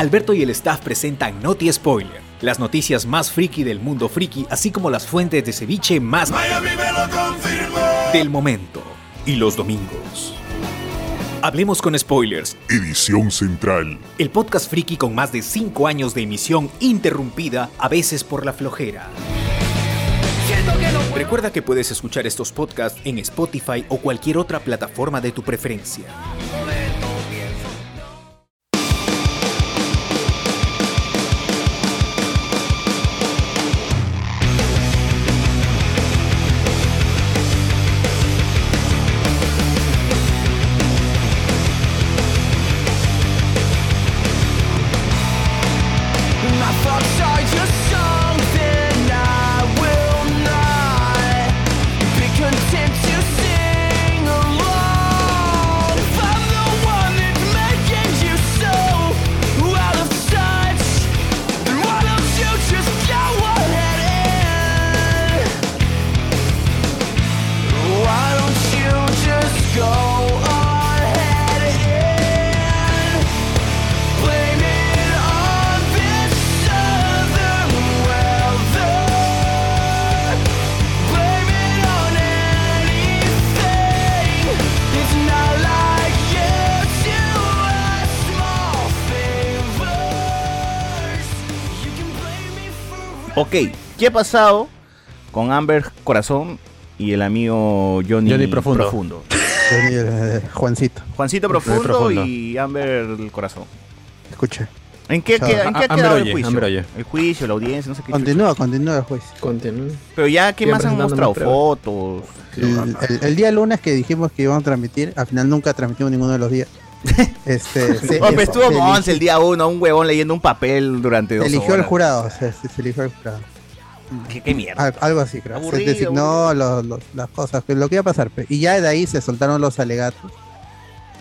Alberto y el staff presentan Noti Spoiler, las noticias más friki del mundo friki, así como las fuentes de ceviche más del momento. Y los domingos. Hablemos con spoilers. Edición Central. El podcast friki con más de 5 años de emisión interrumpida, a veces por la flojera. Recuerda que puedes escuchar estos podcasts en Spotify o cualquier otra plataforma de tu preferencia. ¿Qué ha pasado con Amber Corazón y el amigo Johnny, Johnny Profundo. Johnny, eh, Juancito. Juancito Profundo, Profundo. y Amber el Corazón. Escuche. ¿En qué, Chao. queda- en qué ha quedado el Oye, juicio? Amber Oye. El juicio, la audiencia, no sé qué. Continúa, continúa el juicio. Continúa. Pero ya, ¿qué más han mostrado? Fotos. El, el- el día lunes que dijimos que íbamos a transmitir, al final nunca transmitimos ninguno de los días. [LAUGHS] Este, se, Hombre, se- estuvo eligió- el día uno, un huevón leyendo un papel durante dos se eligió el horas. jurado, se, se- se eligió el jurado. ¿Qué, qué mierda? Al- algo así, creo. Aburrido, se designó las cosas, lo que iba a pasar. Y ya de ahí se soltaron los alegatos.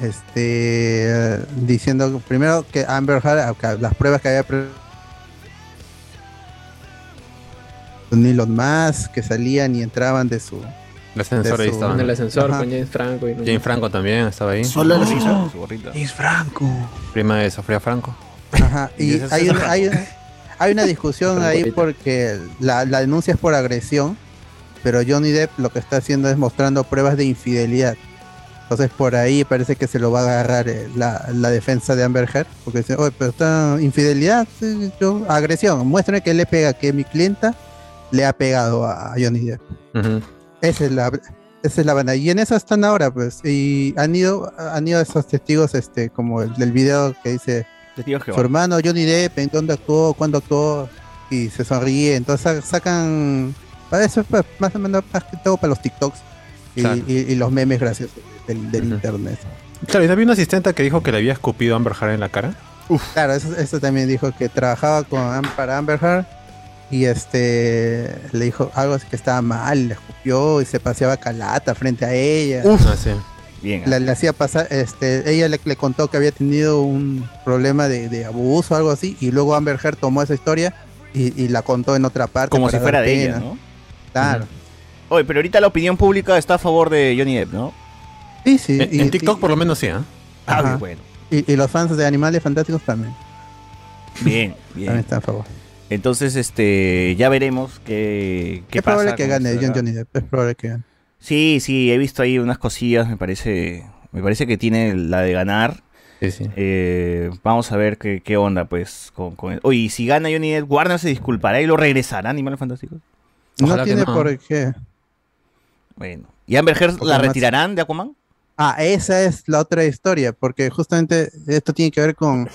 Este, diciendo primero que Amber Heard, las pruebas que había con Elon Musk, que salían y entraban de su. El ascensor de ahí su- estaba. En el ascensor Ajá. con James Franco. Y Jane Franco también estaba ahí. Solo el ascensor. Su gorrita. Es Franco. Prima de Sofía Franco. Ajá, Y y hay, el una, hay, una, hay una discusión ahí porque la, la denuncia es por agresión, pero Johnny Depp lo que está haciendo es mostrando pruebas de infidelidad. Entonces por ahí parece que se lo va a agarrar eh, la, la defensa de Amber Heard, porque dice, oye, pero está infidelidad, yo, agresión, muéstrame que le pega, que mi clienta le ha pegado a Johnny Depp. Esa es la, esa es la banda. Y en eso están ahora, pues. Y han ido, han ido esos testigos, este, como el del video que dice Testigos su hermano Johnny Depp, en dónde actuó, cuándo actuó. y se sonríe. Entonces sa- sacan. Para eso es más o menos más que todo para los TikToks y, Claro. y- y los memes graciosos del, del internet. Claro, y había una asistente que dijo que le había escupido a Amber Heard en la cara. Claro, eso, eso también dijo que trabajaba con para Amber Heard y este le dijo algo así que estaba mal, le escupió y se paseaba calata frente a ella. Ah, sí. Bien. La- le hacía pasar, este, ella le, le contó que había tenido un problema de, de abuso o algo así, y luego Amber Heard tomó esa historia y, y la contó en otra parte. Como si fuera de ella, pena. ¿no? Claro. Oye, pero ahorita la opinión pública está a favor de Johnny Depp, ¿no? Sí, sí. En, en TikTok por lo menos sí, ¿ah? Ah, Ajá. bueno. Y, y los fans de Animales Fantásticos también. Bien, [LAUGHS] También bien. están a favor. Entonces, este, ya veremos qué, qué es probable que gane John Johnny Depp. Es probable que gane. Sí, sí, he visto ahí unas cosillas, me parece, me parece que tiene la de ganar. Sí, sí. Eh, vamos a ver qué, qué onda, pues, con, con. Oye, y si gana Johnny Depp, Warner se disculpará y lo regresará a Animales Fantásticos. No Ojalá tiene no. por qué. Bueno. ¿Y Amber Heard Porque la además- retirarán de Aquaman? Ah, esa es la otra historia, porque justamente esto tiene que ver con,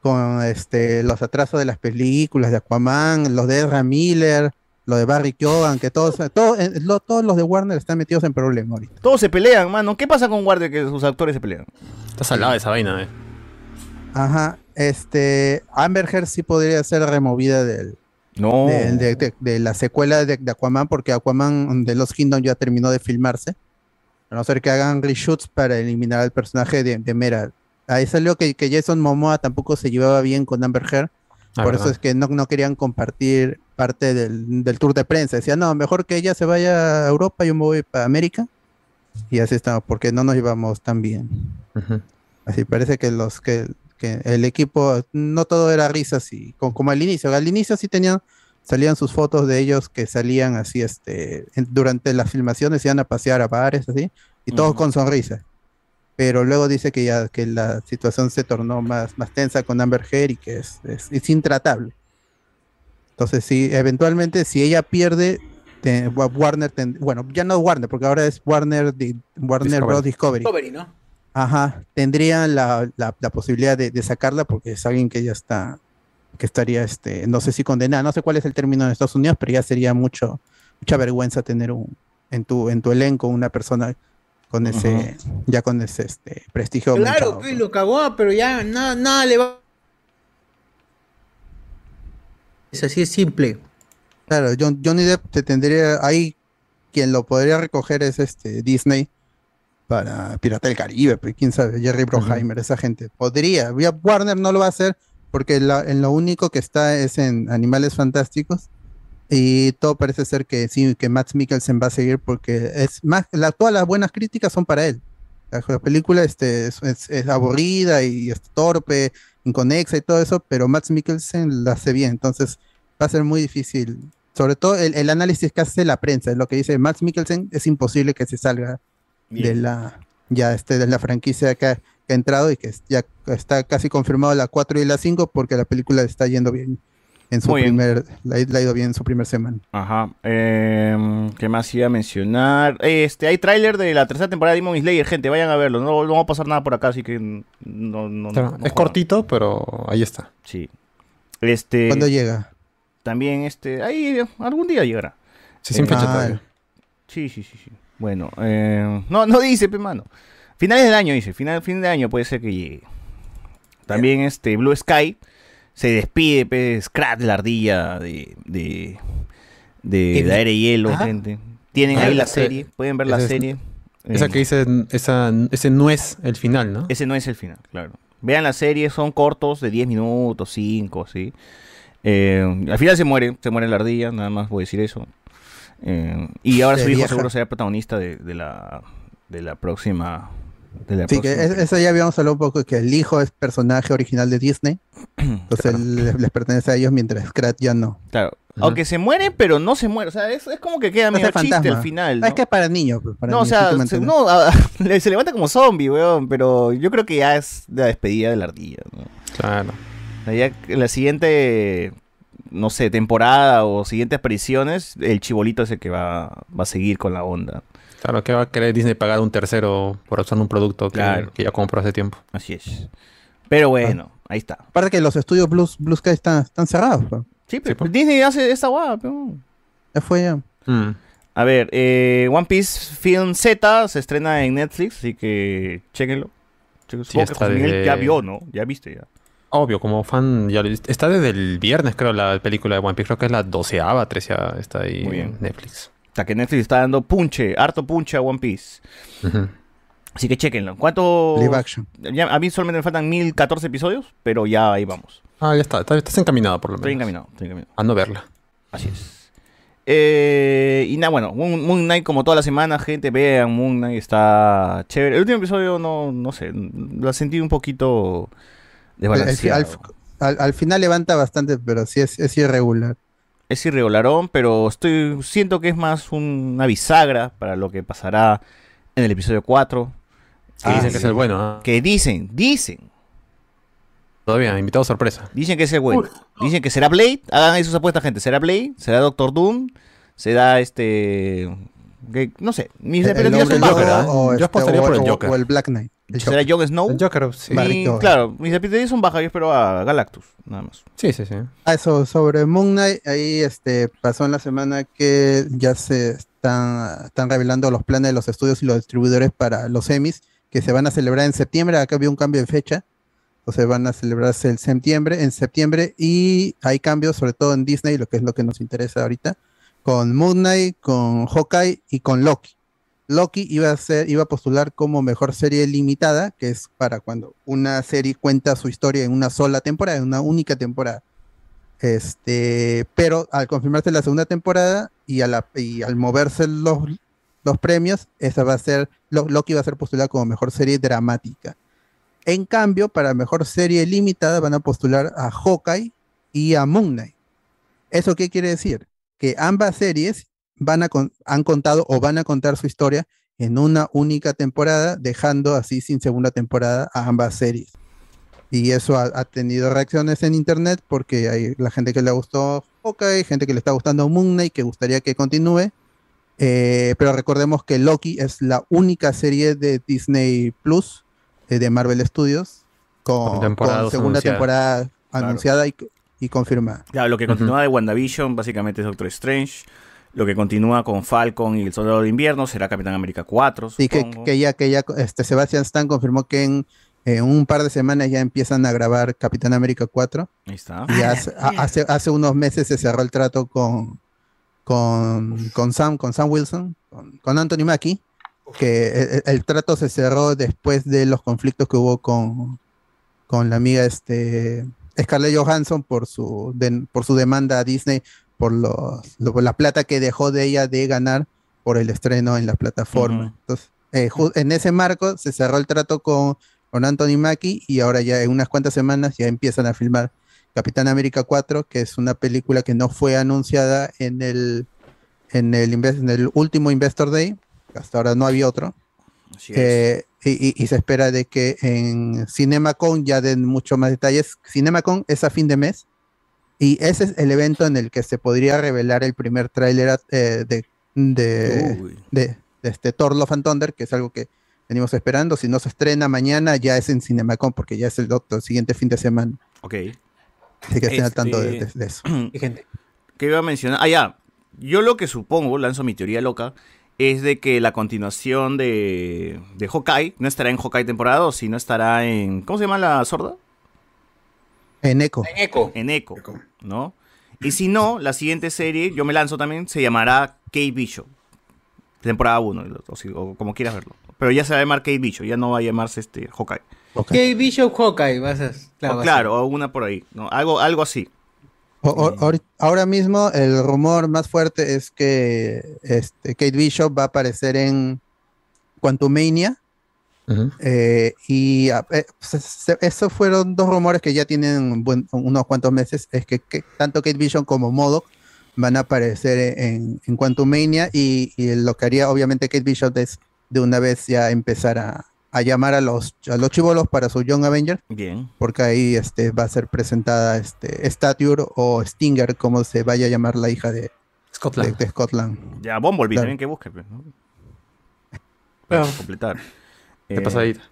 con este, los atrasos de las películas de Aquaman, los de Ezra Miller, lo de Barry Keoghan, que todos, todo- eh, lo- todos los de Warner están metidos en problemas ahorita. Todos se pelean, mano. ¿Qué pasa con Warner que sus actores se pelean? Está salada esa vaina, eh. Ajá, este, Amber Heard sí podría ser removida del, No. de, de- de- de la secuela de, de Aquaman, porque Aquaman de Los Kingdom ya terminó de filmarse. A no ser que hagan reshoots para eliminar al personaje de, de Mera. Ahí salió que, que Jason Momoa tampoco se llevaba bien con Amber Heard. Ah, por eso es que no, no querían compartir parte del, del tour de prensa. Decían, no, mejor que ella se vaya a Europa, yo me voy para América. Y así estamos, porque no nos llevamos tan bien. Así parece que los que, que el equipo no todo era risas y como, como al inicio. Al inicio sí tenían, salían sus fotos de ellos que salían así, este, en- durante las filmaciones iban a pasear a bares así, y todos con sonrisas. Pero luego dice que ya que la situación se tornó más, más tensa con Amber Heard y que es, es, es intratable. Entonces sí, eventualmente si ella pierde, te- Warner, ten- bueno, ya no Warner, porque ahora es Warner, Di- Warner Discovery. Bros. Discovery. Discovery, ¿no? Ajá, tendrían la, la- la posibilidad de, de sacarla porque es alguien que ya está, que estaría, este, no sé si condenada, no sé cuál es el término en Estados Unidos, pero ya sería mucho, mucha vergüenza tener un, en tu, en tu elenco una persona con ese, ya con ese este, prestigio Claro, manchado. pues, lo cagó, pero ya nada, nada le va. Es así de simple. Claro, John- Johnny Depp te tendría ahí quien lo podría recoger es este Disney para Pirata del Caribe, pues, quién sabe, Jerry Bruckheimer, esa gente. Podría, Warner no lo va a hacer porque la- en lo único que está es en Animales Fantásticos y todo parece ser que sí, que Matt Mikkelsen va a seguir porque es más, la- todas las buenas críticas son para él. La, la película este, es, es- es aburrida y es torpe, inconexa y todo eso, pero Matt Mikkelsen la hace bien, entonces va a ser muy difícil. Sobre todo el, el análisis que hace la prensa, es lo que dice Matt Mikkelsen, es imposible que se salga de la ya este de la franquicia que ha, que ha entrado y que ya está casi confirmado la 4 y la 5 porque la película está yendo bien en su Muy primer la, la ha ido bien en su primer semana. Ajá. Em, ¿Qué más iba a mencionar? Este, hay tráiler de la tercera temporada de Demon Slayer, gente, vayan a verlo. No, no va a pasar nada por acá, así que no, no, no- Claro, no es cortito, pero ahí está. Sí. Este. ¿Cuándo llega? También, este, ahí algún día llegará. Sí, sin Eh, fecha ah, todavía. Sí, sí, sí, sí. Bueno, eh, no, no dice, pe mano. Finales del año, dice. Final, fin de año puede ser que llegue. También este Blue Sky se despide, pe, Scrat, la ardilla de, de, de, aire y hielo, Ajá. gente. Tienen Ah, ahí la serie, pueden ver la ese serie. Esa Eh, que dice, esa, ese no es el final, ¿no? Ese no es el final, claro. Vean la serie, son cortos de 10 minutos, 5, ¿sí? Eh, al final se muere, se muere la ardilla, nada más voy a decir eso. Eh, y ahora Se su hijo seguro será protagonista de, de la, de la próxima. De la Sí, que es- eso ya habíamos hablado un poco que el hijo es personaje original de Disney. [CLEARS THROAT] Entonces él les, les pertenece a ellos mientras Scrat ya no. Claro. Aunque se muere, pero no se muere. O sea, es, es como que queda No medio chiste al final. Ah, ¿no? es que es para niños. pues, para no, o niños, sí, sea, se, no, a- [LAUGHS] se levanta como zombie, weón. Pero yo creo que ya es la despedida de la ardilla. ¿no? Claro. O ya la siguiente, no sé, temporada o siguientes apariciones, el chibolito es el que va, va a seguir con la onda. Claro, que va a querer Disney pagar un tercero por usar un producto que, Claro. que ya compró hace tiempo. Así es. Pero bueno, ahí está. Aparte que los estudios Blue, Blue Sky están, están cerrados. pues. Sí, pero Disney hace esta guapa, pero... Ya fue ya. A ver, eh, One Piece Film Z se estrena en Netflix, así que chéquenlo. Supongo que está José Miguel de- ya vio, ¿no? Ya viste ya. Obvio, como fan, ya lo- está desde el viernes, creo, la película de One Piece. Creo que es la doceava, treceava, está ahí Muy bien. en Netflix. Hasta que Netflix está dando punche, harto punche a One Piece. Así que chequenlo. ¿Cuánto? Live action. Ya, a mí solamente me faltan 1014 episodios, pero ya ahí vamos. Ah, ya está, está- estás encaminado por lo menos. Estoy encaminado, estoy encaminado. A no verla. Así es. Eh, y nada, bueno, Moon, Moon Knight como toda la semana, gente, vean Moon Knight, está chévere. El último episodio no, no sé, lo sentí un poquito desbalanceado. Al, al- al final levanta bastante, pero sí es, es irregular. Es irregularón, pero estoy siento que es más un- una bisagra para lo que pasará en el episodio 4. Que dicen que es el bueno, ¿ah? Que dicen, dicen. Todavía, invitado sorpresa. Dicen que es el bueno. Dicen que será Blade. Hagan ahí sus apuestas, gente. ¿Será Blade? ¿Será Doctor Doom? ¿Será este...? que- no sé. Mis El expectativas son bajas. o, este, o- o- Joker. o el Black Knight. El ¿Será Joker. Jon Snow? El Joker, sí. Y, claro, mis expectativas son bajas. Yo espero a Galactus, nada más. Sí, sí, sí. Ah, eso, sobre Moon Knight, ahí este, pasó en la semana que ya se están, están revelando los planes de los estudios y los distribuidores para los semis, que se van a celebrar en septiembre. Acá había un cambio de fecha, entonces van a celebrarse el septiembre, en septiembre, y hay cambios, sobre todo en Disney, lo que es lo que nos interesa ahorita, con Moon Knight, con Hawkeye y con Loki. Loki iba a ser, iba a postular como mejor serie limitada, que es para cuando una serie cuenta su historia en una sola temporada, en una única temporada. Este, pero al confirmarse la segunda temporada y, al moverse los, premios, esa va a ser, Lo- Loki va a ser postulada como mejor serie dramática. En cambio, para mejor serie limitada van a postular a Hawkeye y a Moon Knight. ¿Eso qué quiere decir? Que ambas series van a con- han contado o van a contar su historia en una única temporada, dejando así sin segunda temporada a ambas series. Y eso ha, ha tenido reacciones en internet porque hay la gente que le gustó Hawkeye, gente que le está gustando Moon Knight, que gustaría que continúe. Eh, pero recordemos que Loki es la única serie de Disney Plus, eh, de Marvel Studios, con, Con segunda anunciada. temporada Claro. anunciada y, y confirmada. Ya, lo que continúa de WandaVision básicamente es Doctor Strange. Lo que continúa con Falcon y el Soldado de Invierno será Capitán América 4. Sí, que, ya, que ya este, Sebastian Stan confirmó que en, en un par de semanas ya empiezan a grabar Capitán América 4. Ahí está. Y hace, a- hace, hace unos meses se cerró el trato con, con, con Sam, con Sam Wilson, con, con Anthony Mackie, que el, el trato se cerró después de los conflictos que hubo con, con la amiga este, Scarlett Johansson por su, de- por su demanda a Disney por, los, lo- por la plata que dejó de ella de ganar por el estreno en la plataforma. Entonces, eh, en ese marco se cerró el trato con, con Anthony Mackie y ahora ya en unas cuantas semanas ya empiezan a filmar Capitán América 4, que es una película que no fue anunciada en el, en el, en el último Investor Day, hasta ahora no había otro. Así es. Eh, y, y- y se espera de que en CinemaCon ya den mucho más detalles. CinemaCon es a fin de mes y ese es el evento en el que se podría revelar el primer tráiler eh, de, de, de- de este Thor Love and Thunder, que es algo que venimos esperando. Si no se estrena mañana, ya es en CinemaCon porque ya es el, otro- el siguiente fin de semana. Ok. Así que estén al tanto de, Este, de- de eso. [CLEARS THROAT] ¿Qué iba a mencionar? Ah, ya. Yo lo que supongo, lanzo mi teoría loca, es de que la continuación de, de Hawkeye no estará en Hawkeye temporada 2, sino estará en. ¿Cómo se llama la sorda? En Echo. En Echo. En Echo, ¿no? Y si no, la siguiente serie, yo me lanzo también, se llamará Kate Bishop. Temporada 1, o, como quieras verlo. Pero ya se va a llamar Kate Bishop, ya no va a llamarse este Hawkeye. Kate Bishop Hawkeye, vas a. Claro, o, a- claro, o una por ahí, ¿no? Algo, algo así. O- o- ahori- ahora mismo el rumor más fuerte es que este, Kate Bishop va a aparecer en Quantumania. Eh, y ah, eh, esos fueron dos rumores que ya tienen buen- unos cuantos meses. Es que, que tanto Kate Bishop como Modoc van a aparecer en, en Quantumania. Y, y lo que haría, obviamente, Kate Bishop es de una vez ya empezar a, a llamar a los, a los chivolos para su Young Avenger Bien. porque ahí este, va a ser presentada este, Stature o Stinger, como se vaya a llamar la hija de Scotland. de- de Scotland. Ya, Bumblebee Claro. también que busque, pues, ¿no? Para completar. De pasadita.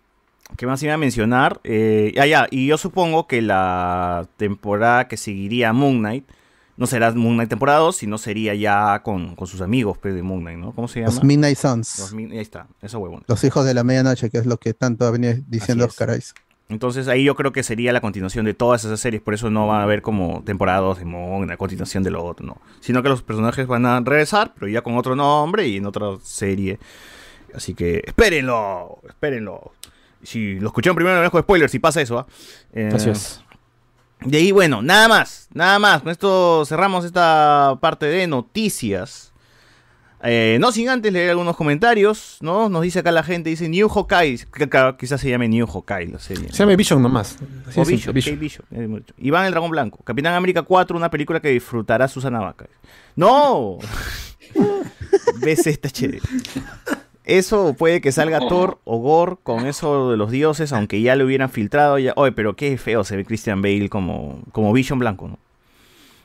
¿Qué más iba a mencionar? Eh, ah, ya, y yo supongo que la temporada que seguiría a Moon Knight no será Moon Knight temporada 2, sino sería ya con, con sus amigos pues, de Moon Knight, ¿no? ¿Cómo se llama? Los Midnight Suns. Los ahí está, eso huevón. Los hijos de la medianoche, que es lo que tanto ha venido diciendo. Oscar Isaac. Entonces ahí yo creo que sería la continuación de todas esas series, por eso no va a haber como temporada 2 de Moon, la continuación de lo otro, no. Sino que los personajes van a regresar, pero ya con otro nombre y en otra serie. Así que espérenlo, espérenlo. Si lo escucharon primero, no dejo spoilers si pasa eso, ¿ah? Eh, Así es. De ahí, bueno, nada más, nada más. Con esto cerramos esta parte de noticias. Eh, no sin antes leer algunos comentarios, ¿no? Nos dice acá la gente, dice New Hawkeye, quizás se llame New Hawkeye la serie. Se llama Vision nomás. O Vision, Vision. Vision. Iván el Dragón Blanco. Capitán América 4, una película que disfrutará Susana Vaca. ¡No! [LAUGHS] ¿Ves esta chévere? Eso puede que salga Thor o Gore con eso de los dioses, aunque ya lo hubieran filtrado. Ya. Oye, pero qué feo se ve Christian Bale como, como Vision Blanco, ¿no?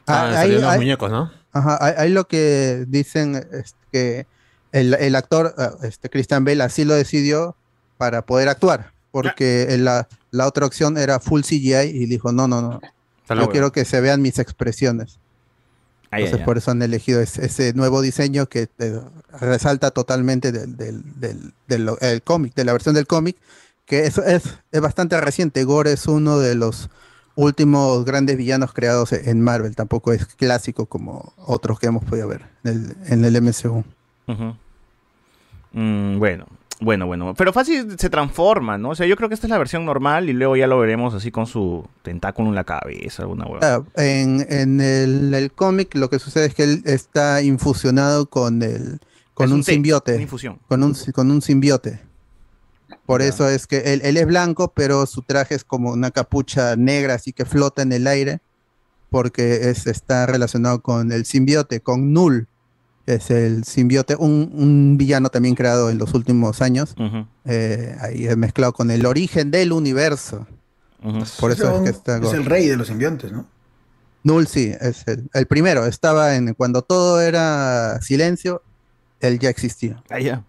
Ah, Ah, los ahí- muñecos, ¿no? Ajá, ahí, ahí lo que dicen es que el, el actor, ah, este Christian Bale, así lo decidió para poder actuar, porque la, la otra opción era full CGI y dijo, no, no, no, la yo quiero que se vean mis expresiones. Ay, Entonces ay, por eso han elegido ese, ese nuevo diseño que eh, resalta totalmente del, del, del- del- el cómic, de la versión del cómic, que eso es, es bastante reciente. Gore es uno de los últimos grandes villanos creados en Marvel, tampoco es clásico como otros que hemos podido ver en el, en el MCU. Mm, bueno, bueno, bueno. Pero fácil se transforma, ¿no? O sea, yo creo que esta es la versión normal y luego ya lo veremos así con su tentáculo en la cabeza, alguna hueá. Ah, en en el, el cómic lo que sucede es que él está infusionado con el con Es un, un té, simbiote. Con un, con un simbiote. Por eso es que él, él es blanco, pero su traje es como una capucha negra, así que flota en el aire, porque es, está relacionado con el simbiote, con Null. Es el simbiote, un, un villano también creado en los últimos años. Eh, ahí es mezclado con el origen del universo. Por eso es que Es está el Gore. rey de los simbiontes, ¿no? Null sí, es el, el primero. Estaba en cuando todo era silencio, él ya existía. Ah, ya.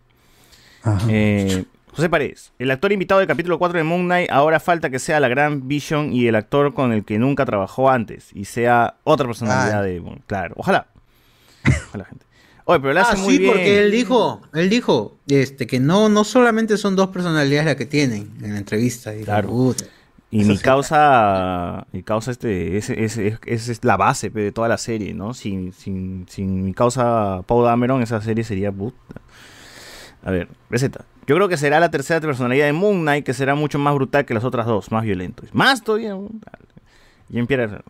Eh, José Paredes, el actor invitado del capítulo 4 de Moon Knight, ahora falta que sea la gran Vision y el actor con el que nunca trabajó antes y sea otra personalidad Ah. de Moon. Claro, ojalá. Ojalá, gente. Oye, pero lo hace Ah, muy sí, bien. porque él dijo, él dijo, este, que no, no solamente son dos personalidades las que tienen en la entrevista. Y Claro. Y mi causa, mi causa este, es, es, es- es- la base de toda la serie, ¿no? Sin, sin, sin mi causa Paul Dameron, esa serie sería puta. A ver, receta. Yo creo que será la tercera personalidad de Moon Knight, que será mucho más brutal que las otras dos, más violento. Más todavía. Jean-Pierre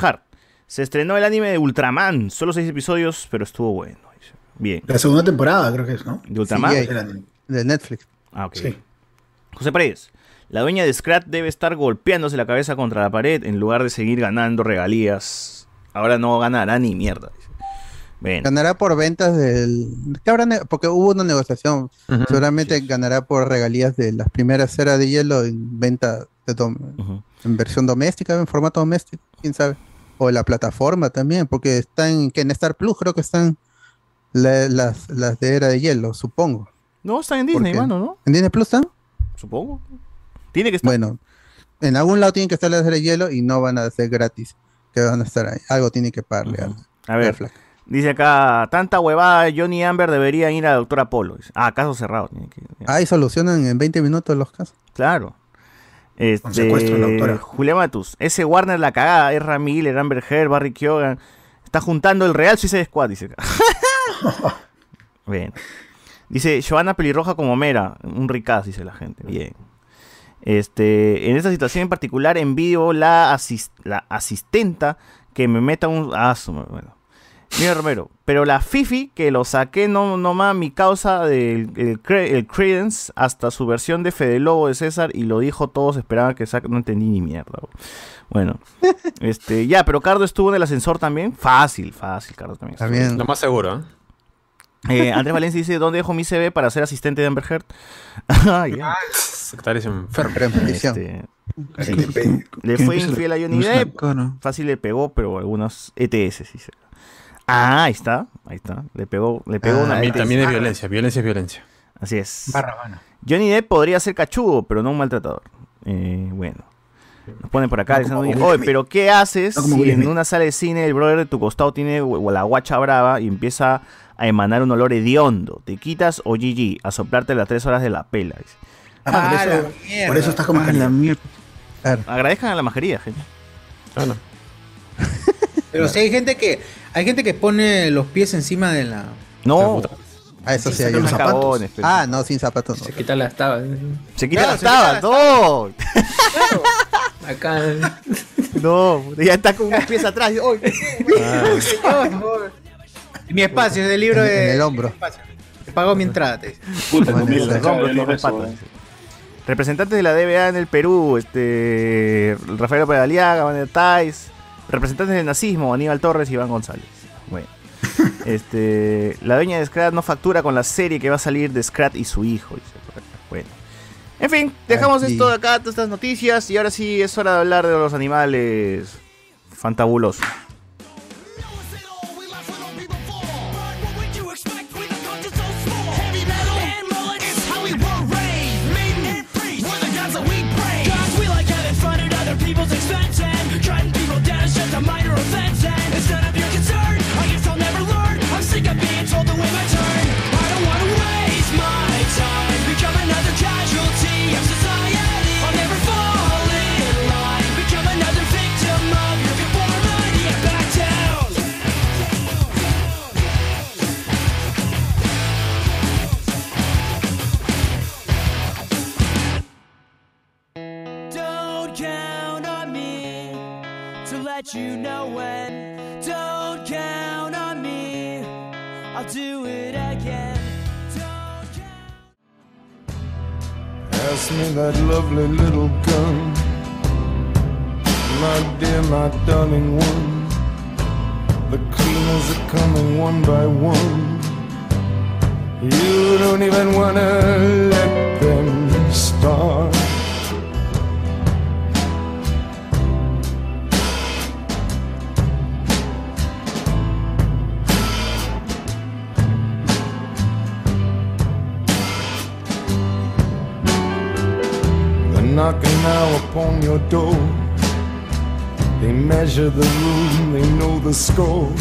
Hart. Se estrenó el anime de Ultraman, solo seis episodios, pero estuvo bueno. Bien. La segunda temporada, creo que es, ¿no? ¿De Ultraman? Sí, De Netflix. Ah, ok. Sí. José Paredes. La dueña de Scrat debe estar golpeándose la cabeza contra la pared en lugar de seguir ganando regalías. Ahora no ganará ni mierda. Bueno, Ganará por ventas del. ¿qué habrá Porque hubo una negociación. Seguramente ganará por regalías de las primeras ceras de hielo en venta de dom- en versión doméstica, en formato doméstico, quién sabe. O en la plataforma también, porque están que en Star Plus creo que están la- las, las de era de hielo, supongo. No, está en Disney, mano, ¿no? ¿En Disney Plus están? Supongo. Tiene que estar. Bueno, en algún lado tienen que estar las de era de hielo y no van a ser gratis, que van a estar ahí. Algo tiene que pagarle. Ujú. a- ver, la dice acá, tanta huevada, Johnny y Amber deberían ir a Doctor Apolo. Dice, Ah, caso cerrado. tiene que- Ahí solucionan en 20 minutos los casos. Claro. Este, secuestro de la doctora. Julián Matus, ese Warner la cagada, es Miller, Amber Heard, Barry Keoghan, está juntando el Real Suicide Squad, dice acá. [LAUGHS] [LAUGHS] Bien. Dice, Joana Pelirroja como Mera, un ricaz, dice la gente. Bien. Este, en esta situación en particular envío la, asis- la asistenta que me meta un... Ah, bueno. Mira Romero, pero la Fifi que lo saqué no nomás mi causa del el, cre- el Credence hasta su versión de Fede Lobo de César y lo dijo todos esperaban que saque, no entendí ni mierda. Bueno, [LAUGHS] este, ya, pero Cardo estuvo en el ascensor también, fácil, fácil, Cardo también. También. Lo más seguro, ¿eh? Eh, Andrés Valencia dice, ¿dónde dejo mi CV para ser asistente de Amber Heard? [LAUGHS] Ah. Premonición. Este, le pe- le ¿Quién fue infiel a Johnny Depp, fácil le pegó, pero algunos ETS, se- Ah, ahí está, ahí está. Le pegó, le pegó Ah, una También, ETS. también es violencia, violencia es violencia. Así es. Barra, mano. Johnny Depp podría ser cachudo, pero no un maltratador. Eh, bueno. Nos ponen por acá No oye, pero ¿qué haces No como si en una sala de cine el brother de tu costado tiene la guacha brava y empieza a emanar un olor hediondo? ¿Te quitas o GG? A soplarte las tres horas de la pela. Ah, por, Ah, eso, la mierda. por eso estás como Ah, la mierda. Agradezcan a la majería, gente. [LAUGHS] Pero sí hay gente que hay gente que pone los pies encima de la. No, Ah, eso sí, Sí, hay sacan uno. los zapatos. cagones, pero- Ah, no, sin zapatos no. Se quita las tabas. se quita Claro, las tabas, no. Acá. [LAUGHS] No, ya está con unos pies atrás. ¡ay! [LAUGHS] Mi espacio es del libro En- de. en el hombro. Te pago mi entrada. te dice. Puta, Hombros, patas. Representantes de la DBA en el Perú, este Rafael Pedaliaga, Manuel Tais, representantes del nazismo, Aníbal Torres y Iván González. Bueno. [LAUGHS] Este, la dueña de Scrat no factura con la serie que va a salir de Scrat y su hijo. Bueno. En fin, dejamos Aquí. esto de acá, todas estas noticias, y ahora sí es hora de hablar de los animales fantabulosos. Treading people down is just a minor offense. Let you know when. Don't count on me. I'll do it again. Pass me that lovely little gun. My dear, my darling one. The cleaners are coming one by one. You don't even wanna let them start. Knocking now upon your door. They measure the room, they know the score.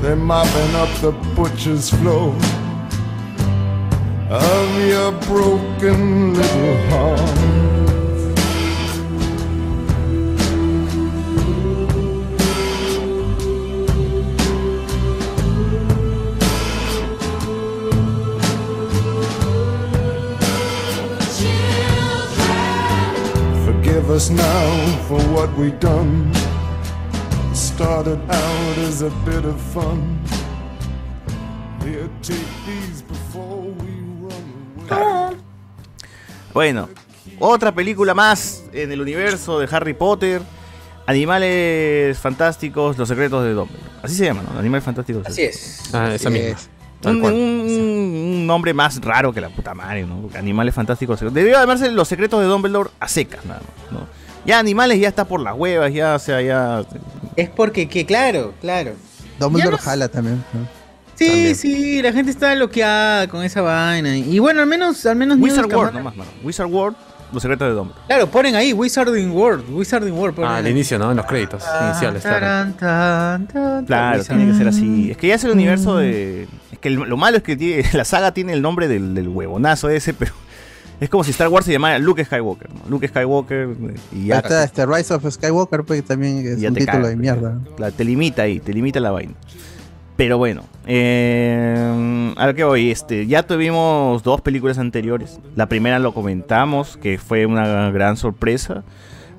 They're mopping up the butcher's floor of your broken little heart. Forgive us now for what we done. Started out as a bit of fun. Here, take these before we run away. Bueno, otra película más en el universo de Harry Potter. Animales fantásticos, los secretos de Dumbledore. Así se llama, ¿no? Animales fantásticos. Así es. Ah, esa misma. es. Un, cual. un- un nombre más raro que la puta madre, ¿no? Animales fantásticos. Debió llamarse Los secretos de Dumbledore a secas, nada más, ¿no? Ya animales ya está por las huevas, ya, o sea, ya. Es porque, que claro, claro. Dumbledore no- jala también. ¿no? Sí, También. sí, la gente está bloqueada con esa vaina. Y bueno, al menos, al menos Wizard World Scamander- nomás, mano. Wizard World, Los secretos de Dumbledore. Claro, ponen ahí Wizarding World, Wizarding World. Ah, al inicio, ¿no? En los créditos iniciales. claro. Taran, tan, tan, Claro, Wizarding- tiene que ser así. Es que ya es el universo de. Es que el- lo malo es que tiene- [LAUGHS] la saga tiene el nombre del, del huevonazo ese, pero. Es como si Star Wars se llamara Luke Skywalker, ¿no? Luke Skywalker y ya. Hasta este Rise of Skywalker, pues, que también es ya un título de mierda. Te limita ahí, te limita la vaina. Pero bueno, eh, a lo que voy, este, ya tuvimos dos películas anteriores. La primera lo comentamos, que fue una gran sorpresa.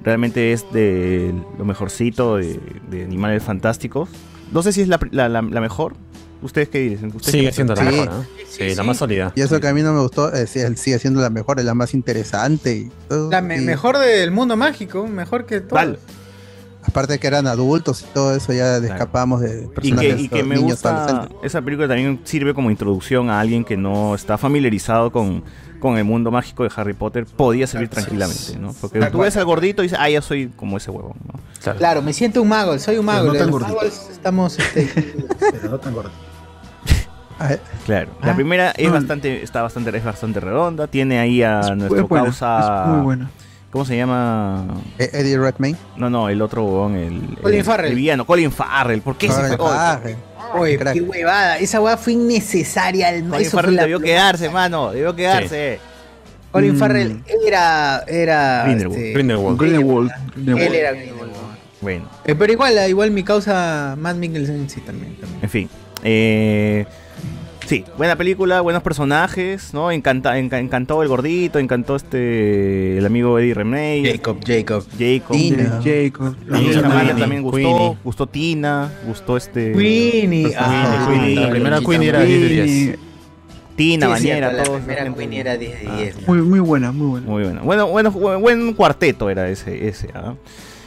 Realmente es de lo mejorcito de, de Animales Fantásticos. No sé si es la, la- la- la mejor. ¿Ustedes qué dicen? ¿Ustedes Sigue qué siendo la mejor, ¿no? Sí, la más sólida. Y eso que a mí no me gustó, eh, sigue siendo la mejor, es la más interesante. Y todo, La me- y mejor del mundo mágico, mejor que todo. Aparte que eran adultos y todo eso, ya escapamos de Y que, personajes y que me niños gusta, adolescentes. esa película también sirve como introducción a alguien que no está familiarizado con, con el mundo mágico de Harry Potter. Podía servir tranquilamente, ¿no? Porque tú ves al gordito y dices, ah, ya soy como ese huevón, ¿no? Claro, me siento un mago, soy un mago. no tan gordito. estamos. Este, [LAUGHS] Pero no tan gordo. Claro. La Ah, primera es no. bastante, está bastante, es bastante redonda. Tiene ahí a Es nuestro buena, causa es muy buena. ¿Cómo se llama? E- Eddie Redmayne. No, no, el otro huevón, el. Colin el- Farrell. El villano, Colin Farrell. ¿Por qué se Colin fue? Oh, Farrell. Oye, Crack. qué huevada. Esa hueá fue innecesaria. el- Colin eso fue Farrell debió quedarse, mano. Debió quedarse. Colin Mm. Farrell era. era Grindelwald. este, Grindelwald. Grindelwald. Él Grindelwald. era Grindelwald. Bueno, Eh, pero igual, igual mi causa, Matt Mikkelsen, sí, también. también. en fin. Eh, sí, buena película, buenos personajes, ¿no? Encanta, enca- encantó el gordito, encantó este. El amigo Eddie Remey. Jacob, Jacob. Jacob. Tina. Jacob. La Queenie, también gustó, Queenie. gustó Tina, gustó este Queenie. ah, Queenie, La primera Queenie era Moore. 10 de 10. Tina, Sí, Bañera, todos. La primera Queenie era 10 de 10. Muy, muy buena, muy buena. Muy bueno. Bueno, bueno, bu- buen cuarteto era ese, ese, ¿ah?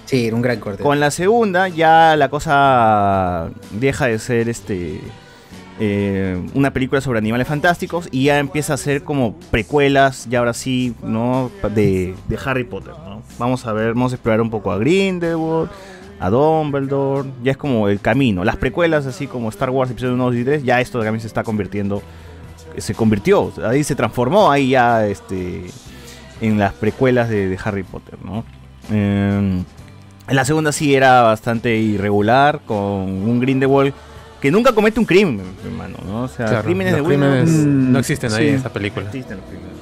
Sí, era un gran corte. Con la segunda ya la cosa deja de ser este eh, una película sobre animales fantásticos y ya empieza a ser como precuelas, ya ahora sí, ¿no? De, Harry Potter, ¿no? Vamos a ver, vamos a explorar un poco a Grindelwald, a Dumbledore, ya es como el camino. Las precuelas, así como Star Wars episodio 1, 2 y 3, ya esto también se está convirtiendo, se convirtió, ahí se transformó ahí ya este en las precuelas de, Harry Potter, ¿no? Eh, la segunda sí era bastante irregular, con un Grindelwald que nunca comete un crimen, hermano, ¿no? O sea, Claro, crímenes los de Willow crímenes Mm, no existen ahí sí. en esa película. existen los crímenes.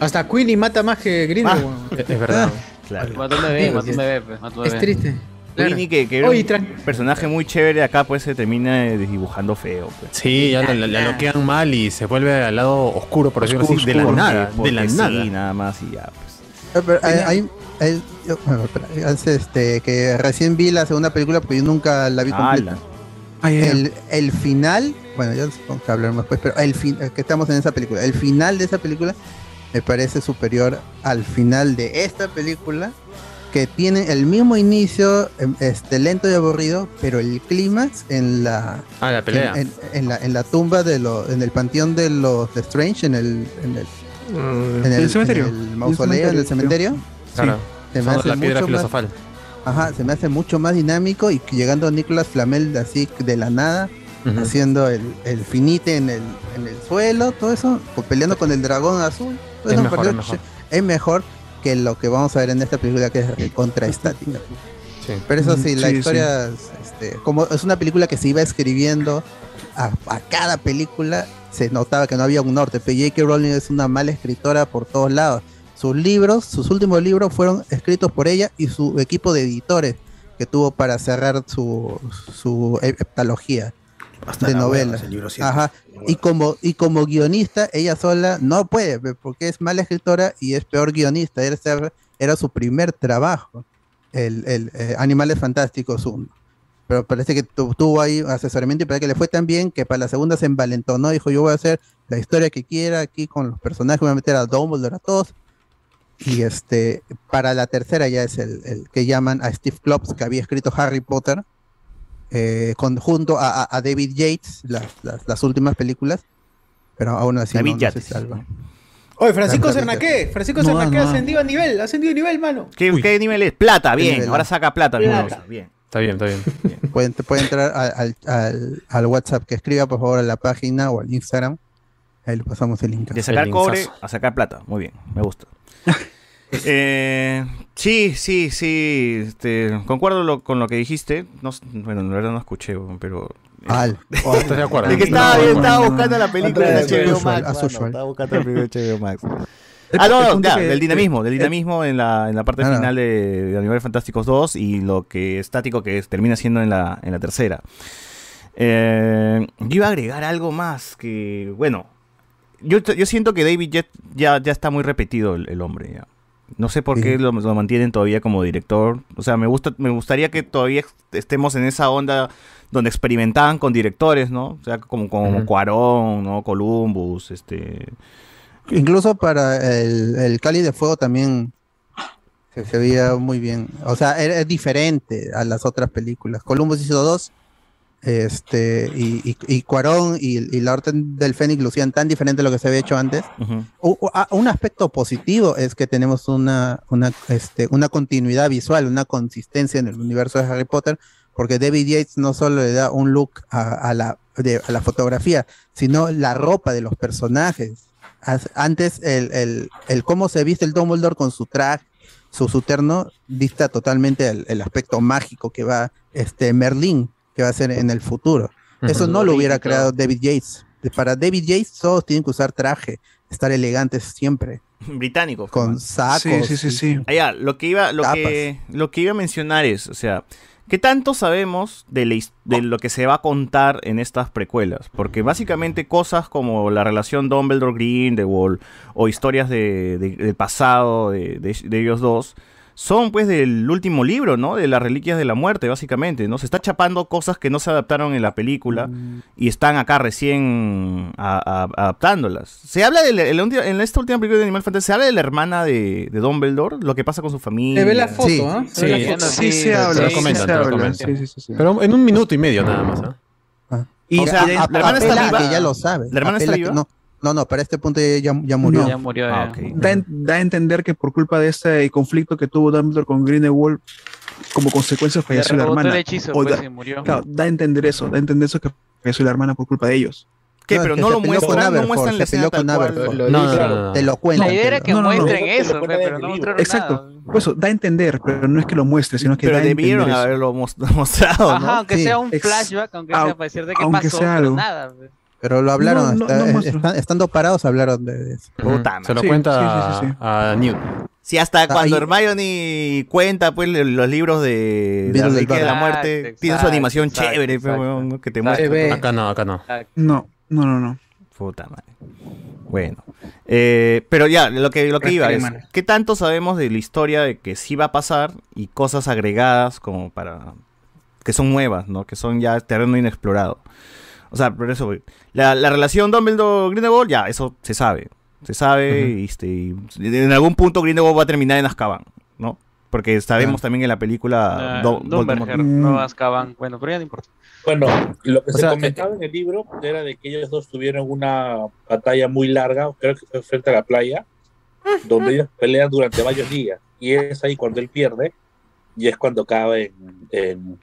Hasta Queenie mata más que Grindelwald. Es [LAUGHS] es verdad. Claro. Mató un bebé, Sí, mató un sí. bebé, pues, mató un Es triste. Claro. Queenie, que, que era Oye, un personaje muy chévere, acá pues se termina dibujando feo. Pues. Sí, ya lo, lo bloquean mal y se vuelve al lado oscuro, por decirlo así, de la Oscuro, nada. De la sí, nada. nada más y ya, pues. Eh, pero hay, hay- hay- yo- bueno, espera, es este, que recién vi la segunda película porque yo nunca la vi completa. El, el final, bueno, ya supongo que hablaremos después, pero el fin, que estamos en esa película, el final de esa película me parece superior al final de esta película, que tiene el mismo inicio, em, este, lento y aburrido, pero el clímax en la, Ah, la pelea. en, en- en la en la tumba de los, en el panteón de los de Strange, en el, en el, Mm, en el cementerio. en el mausoleo, en el cementerio. Claro. Se me Somos hace la piedra mucho más- filosofal. Ajá, se me hace mucho más dinámico y llegando Nicolas Flamel así de la nada, haciendo el, el finite en el, en el suelo, todo eso, peleando con el dragón azul. todo Es eso me mejor, es mejor. es mejor que lo que vamos a ver en esta película que es contraestática. Sí. Pero eso sí, la sí, historia, es, este, como es una película que se iba escribiendo a, a cada película, se notaba que no había un norte. Pero J.K. Rowling es una mala escritora por todos lados. Sus libros, sus últimos libros fueron escritos por ella y su equipo de editores que tuvo para cerrar su, su heptalogía Hasta de novelas. Ajá. Y como, y como guionista, ella sola no puede, porque es mala escritora y es peor guionista. Era, era su primer trabajo, el, el, eh, Animales Fantásticos 1. Pero parece que tu- tuvo ahí asesoramiento y parece que le fue tan bien que para la segunda se envalentonó. Dijo: Yo voy a hacer la historia que quiera aquí con los personajes, voy a meter a Dumbledore, a todos. Y este, para la tercera ya es el, el que llaman a Steve Klops, que había escrito Harry Potter, eh, con, junto a, a- David Yates, las, las, las últimas películas, pero aún así David no, no se Yates. salva. Oye, Francisco Cernaqué. Francisco No, Cernaqué no. ha ascendido a nivel. Ha ascendido a nivel, mano. ¿Qué, qué nivel es? Plata, bien. nivel? Ahora saca plata. Bien. Está bien, está bien. Pueden, pueden entrar al, al, al- al WhatsApp que escriba por favor a la página o al Instagram. Ahí le pasamos el link. De sacar El cobre linkazo. a sacar plata. Muy bien, me gusta. [LAUGHS] Eh, sí, sí, sí. Este, concuerdo lo- con lo que dijiste. No, bueno, la verdad no escuché, pero. eh, Al. [LAUGHS] ¿Estás de acuerdo? de que estaba, No, yo no, estaba no, buscando la película de HBO Max. usual. Estaba buscando la película de HBO Max. [LAUGHS] Ah, no, el no, punto ya, que- del dinamismo, del el- dinamismo en la, en la parte Ah, final de, de Animales Fantásticos 2 y lo que estático que es- termina siendo en la, en la tercera. Eh, yo iba a agregar algo más que, bueno, yo, yo siento que David Jet ya, ya está muy repetido el, el hombre. ya. No sé por Sí. qué lo, lo mantienen todavía como director. O sea, me gusta, me gustaría que todavía estemos en esa onda donde experimentaban con directores, ¿no? O sea, como, como. Cuarón, ¿no? Columbus, este... Incluso para el, el Cali de Fuego también se, se veía muy bien. O sea, es diferente a las otras películas. Columbus hizo dos. Este, y, y, y Cuarón y, y la Orden del Fénix lucían tan diferente a lo que se había hecho antes. ujú. U- u- a- un aspecto positivo es que tenemos una, una, este, una continuidad visual, una consistencia en el universo de Harry Potter, porque David Yates no solo le da un look a, a la, de- a la fotografía, sino la ropa de los personajes. Antes, el, el, el cómo se viste el Dumbledore con su traje, su suterno dista totalmente el, el aspecto mágico que va este Merlín, que va a ser en el futuro. Eso no lo hubiera creado David Yates. Para David Yates todos tienen que usar traje, estar elegantes siempre. [LAUGHS] Británicos. Con sacos. Sí, sí, sí, sí. Allá, lo que iba, lo que, lo que iba a mencionar es, o sea, ¿qué tanto sabemos de, la de lo que se va a contar en estas precuelas? Porque básicamente cosas como la relación Dumbledore-Grindelwald o historias de, de- del pasado de, de- de ellos dos son pues del último libro, ¿no? De las reliquias de la muerte, básicamente, ¿no? Se está chapando cosas que no se adaptaron en la película y están acá recién a- a- adaptándolas. Se habla de la- en, la ulti- en esta última película de Animal Fantasy, se habla de la hermana de, de Dumbledore, lo que pasa con su familia. Se ve la foto, Sí. ¿ah? Sí, Se ve la foto. Sí, se habla, sí. Sí, sí, sí, sí. Pero en un minuto y medio nada más. ¿ah? Y, O sea, la hermana está viva. que ya lo sabe. ¿La hermana está viva? no, no, no, para este punto ya, ya- ya murió. Ya murió. Ah, ok. da, en- da a entender que por culpa de este conflicto que tuvo Dumbledore con Grindelwald, como consecuencia falleció la hermana. el hechizo, O pues, da- murió. Claro, da a entender eso, da a entender eso que falleció la hermana por culpa de ellos. ¿Qué? No, Pero que no lo muestran, no muestran la se peleó escena tal con cual. Aberforth. Lo No, no, no, no. Te lo cuentan. La idea era que No, no, no. muestren Eso lo pero no mostraron Exacto. nada. Por eso, da a entender, pero no es que lo muestre, sino que Pero da a debieron entender eso. haberlo mos- [LAUGHS] mostrado, ¿no? Ajá, aunque Sí. sea un flashback, aunque au- sea para decir de aunque pasó, nada. Pe. Pero lo hablaron, No, no, estando parados hablaron de, de eso. Puta Se lo Sí, cuenta sí, sí, sí. a Newt. Si hasta cuando ahí- Hermione cuenta pues los libros de la de. Muerte, Exacto, tiene su animación exacto, chévere, pues, exacto. que te Exacto. muestra. Acá no, acá no. No, no, no, no. Puta madre. Bueno. Eh, pero ya, lo que, lo que iba es. ¿qué tanto sabemos de la historia de que sí va a pasar y cosas agregadas como para... que son nuevas, ¿no? Que son ya terreno inexplorado. O sea, por eso, la, la relación Dumbledore-Grindelwald, ya, eso se sabe. Se sabe, y, este, y en algún punto Grindelwald va a terminar en Azkaban, ¿no? Porque sabemos también en la película... Ah, Do- Dumberger, Mm. no Azkaban. Bueno, pero ya no importa. Bueno, lo que O se sea, comentaba en el libro era de que ellos dos tuvieron una batalla muy larga, creo que fue frente a la playa, donde ellos pelean durante varios días. Y es ahí cuando él pierde, y es cuando cae en, en,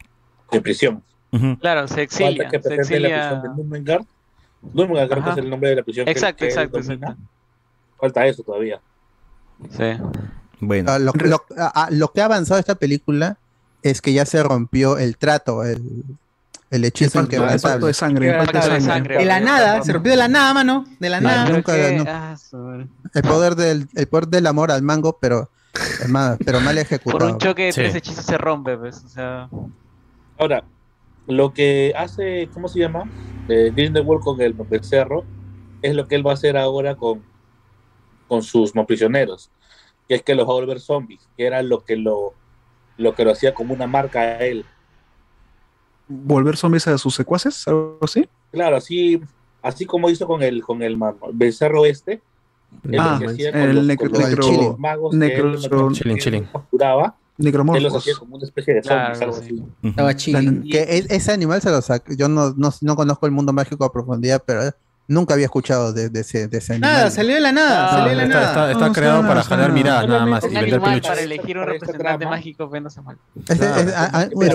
en prisión. Claro, se exilia. Falta que Se la exilia. prisión de Nuremberg. Nuremberg creo que es el nombre de la prisión que- Exacto, que él exacto, exacto. Falta eso todavía. Sí. Bueno. Ah, lo, lo- ah, lo que ha avanzado esta película es que ya se rompió el trato, el, el hechizo El pacto, el inquebrantable. pacto de sangre. el pacto de sangre. De la nada, se rompió de la nada, mano. De la No, nada. Nunca- que- no. ah. El poder del, el poder del amor al mango, pero, pero mal Por ejecutado. un choque de Sí. tres hechizos se rompe, pues. O sea, Ahora, lo que hace, ¿cómo se llama? Eh, Grindelwald con el becerro es lo que él va a hacer ahora con, con sus prisioneros, que es que los va a volver zombies, que era lo que lo, lo que lo hacía como una marca a él. Volver zombies a sus secuaces, algo así. Claro, así, así como hizo con el, con el becerro este, Ah, que hacía con el los, necro- con los necro- magos que necro- él chilling, chilling. capturaba, él los Necromorphos. hacía como una especie de zombies, Claro, algo sí. así. Ujú. Estaba. Que e- ese animal se lo sacó. Yo no, no, no conozco el mundo mágico a profundidad, pero nunca había escuchado de, de ese, de ese animal. Nada, salió de la nada, Ah, salió de la está, nada. está- está No, creado no, para jalar no, miradas nada más un y vender animal peluches. para elegir un representante mágico, pues no se mal. Es,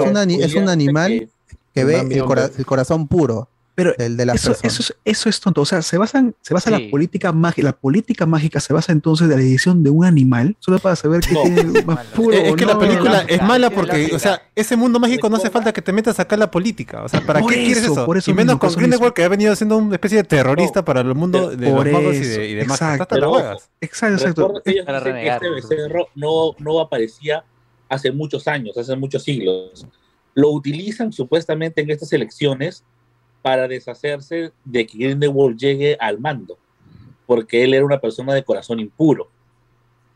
un, es un animal que- ve el, cora- el corazón puro Pero del de las eso, personas. eso, es, eso es tonto. O sea, se basa, en- se basa Sí. la política mágica. La política mágica se basa entonces de la edición de un animal, solo para saber qué No. tiene más puro. Es, es que o la no. película es mala porque, o sea, ese mundo mágico no hace falta que te metas acá en la política. O sea, ¿para Por qué quieres eso, eso? por eso y menos mismo, con eso Grindelwald que ha venido siendo una especie de terrorista para el mundo de Por los magos y, eso, de, y demás. exacto. Las. Exacto, exacto. Ellos Para dicen que renegar, este becerro no, no aparecía hace muchos años, hace muchos siglos. Lo utilizan supuestamente en estas elecciones para deshacerse de que Grindelwald llegue al mando, porque él era una persona de corazón impuro.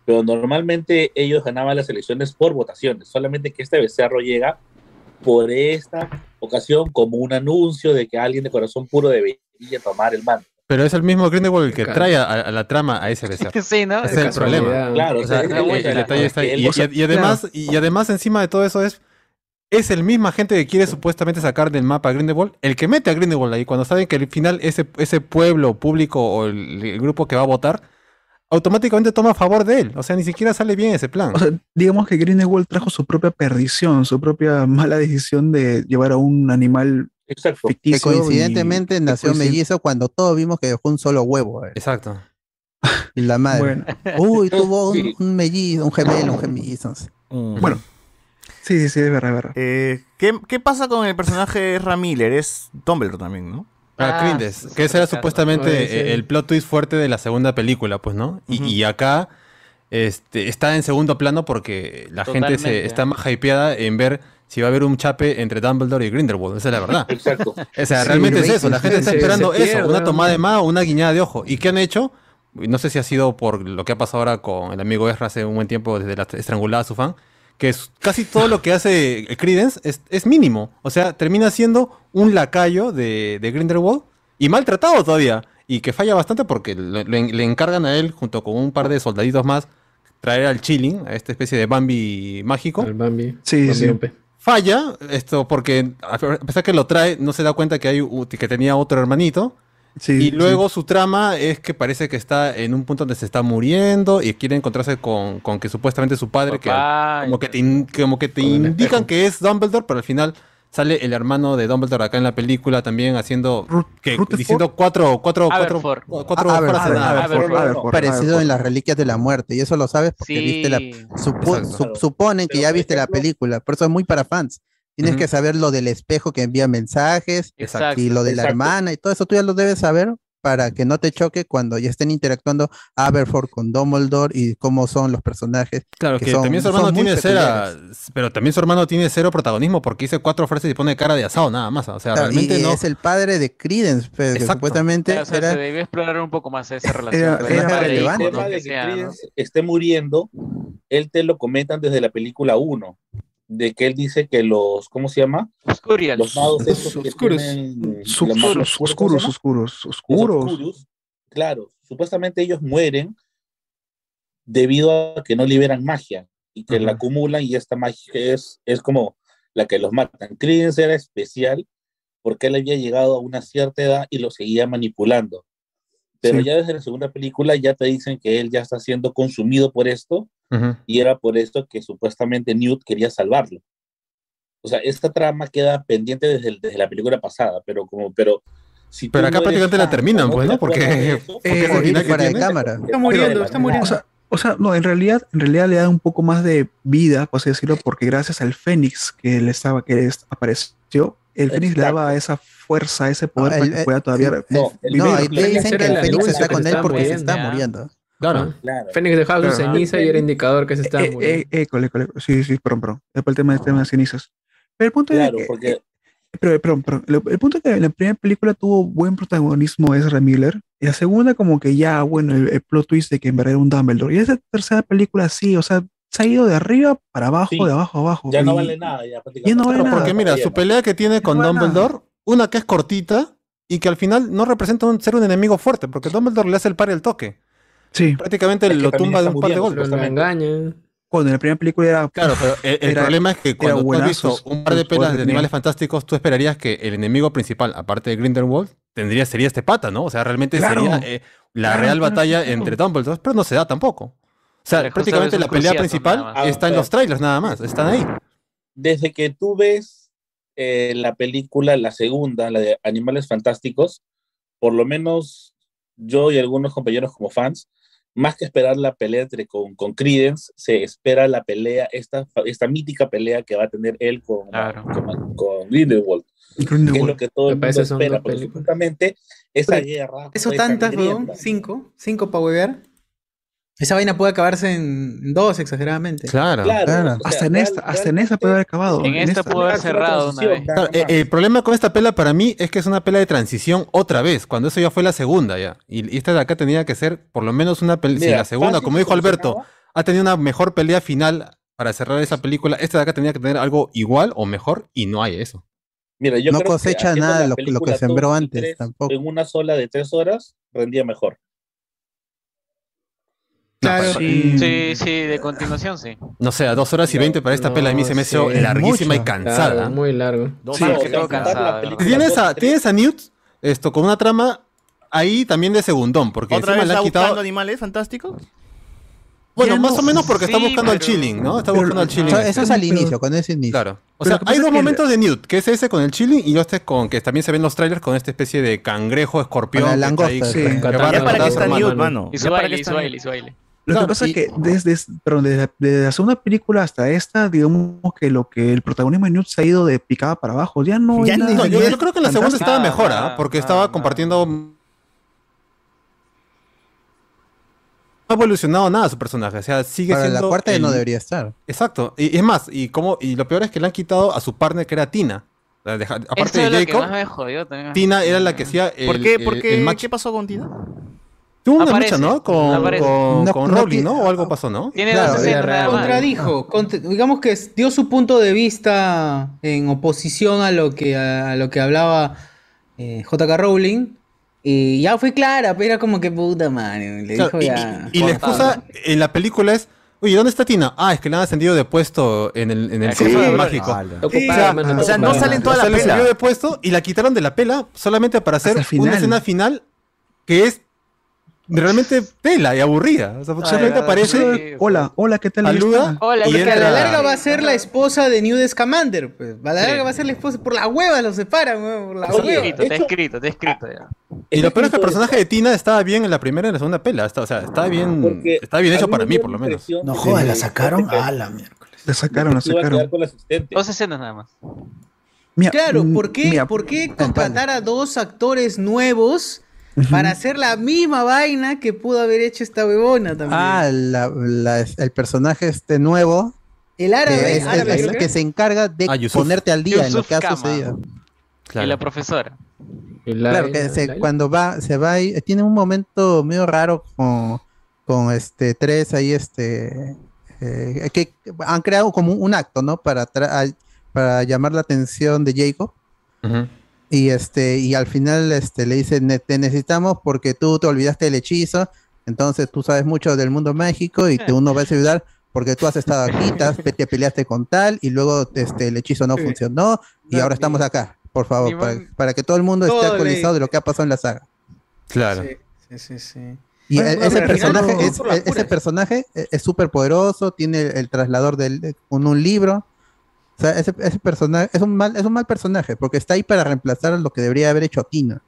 Pero normalmente ellos ganaban las elecciones por votaciones, solamente que este becerro llega por esta ocasión como un anuncio de que alguien de corazón puro debería tomar el mando. Pero es el mismo Grindelwald el que Claro. trae a, a la trama a ese becerro. [LAUGHS] Sí, ¿no? Ese es el problema. Claro, O sea, el, el- el detalle está ahí. además, y además, encima de todo eso es. Es el misma gente que quiere supuestamente sacar del mapa a Grindelwald, el que mete a Grindelwald ahí, cuando saben que al final ese, ese pueblo público o el, el grupo que va a votar, automáticamente toma a favor de él. O sea, ni siquiera sale bien ese plan. O sea, digamos que Grindelwald trajo su propia perdición, su propia mala decisión de llevar a un animal Exacto. Que ficticio. coincidentemente y- nació coincid- mellizo cuando todos vimos que dejó un solo huevo. eh. Exacto. La madre. Bueno. Uy, tuvo [LAUGHS] un, mellizo, un gemelo, un no sé. Bueno. Sí, sí, sí, es verdad, es verdad. Eh, ¿qué, qué pasa con el personaje de Ezra Miller? Es Dumbledore también, ¿no? Ah, Crindes, que ese era supuestamente Oye, sí. el plot twist fuerte de la segunda película, pues, ¿no? Y, y acá este, está en segundo plano porque la gente se está más hypeada en ver si va a haber un chape entre Dumbledore y Grindelwald, esa es la verdad. Exacto. O sea, Sí, realmente es eso, la gente está esperando eso, una tomada de más o una guiñada de ojo. ¿Y qué han hecho? No sé si ha sido por lo que ha pasado ahora con el amigo Ezra hace un buen tiempo desde la estrangulada a su fan, que es- casi todo lo que hace Credence es, es mínimo. O sea, termina siendo un lacayo de, de Grindelwald y maltratado todavía. Y que falla bastante porque le, le- le encargan a él, junto con un par de soldaditos más, traer al Chilling, a esta especie de Bambi mágico. El Bambi. Sí, sí. Falla, esto porque a pesar que lo trae, no se da cuenta que, hay, u- que tenía otro hermanito. Y luego su trama es que parece que está en un punto donde se está muriendo y quiere encontrarse con, con que supuestamente su padre, que como que te, in- como que te indican que es Dumbledore, pero al final sale el hermano de Dumbledore acá en la película también haciendo que, diciendo cuatro cuatro cuatro Aberforth. cuatro nada. Aberforth, Aberforth. Parecido en las reliquias de la muerte. Y eso lo sabes porque Sí. viste la. supo- su- suponen que ya viste la película. Por eso es muy para fans. Tienes que saber lo del espejo que envía mensajes Exacto. y lo de la Exacto. hermana y todo eso tú ya lo debes saber para que no te choque cuando ya estén interactuando Aberforth con Dumbledore y cómo son los personajes. Claro, que, son- también su hermano tiene cero, pero también su hermano tiene cero protagonismo porque dice cuatro frases y pone cara de asado nada más. O sea, Claro, realmente y no. es el padre de Credence, pero que Exacto. supuestamente O sea, era se debió explorar un poco más esa relación. Era- relevante. El tema de que que. Credence esté muriendo, él te lo comentan desde la película 1, de que él dice que los, ¿cómo se llama? Oscurials. Los magos estos que Oscuros. tienen mano oscuros, oscura, ¿cómo oscuros, oscuros. oscuros, claro, supuestamente ellos mueren debido a que no liberan magia y que la acumulan y esta magia es, es como la que los matan. Credence era especial porque él había llegado a una cierta edad y lo seguía manipulando. Pero Sí. ya desde la segunda película ya te dicen que él ya está siendo consumido por esto Ujú. y era por esto que supuestamente Newt quería salvarlo. O sea, esta trama queda pendiente desde, el- desde la película pasada, pero como, pero si Pero acá no prácticamente la terminan, pues, ¿no? Porque, [LAUGHS] eso, porque Eh, que fuera de cámara. Está muriendo, está muriendo. O sea, o sea, no, en realidad, en realidad le da un poco más de vida, por así decirlo, porque gracias al Fénix que le estaba, que apareció, el Fénix le daba esa fuerza, ese poder No, para el- que el- pueda todavía el- vivir. no, ahí te dicen que el Fénix está con él porque se está muriendo. Claro. Claro. Fénix dejaba su ceniza y era indicador que se estaba Eh, muriendo. eh, école, école. Sí, sí, perdón, perdón. Después el tema del tema de cenizas. Pero el punto Claro, es que, porque pero, perdón, perdón. El, el punto es que en la primera película tuvo buen protagonismo Ezra Miller. Y la segunda, como que ya, bueno, el, el plot twist de que en verdad era un Dumbledore. Y esa tercera película, sí, o sea, se ha ido de arriba para abajo, Sí. de abajo a abajo. ya no vale nada. Ya, Ya no prácticamente. vale Claro, nada. porque mira, su pelea que tiene con vale nada. Dumbledore, una que es cortita y que al final no representa un- ser un enemigo fuerte, porque Dumbledore le hace el par y el toque. Sí. Prácticamente Es que lo tumba de un par de golpes. Pero lo engaña. Cuando en la primera película era. Claro, pero el, el Era- problema es que cuando tú has visto buenazos un par de pelas de animales fantásticos, tú esperarías que el enemigo principal, aparte de Grindelwald, tendría, sería este pata, ¿no? O sea, realmente Claro. sería eh, la Claro, real batalla claro. entre Dumbledore, pero no se da tampoco. O sea, prácticamente la pelea principal está en los trailers nada más, están ahí. Desde que tú ves eh, la película, la segunda, la de Animales Fantásticos, por lo menos yo y algunos compañeros como fans, más que esperar la pelea entre con, con Credence, se espera la pelea, esta, esta mítica pelea que va a tener él con, Claro. con, con Grindelwald, que es Grindelwald. lo que todo Me el mundo espera, porque esa guerra Eso tantas, weón. Cinco. Cinco para huevear. Esa vaina puede acabarse en dos, exageradamente. Claro. Claro, Claro. o sea, Hasta en real- esta, hasta en esta puede haber acabado. En esta pudo haber Hacer la cerrado una vez. Claro, eh, el problema con esta pela para mí es que es una pela de transición otra vez, cuando eso ya fue la segunda ya. Y, y esta de acá tenía que ser por lo menos una pelea. Si la segunda, como dijo Alberto, ha tenido una mejor pelea final para cerrar esa película, esta de acá tenía que tener algo igual o mejor y no hay eso. Mira, yo No creo que cosecha nada lo- lo que sembró antes, tres tampoco. En una sola de tres horas rendía mejor. Claro. Sí. Sí, sí, de continuación sí. No sé, a dos horas y veinte para esta pela a mí se me hizo sí, larguísima y cansada. Claro, muy largo. Sí, No, que todo cansado, la película Tienes dos a, tienes a Newt esto, con una trama ahí también de segundón, porque ¿Otra encima vez le está han buscando quitado... animales fantásticos? Bueno, más no- o menos porque está Sí, buscando al pero- chilling, ¿no? Está pero- buscando al chilling. o sea, eso es al inicio, cuando es inicio. Claro. O Pero sea, que hay dos que- momentos de Newt, que es ese con el chilling y este con que también se ven los trailers con esta especie de cangrejo, escorpión. Con la que está ahí, langosta, que- sí. que Ya para su está hermano. Newt, mano. Y su baile, qué y su está baile, y su baile. Lo No, que pasa y- es que desde, perdón, desde, la- desde la segunda película hasta esta, digamos que lo que el protagonismo de Newt se ha ido de picada para abajo. Ya no. Ya no, yo, creo que en la segunda estaba mejor, ¿ah? porque estaba compartiendo. No ha evolucionado nada su personaje, o sea, sigue Para siendo. la cuarta ya no el- debería estar. Exacto, y, y es más, y como y lo peor es que le han quitado a su partner que era Tina. Deja- aparte Eso de que Jacob, más me jodió también. Tina era la que hacía el, ¿Por qué? el- ¿Por el qué? match. ¿Qué pasó con Tina? Tuvo una Aparece, lucha, ¿no? Con, aparece. con, No- con no Rowling, ¿no? O algo pasó, ¿no? Tiene Claro, nada. Contradijo, cont- digamos que dio su punto de vista en oposición a lo que, a, lo que hablaba eh, JK Rowling. Y ya fue clara, pero era como que puta madre. Le Claro, dijo y, ya. y- y la excusa en la película es, oye, ¿dónde está Tina? Ah, es que le han ascendido de puesto en el, en el Sí. mágico. O sea, o sea, no salen toda la le pela. de puesto y la quitaron de la pela solamente para hacer una escena final que es realmente tela y aburrida. O sea, Ay, solamente verdad, aparece, sí. hola, hola, ¿qué tal? Saluda. Hola, y ¿qué Porque a la larga va a ser la esposa de Newt Scamander. Pues. A la Sí. larga va a ser la esposa. Por la hueva los separan, weón, por la Está hueva. escrito, está escrito, está escrito ya. Y lo peor es que el personaje de Tina estaba bien en la primera y en la segunda pela. Está, o sea, está bien, Porque está bien hecho para mí, por lo menos. No jodas, la sacaron a la miércoles. La sacaron, la sacaron. Dos escenas nada más. Mira, Claro, ¿por qué, mira, ¿por qué contratar a dos actores nuevos Para hacer la misma vaina que pudo haber hecho esta bebona también? Ah, la- la- el personaje este nuevo el árabe, que, es- árabe, es- ¿no? que se encarga de Ah, Yusuf. ponerte al día en lo que ha Kama. sucedido. Claro. Y la profesora. La- Claro, que se- cuando va, se va y tiene un momento medio raro con, con este tres ahí, este eh, que han creado como un acto, ¿no? Para para llamar la atención de Jacob. Ujú. Y este, y al final este, le dice, "Ne- te necesitamos porque tú te olvidaste del hechizo, entonces tú sabes mucho del mundo mágico y te uno vas a [LAUGHS] ayudar porque tú has estado aquí, te, peleaste con tal y luego este, el hechizo no funcionó y No, ahora estamos acá, por favor, para, para que todo el mundo esté actualizado de lo que ha pasado en la saga. Claro. Sí, sí, sí, sí. Y Bueno, e- ese personaje, no, es, ese personaje e- es súper poderoso, tiene el, el traslador del, de- con un libro. O sea, ese, ese personaje es un mal, es un mal personaje, porque está ahí para reemplazar lo que debería haber hecho Tina.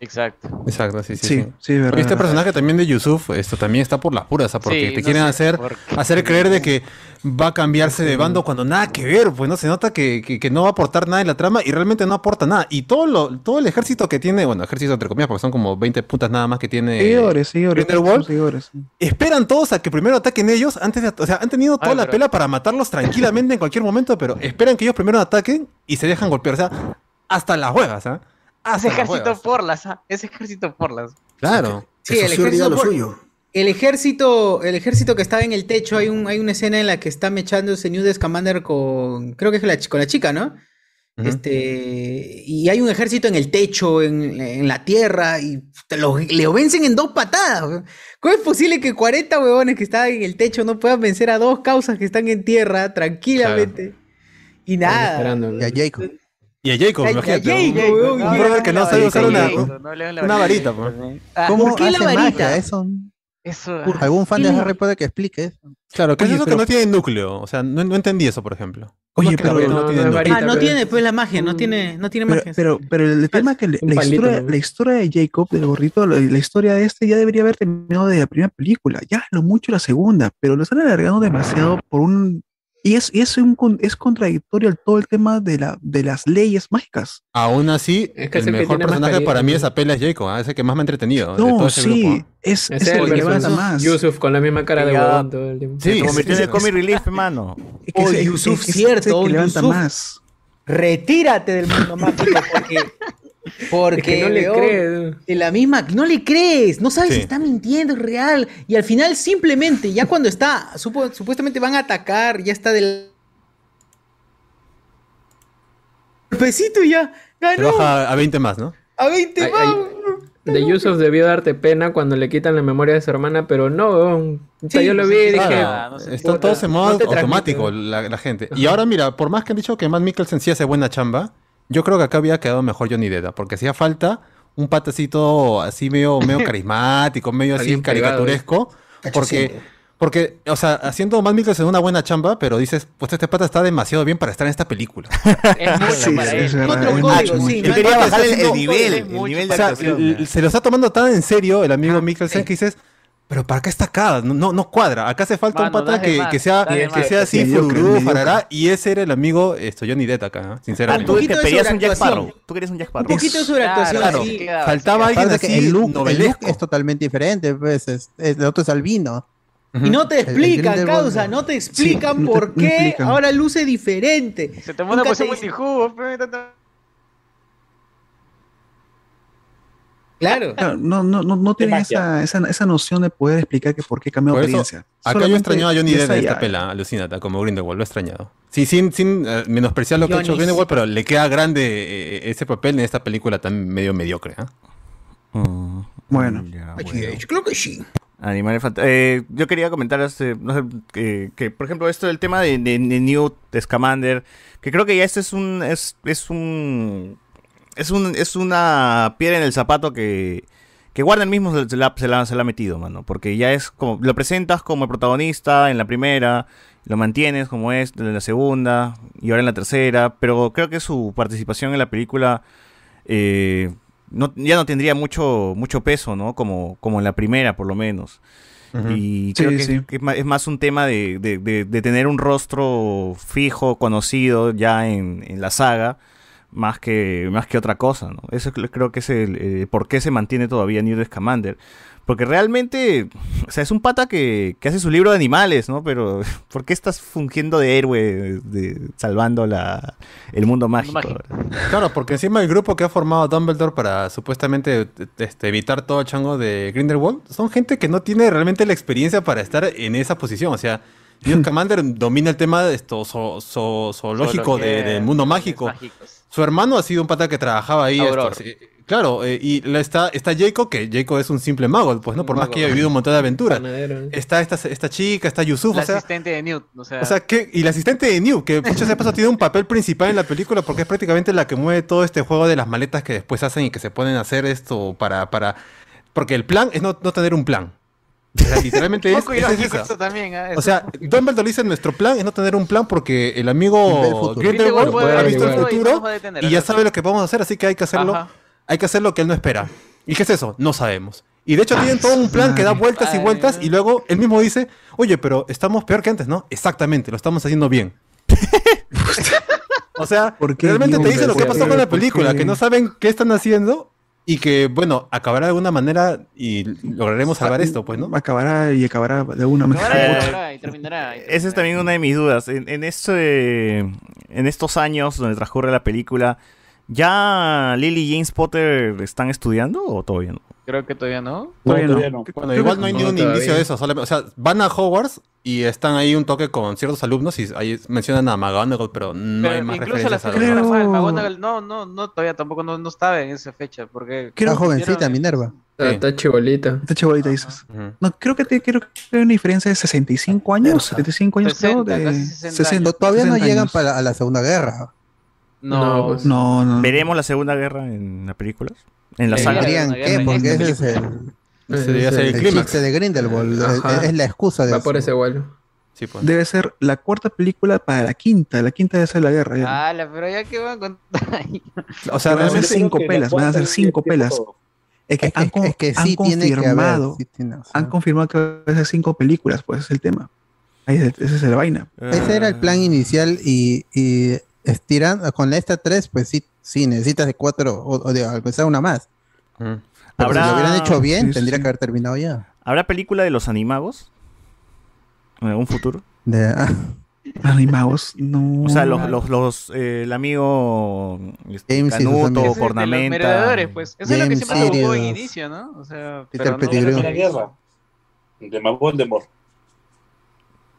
Exacto. Exacto, sí, sí. Sí, sí. sí, verdad. Este personaje también de Yusuf, esto también está por las puras, porque Sí, te no quieren sé hacer, hacer creer de que va a cambiarse de bando cuando nada que ver, pues no se nota que, que- que no va a aportar nada en la trama y realmente no aporta nada. Y todo lo, todo el ejército que tiene, bueno, ejército entre comillas, porque son como 20 puntas nada más que tiene. Seguidores, seguidores. Seguidores. Esperan todos a que primero ataquen ellos antes de, o sea, han tenido toda Ay, la pero- pela para matarlos tranquilamente en cualquier momento, pero esperan que ellos primero ataquen y se dejan golpear, o sea, hasta las huevas, ¿ah? Hasta las ejército porlas, ah, ese ejército porlas. Claro. Sí, el ejército, lo por- suyo. el ejército, el ejército que estaba en el techo, hay un, hay una escena en la que está mechándose Newt Scamander con, creo que es la, con la chica, ¿no? Este, y hay un ejército en el techo, en, en la tierra, y te lo, le vencen en dos patadas. ¿Cómo es posible que 40 huevones que estaban en el techo no puedan vencer a dos causas que están en tierra tranquilamente? Y Están nada. a Jacob. Y a Jacob, imagínate. un- brother que no sabe usar una, una varita, pues. Ah, ¿Cómo ¿por qué la hace varita? magia? Eso, Eso. ¿Por ah, algún fan de? Harry puede que explique eso. Claro, ¿qué Oye, es eso pero- que no tiene núcleo? O sea, no, no entendí eso, por ejemplo. ¿Cómo Oye, pero- no, no, tiene núcleo? varita. Ah, no pero- tiene pues la magia, no tiene, no tiene Pero, magia. pero, pero el tema es que la, un la palito, historia, ¿no? la historia de Jacob, del gorrito, la, la historia de este ya debería haber terminado de la primera película, ya lo mucho la segunda, pero lo están alargando demasiado por un... Y es, y es, un, es contradictorio el- todo el tema de, la, de las leyes mágicas. Aún así, Es que es el que mejor más personaje para mí es Apela Jacob, ¿ah? es el que más me ha entretenido de No, todo ese sí, grupo. es, el que versus más. Yusuf con la misma cara de huevón todo el tiempo. Sí, Se convirtió en el comic relief, hermano. Oh, Yusuf, cierto, el que levanta Yusuf. más. Retírate del mundo mágico porque porque Es que no le crees. en la misma no le crees, no sabes Sí. si está mintiendo, es real y al final simplemente ya cuando está supo- supuestamente van a atacar, ya está del golpecito y ya Se ganó baja a 20 más, ¿no? a 20 Ay, más. ay, De Yusuf debió darte pena cuando le quitan la memoria de su hermana, pero no. O sea, Sí, yo lo pues, vi y dije, Claro, no puta, en modo no automático la, la gente. Y ahora mira, por más que han dicho que Matt Mikkelsen sí hace buena chamba, yo creo que acá había quedado mejor Johnny Depp, ¿ah? porque hacía falta un patacito así medio, medio [COUGHS] carismático, medio así privado. caricaturesco, porque, Porque, o sea, haciendo Matt Mikkelsen una buena chamba, pero dices, pues este pata está demasiado bien para estar en esta película. [LAUGHS] Es Sí, para sí, él. es verdad, Otro es código, mucho, sí, mucho. no Yo quería bajar el, nivel, el nivel O de sea, actuación. l- se lo está tomando tan en serio el amigo Mikkelsen que dices, pero ¿para qué está acá? No, no, no cuadra. Acá hace falta un pata que, que sea, dale que sea así, fururú, farará, y ese era el amigo esto, Johnny Depp acá, ¿eh? Ah, sinceramente. tú que pedías un Jack. Sparrow. Tú querías un Jack Un Sparrow. poquito de sobreactuación, Claro, sí Faltaba sí alguien así, el look, el look es totalmente diferente, pues, es, es- el otro es albino. Y no te el explican, causa, no. te explican Sí, no te- por no qué explican. ahora luce diferente. Se tomó una te dicen- multijugo, pe, tanta- Claro. Claro, no, no, no, no tienen esa, esa, esa noción de poder explicar que por qué cambió Por eso, apariencia. acá yo Solamente extrañaba a Johnny Depp está esta pela, alucínate, como Grindelwald, lo he extrañado. Sí, sin, sin eh, menospreciar lo que ha hecho. Grindelwald, pero le queda grande eh, ese papel en esta película tan medio mediocre. ¿ah? Mm, Bueno. ya, Ay, bueno. Yo creo que sí. Animales eh, yo quería comentar este, no sé, que, que, por ejemplo esto del tema de, de, de Newt Scamander, que creo que ya este es un es, es un es un es una piedra en el zapato que que Warner mismo se, la, se, la, se la ha metido, mano, porque ya es como lo presentas como el protagonista en la primera, lo mantienes como es en la segunda y ahora en la tercera, pero creo que su participación en la película eh, no, ya no tendría mucho, mucho peso, ¿no? Como, como en la primera, por lo menos. Y Sí, creo que, sí. que es más un tema de, de- de- de tener un rostro fijo, conocido ya en, en la saga, más que, más que otra cosa, ¿no? Eso cre- creo que es el eh, por qué se mantiene todavía Newt Scamander. Porque realmente, o sea, es un pata que, que hace su libro de animales, ¿no? Pero, [LAUGHS] ¿por qué estás fungiendo de héroe, de, salvando la, el mundo mágico? Claro, porque encima el grupo que ha formado Dumbledore para supuestamente este, evitar todo el chango de Grindelwald son gente que no tiene realmente la experiencia para estar en esa posición. O sea, Newt Commander domina el tema de esto zo- zo- zoológico de- del mundo mágico. Su hermano ha sido un pata que trabajaba ahí. Esto, sí. Claro, eh, y la- está, está Jacob, que Jacob es un simple mago, pues, ¿no? Por más que haya vivido un montón de aventuras. Panadero. Está esta, esta chica, está Yusuf, La o sea, asistente de Newt, o sea, o sea, que, y la asistente de New, que muchas veces tiene un papel principal en la película porque es prácticamente la que mueve todo este juego de las maletas que después hacen y que se ponen a hacer esto para... para porque el plan es no, no tener un plan. O sea, literalmente [LAUGHS] es, poco es irónico esa. eso también, ¿ah? O sea, Dumbledore dice nuestro plan es no tener un plan porque el amigo. Grindelwald ha visto el futuro y ya sabe lo que vamos a hacer, así que hay que hacerlo, Ajá. hay que hacer lo que él no espera. ¿Y qué es eso? No sabemos. Y de hecho tienen todo un plan que da vueltas y vueltas y luego él mismo dice, oye, pero estamos peor que antes, ¿no? Exactamente, lo estamos haciendo bien. [LAUGHS] o sea, ¿Por qué, realmente te dice lo que ¿Por pasó con la ¿Por película, que no saben qué están haciendo y que, bueno, acabará de alguna manera y lograremos salvar esto, pues, ¿no? Acabará y acabará de una Acabará y manera. terminará, y terminará, Esa es también una de mis dudas. En, en, este, en estos años donde transcurre la película, ¿ya Lily y James Potter están estudiando o todavía no? Creo que todavía no. Todavía todavía no. no. Bueno, igual no hay no, ningún todavía. indicio de eso. o sea, van a Hogwarts y están ahí un toque con ciertos alumnos y ahí mencionan a McGonagall, pero no hay Pero más incluso Creo- McGonagall, no, no, no, todavía tampoco no, no estaba en esa fecha, porque... Creo Está jovencita, Minerva. Está, Sí. está chibolita. Dices. No, creo que, te, creo que hay una diferencia de 65 años, 75 años 60, creo. De casi 60 60, años. Todavía no 60 llegan años. para a la Segunda Guerra. No, No, pues. No, no. ¿Veremos la Segunda Guerra en las películas? En la Sí. saga. ¿Querían Una guerra qué? Porque ese es película. el, Ese ser el el clímax. de Grindelwald. Ajá. Es, es la excusa de Va eso. por ese vuelo. Sí, pues. Debe ser la cuarta película para la quinta. La quinta debe ser la guerra. Ya. Ala, pero ya que van a contar [LAUGHS] ahí. O sea, van a ser cinco pelas, van a ser cinco pelas. Es que, Es que, han, con- es que han sí tiene que haber. confirmado, sí tiene, o sea. han confirmado que va a ser cinco películas, pues ese es el tema. Ahí es, esa es la vaina. Ese era el plan inicial y, y estiran con esta 3, pues sí, sí, necesitas de cuatro o, o de empezar una más. Pero ¿Habrá- si lo hubieran hecho bien, Sí, tendría sí. que haber terminado ya. ¿Habrá película de los animagos? ¿En algún futuro? De- ah, [LAUGHS] Animados, no. O sea, los, los, los, eh, el amigo este, James Canuto, de los Cornamenta. merodeadores, pues. Eso es lo que James siempre se buscó en inicio, ¿no? O sea, Peter pero no- Pettigrew. La guerra. De Voldemort.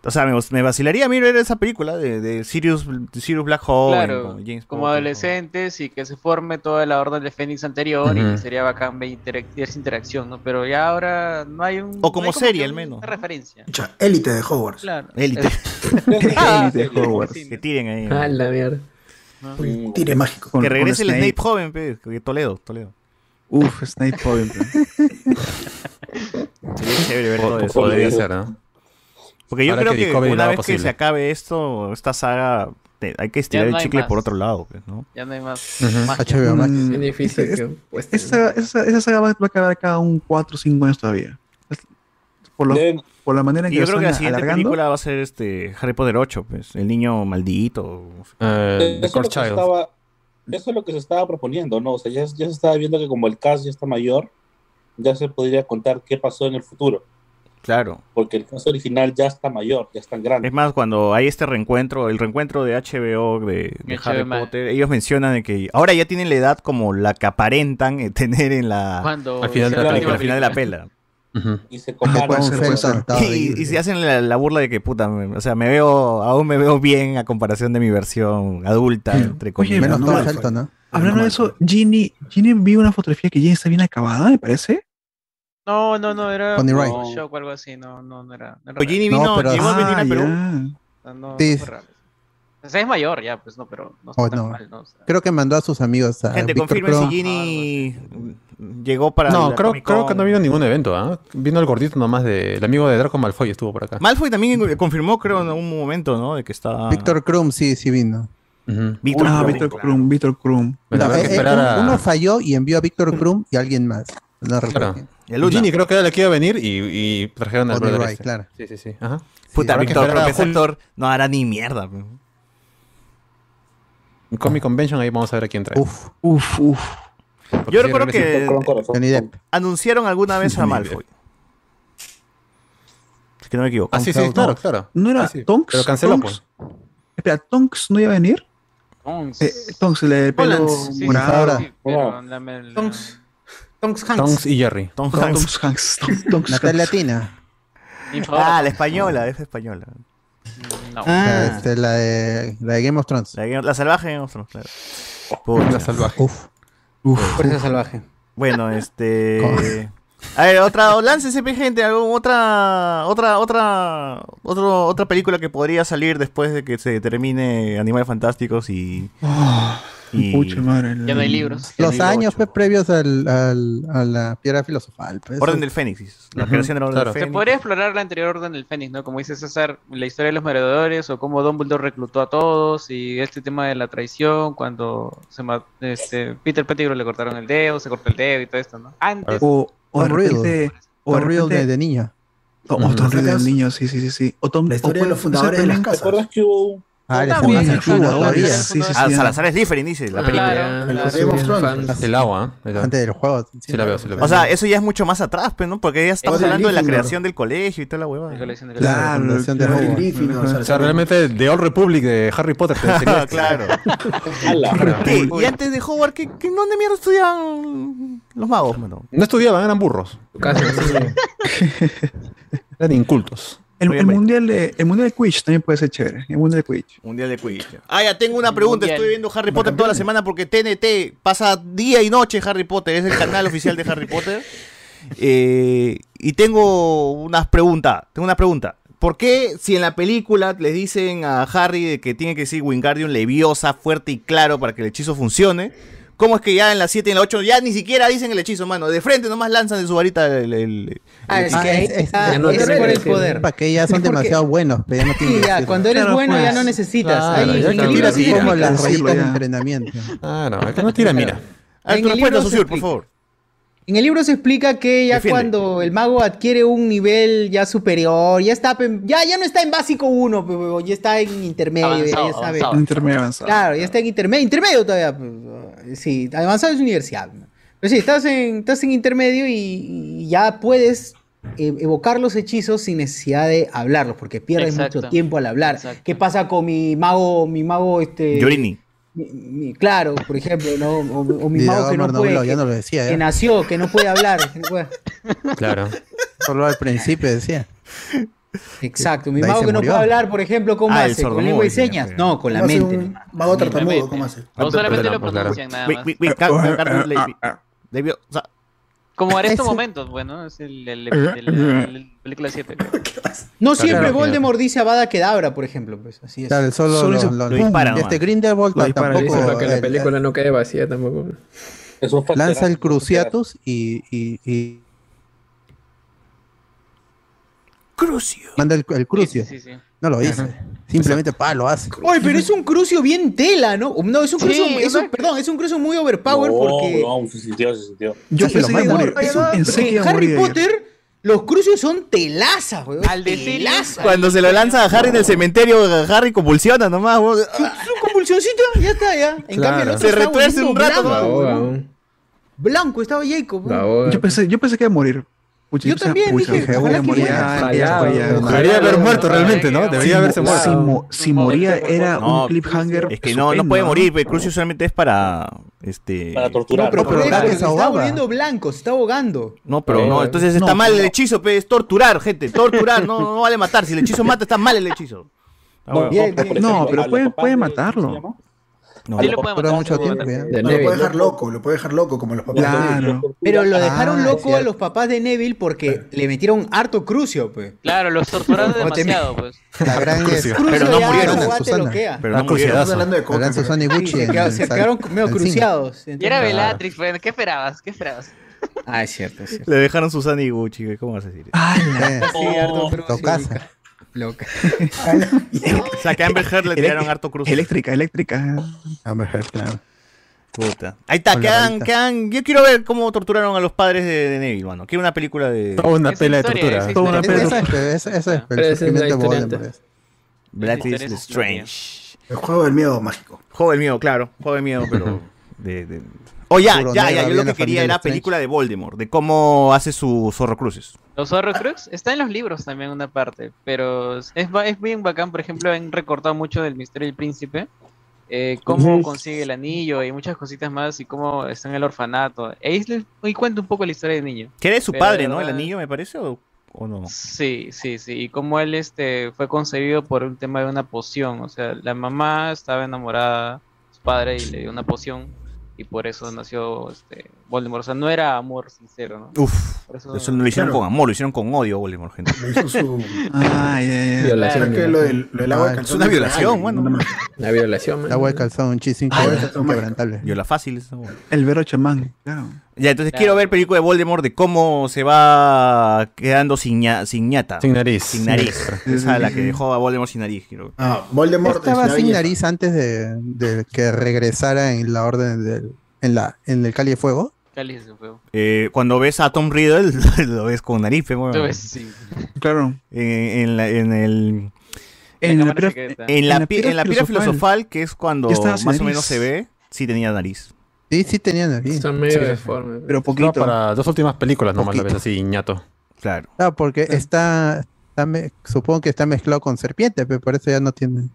O sea, me, me vacilaría a mí ver esa película de, de Sirius, Sirius Black Hole. Claro, como adolescentes y que se forme toda la orden de Fénix anterior y que sería bacán ver interac- esa interacción, ¿no? Pero ya ahora no hay un... O como no serie, al un- menos. Una referencia. Élite de Hogwarts. Claro. Élite. [LAUGHS] [LAUGHS] Élite de Hogwarts. Que tiren ahí. Ah, la mierda. Mm, Tire mágico. Con- que con regrese el Snape. Snape joven, pe, que Toledo, Toledo. Uf, Snape joven. [LAUGHS] Sería chévere ver todo eso. Podría ser, ¿no? Porque yo Ahora creo que una vez que se acabe esto, esta saga, te- hay que estirar el chicle más. por otro lado, pues, ¿no? Ya no hay más. HBO Max. Mm, Es difícil es- que- pues, esa, esa, esa saga va, va a acabar cada un 4 o 5 años todavía. Por, lo- por la manera en que yo creo que la están siguiente alargando. película va a ser este Harry Potter 8, pues, el niño maldito. Eh, The Eso es, lo Core que se Child. estaba, eso es lo que se estaba proponiendo, ¿no? O sea, ya, ya se estaba viendo que como el caso ya está mayor, ya se podría contar qué pasó en el futuro. Claro. Porque el caso original ya está mayor, ya está grande. Es más, cuando hay este reencuentro, el reencuentro de HBO de, de Harry. Potter, ellos mencionan de que ahora ya tienen la edad como la que aparentan eh, tener en la Cuando Al final de la película. al final de la pela. Y se comparan. Y, se hacen la, la burla de que puta, me- o sea, me veo, aún me veo bien a comparación de mi versión adulta, entre comillas. Menos no Felton, ¿no? Hablando de eso, Ginny, Ginny vi una fotografía que Ginny está bien acabada, me parece. No, no, no, era Bonnie un Wright. shock o algo así, no, no, no era. No, era Pues Ginny No, vino, pero- llegó a venir a Ah, Perú. No, no, Sí. no fue real. O sea, es mayor ya, pues no, pero no está Oh, tan no. mal, ¿no? O sea, Creo que mandó a sus amigos a Gente, Víctor confirmen si. Ginny llegó para No, creo, creo que no vino a ningún evento, ¿ah? Vino el gordito nomás de... El amigo de Draco Malfoy estuvo por acá. Malfoy también confirmó, creo, en algún momento, ¿no? De que estaba. Víctor Krum, sí, sí vino. Víctor Ah, Krum, Víctor. Krum, Víctor Krum. Bueno, No, habrá eh, que eh, esperar un- a... Uno falló y envió a Víctor Krum y alguien más. No Claro. Luna. Ginny creo que era el que iba a venir y, y trajeron al brother Wright, este. claro. Sí, sí, sí. Ajá. Puta, Víctor no hará ni mierda. pues. En Comic Convention ahí vamos a ver a quién trae. Uf, Uf, uf. Porque Yo recuerdo que anunciaron alguna vez a Malfoy. Es que no me equivoco. Ah, sí, sí, claro, claro. ¿No era sí. Tonks? Pero canceló, Tonks? Espera, ¿Tonks no iba a venir? Tonks. Eh, Tonks, el pelo morado. la- la- la- Tonks, Tonks Hanks. Tonks y Jerry. Tonks Hanks. Hanks. Tonks, [LAUGHS] Tonks Natalia Hanks. Latina. Mi favorito. Ah, la española, es española. No. Ah, Este, la, de, la de Game of Thrones. La, la salvaje, no, claro. Pucha. La salvaje. Uf. Fuerza salvaje. Bueno, [LAUGHS] este. A ver, otra, láncese, gente, otra, otra, otra, otro, otra película que podría salir después de que se termine Animales Fantásticos y. Ah, y- Pucha madre. Ya no hay libros. Los Libro años pues, previos al, al- a la piedra filosofal. pues, Orden del Fénix. La Ujú, creación del Orden claro. del Se Fénix. podría explorar la anterior orden del Fénix, ¿no? Como dice César, la historia de los merodeadores o cómo Dumbledore reclutó a todos y este tema de la traición cuando se este, Peter Pettigrew le cortaron el dedo, se cortó el dedo y todo esto, ¿no? Antes. O, o de Riddle. O de Riddle de, de niño. O o Tom Riddle del niño, sí, sí, sí. sí. O Tom, La historia o de los fundadores de las también- ¿Te casas. acuerdas que hubo Ah, antiguo claro, todavía. Sí, sí, Ah, sí. Salazar Slytherin, dice la película. El agua, ¿eh? Antes del juego. Sí la veo, sí la veo. O sea, eso ya es mucho más atrás, pues, ¿no? Porque ya estamos hablando de la creación del colegio y toda la hueva. La Claro, Claro, fundación de claro. Hogwarts. Gryffindor, O sea, realmente The Old Republic de Harry Potter [LAUGHS] claro. Y antes de Hogwarts, ¿qué, ¿dónde mierda estudiaban los magos, mano? No estudiaban, eran burros. Casi, [LAUGHS] Eran incultos. El, mundial de, el mundial de Quidditch también puede ser chévere. El mundial de Quidditch. Mundial de Quidditch. Ah, ya tengo una pregunta. Mundial. Estoy viendo Harry Potter toda la semana porque TNT pasa día y noche Harry Potter. Es el canal oficial de Harry Potter. [LAUGHS] Eh, y tengo unas preguntas. Tengo una pregunta. ¿Por qué si en la película le dicen a Harry de que tiene que decir Wingardium Leviosa fuerte y claro para que el hechizo funcione? ¿Cómo es que ya en la 7 y en la 8 ya ni siquiera dicen el hechizo, mano? De frente nomás lanzan de su varita el... el- Ah, es Ah, que ahí es- es- ya no es por el poder. Para que ya son porque- demasiado buenos, pero ya no tienen Sí, ya, decirlo. cuando eres Claro, bueno ya pues. no necesitas. Claro, Ahí, ya en que el no libro tira sí tira. como las rayitas de ya. entrenamiento. Ah, no, acá no tira, mira. A ver, tu respuesta, Susur, por favor. En el libro se explica que ya Defiende. cuando el mago adquiere un nivel ya superior, ya está ya, ya no está en básico 1, ya está en intermedio, Avanzado, ya sabe. avanzado. Un intermedio avanzado. Claro, ya está en intermedio, intermedio todavía. Sí, avanzado es universidad. Pero sí, estás en, estás en intermedio y, y ya puedes eh, evocar los hechizos sin necesidad de hablarlos, porque pierdes Exacto. mucho tiempo al hablar. Exacto. ¿Qué pasa con mi mago, mi mago, este... Yorini. Mi- mi- claro, por ejemplo, ¿no? O, o mi mago que no puede, que, no lo decía. que ya. nació, que no puede hablar. que no puede- Claro. Solo al principio decía. Exacto, mi mago que no puede hablar, por ejemplo, ¿cómo Ah, hace? ¿Con lengua y señas? No, con la ¿Cómo hace mente. un mago tartamudo? ¿Cómo hace? O solamente lo pronuncian nada más. Como en estos momentos, bueno, es el, el, el- el- el- película 7. [LAUGHS] No siempre Claro, Voldemort dice Avada Kedavra, por ejemplo, pues así es. Claro, solo, Solo lo, hizo- lo- lo dispara Este nomás. Grindelwald tampoco. Dice para que la el- película no quede vacía tampoco. Eso fue lanza el Cruciatus y, y, y Crucio. Manda el, el crucio. Sí, sí, sí. No lo dice. Simplemente pa, lo hace. Oye, pero es un crucio bien tela, ¿no? No, es un Sí, crucio, es un- ¿no? perdón, es un crucio muy overpower porque, No, se sintió, se sintió. Yo pensé que iba a manda. morir. porque Pensé que iba a Harry. Potter, los crucios son telazas, weón. Al decir telazas. Cuando se lo lanza a Harry en el cementerio, Harry convulsiona nomás. weón. Su, convulsioncita, ya está, ya. En Claro. cambio, el otro Se retuerce un rato, blanco, ¿no? Blanco estaba Jacob. Yo pensé, yo pensé que iba a morir. Pucha, Yo también pucha, dije, ojalá que. Debería haber muerto realmente, ¿no? no. Debería Si, haberse muerto. si, mo- si moría era No, un cliffhanger. Es que no, no puede morir, Crucio solamente es para. Este. Para torturar. Pero, pero pero la se que se está volviendo blanco, se está ahogando. No, pero No, no, entonces no, está mal el no. hechizo, pe, es torturar, gente, torturar, no, no vale matar. Si el hechizo [LAUGHS] mata, está mal el hechizo. Ah, bueno. Bien, bien. No, pero puede- matarlo. No. Sí lo puede Dura matar. mucho tiempo ya. De Lo puede dejar loco, lo puede dejar loco como los papás de Neville. Claro. Pero lo dejaron Ah, loco a los papás de Neville porque le metieron harto crucio, pues. Claro, los torturaron [LAUGHS] demasiado, pues. La gran es. Crucio. Pero no murieron, guate Susana. Pero Ah, no murieron. Estamos hablando de coca. Susana y Gucci. se, en quedaron, medio en cine. Y cruciados. era Bellatrix, pues, ¿qué esperabas? ¿Qué esperabas? Ah, es cierto, es cierto. Le dejaron Susana y Gucci, ¿cómo vas a decir? Eh, [LAUGHS] Sí, harto crucio. Tocasa. Loca. [LAUGHS] O sea, que a Amber Heard le tiraron harto Crucio. Eléctrica, eléctrica. Amber Heard, claro. Puta. Ahí está, quedan, quedan. Yo quiero ver cómo torturaron a los padres de, de Neville, mano. Quiero una película de Toda una pela de tortura. esa Toda una. Esa es, esa- es el de Esa es Strange. El juego del miedo mágico. Juego del miedo, claro. Juego del miedo, pero. [LAUGHS] De, de... Oh, ya, ya, ya. Yo lo que quería era película de Voldemort, de cómo hace su zorro cruces. Los Horrocrux está en los libros también una parte, pero es, es bien bacán, por ejemplo, han recortado mucho del misterio del príncipe, eh, cómo consigue el anillo y muchas cositas más y cómo está en el orfanato. Ahí cuenta un poco la historia del niño. Que era de su Pero padre, ¿no? El anillo, me parece, o, o no. Sí, sí, sí, y cómo él este, fue concebido por un tema de una poción, o sea, la mamá estaba enamorada de su padre y le dio una poción y por eso nació este, Voldemort, o sea, no era amor sincero, ¿no? Uf, Por eso- eso no lo hicieron Claro. con amor, lo hicieron con odio, Voldemort, gente. [LAUGHS] Lo hizo su. Ah, ya, ya. Violación. ¿Sabes qué? Lo del, lo del agua de calzón es una violación, bueno. La violación, man. La agua de calzón, un chiste Ah, inquebrantable. Viola fácil hueá. El vero chamán, claro. Ya, entonces Claro. quiero ver película de Voldemort de cómo se va quedando sin, ña- sin ñata. Sin nariz. Sin nariz. [LAUGHS] Esa es la que dejó a Voldemort sin nariz, quiero. Ah, Voldemort Estaba sin belleza. nariz antes de, de que regresara en la orden del, en la en el Cali de Fuego. Cáliz de fuego. Eh, cuando ves a Tom Riddle, [LAUGHS] lo ves con nariz. Tú ves, sí. Claro. En, en la- en el... En. En la, En la en la piedra filosofal. filosofal, que es cuando más o menos se ve, sí tenía nariz. Sí, sí tenía nariz. Está medio Sí. deforme. pero No, poquito. para dos últimas películas nomás la Poquito. ves así, ñato. Claro. Claro, porque está, está me- supongo que está mezclado con serpiente, pero por eso ya no tiene.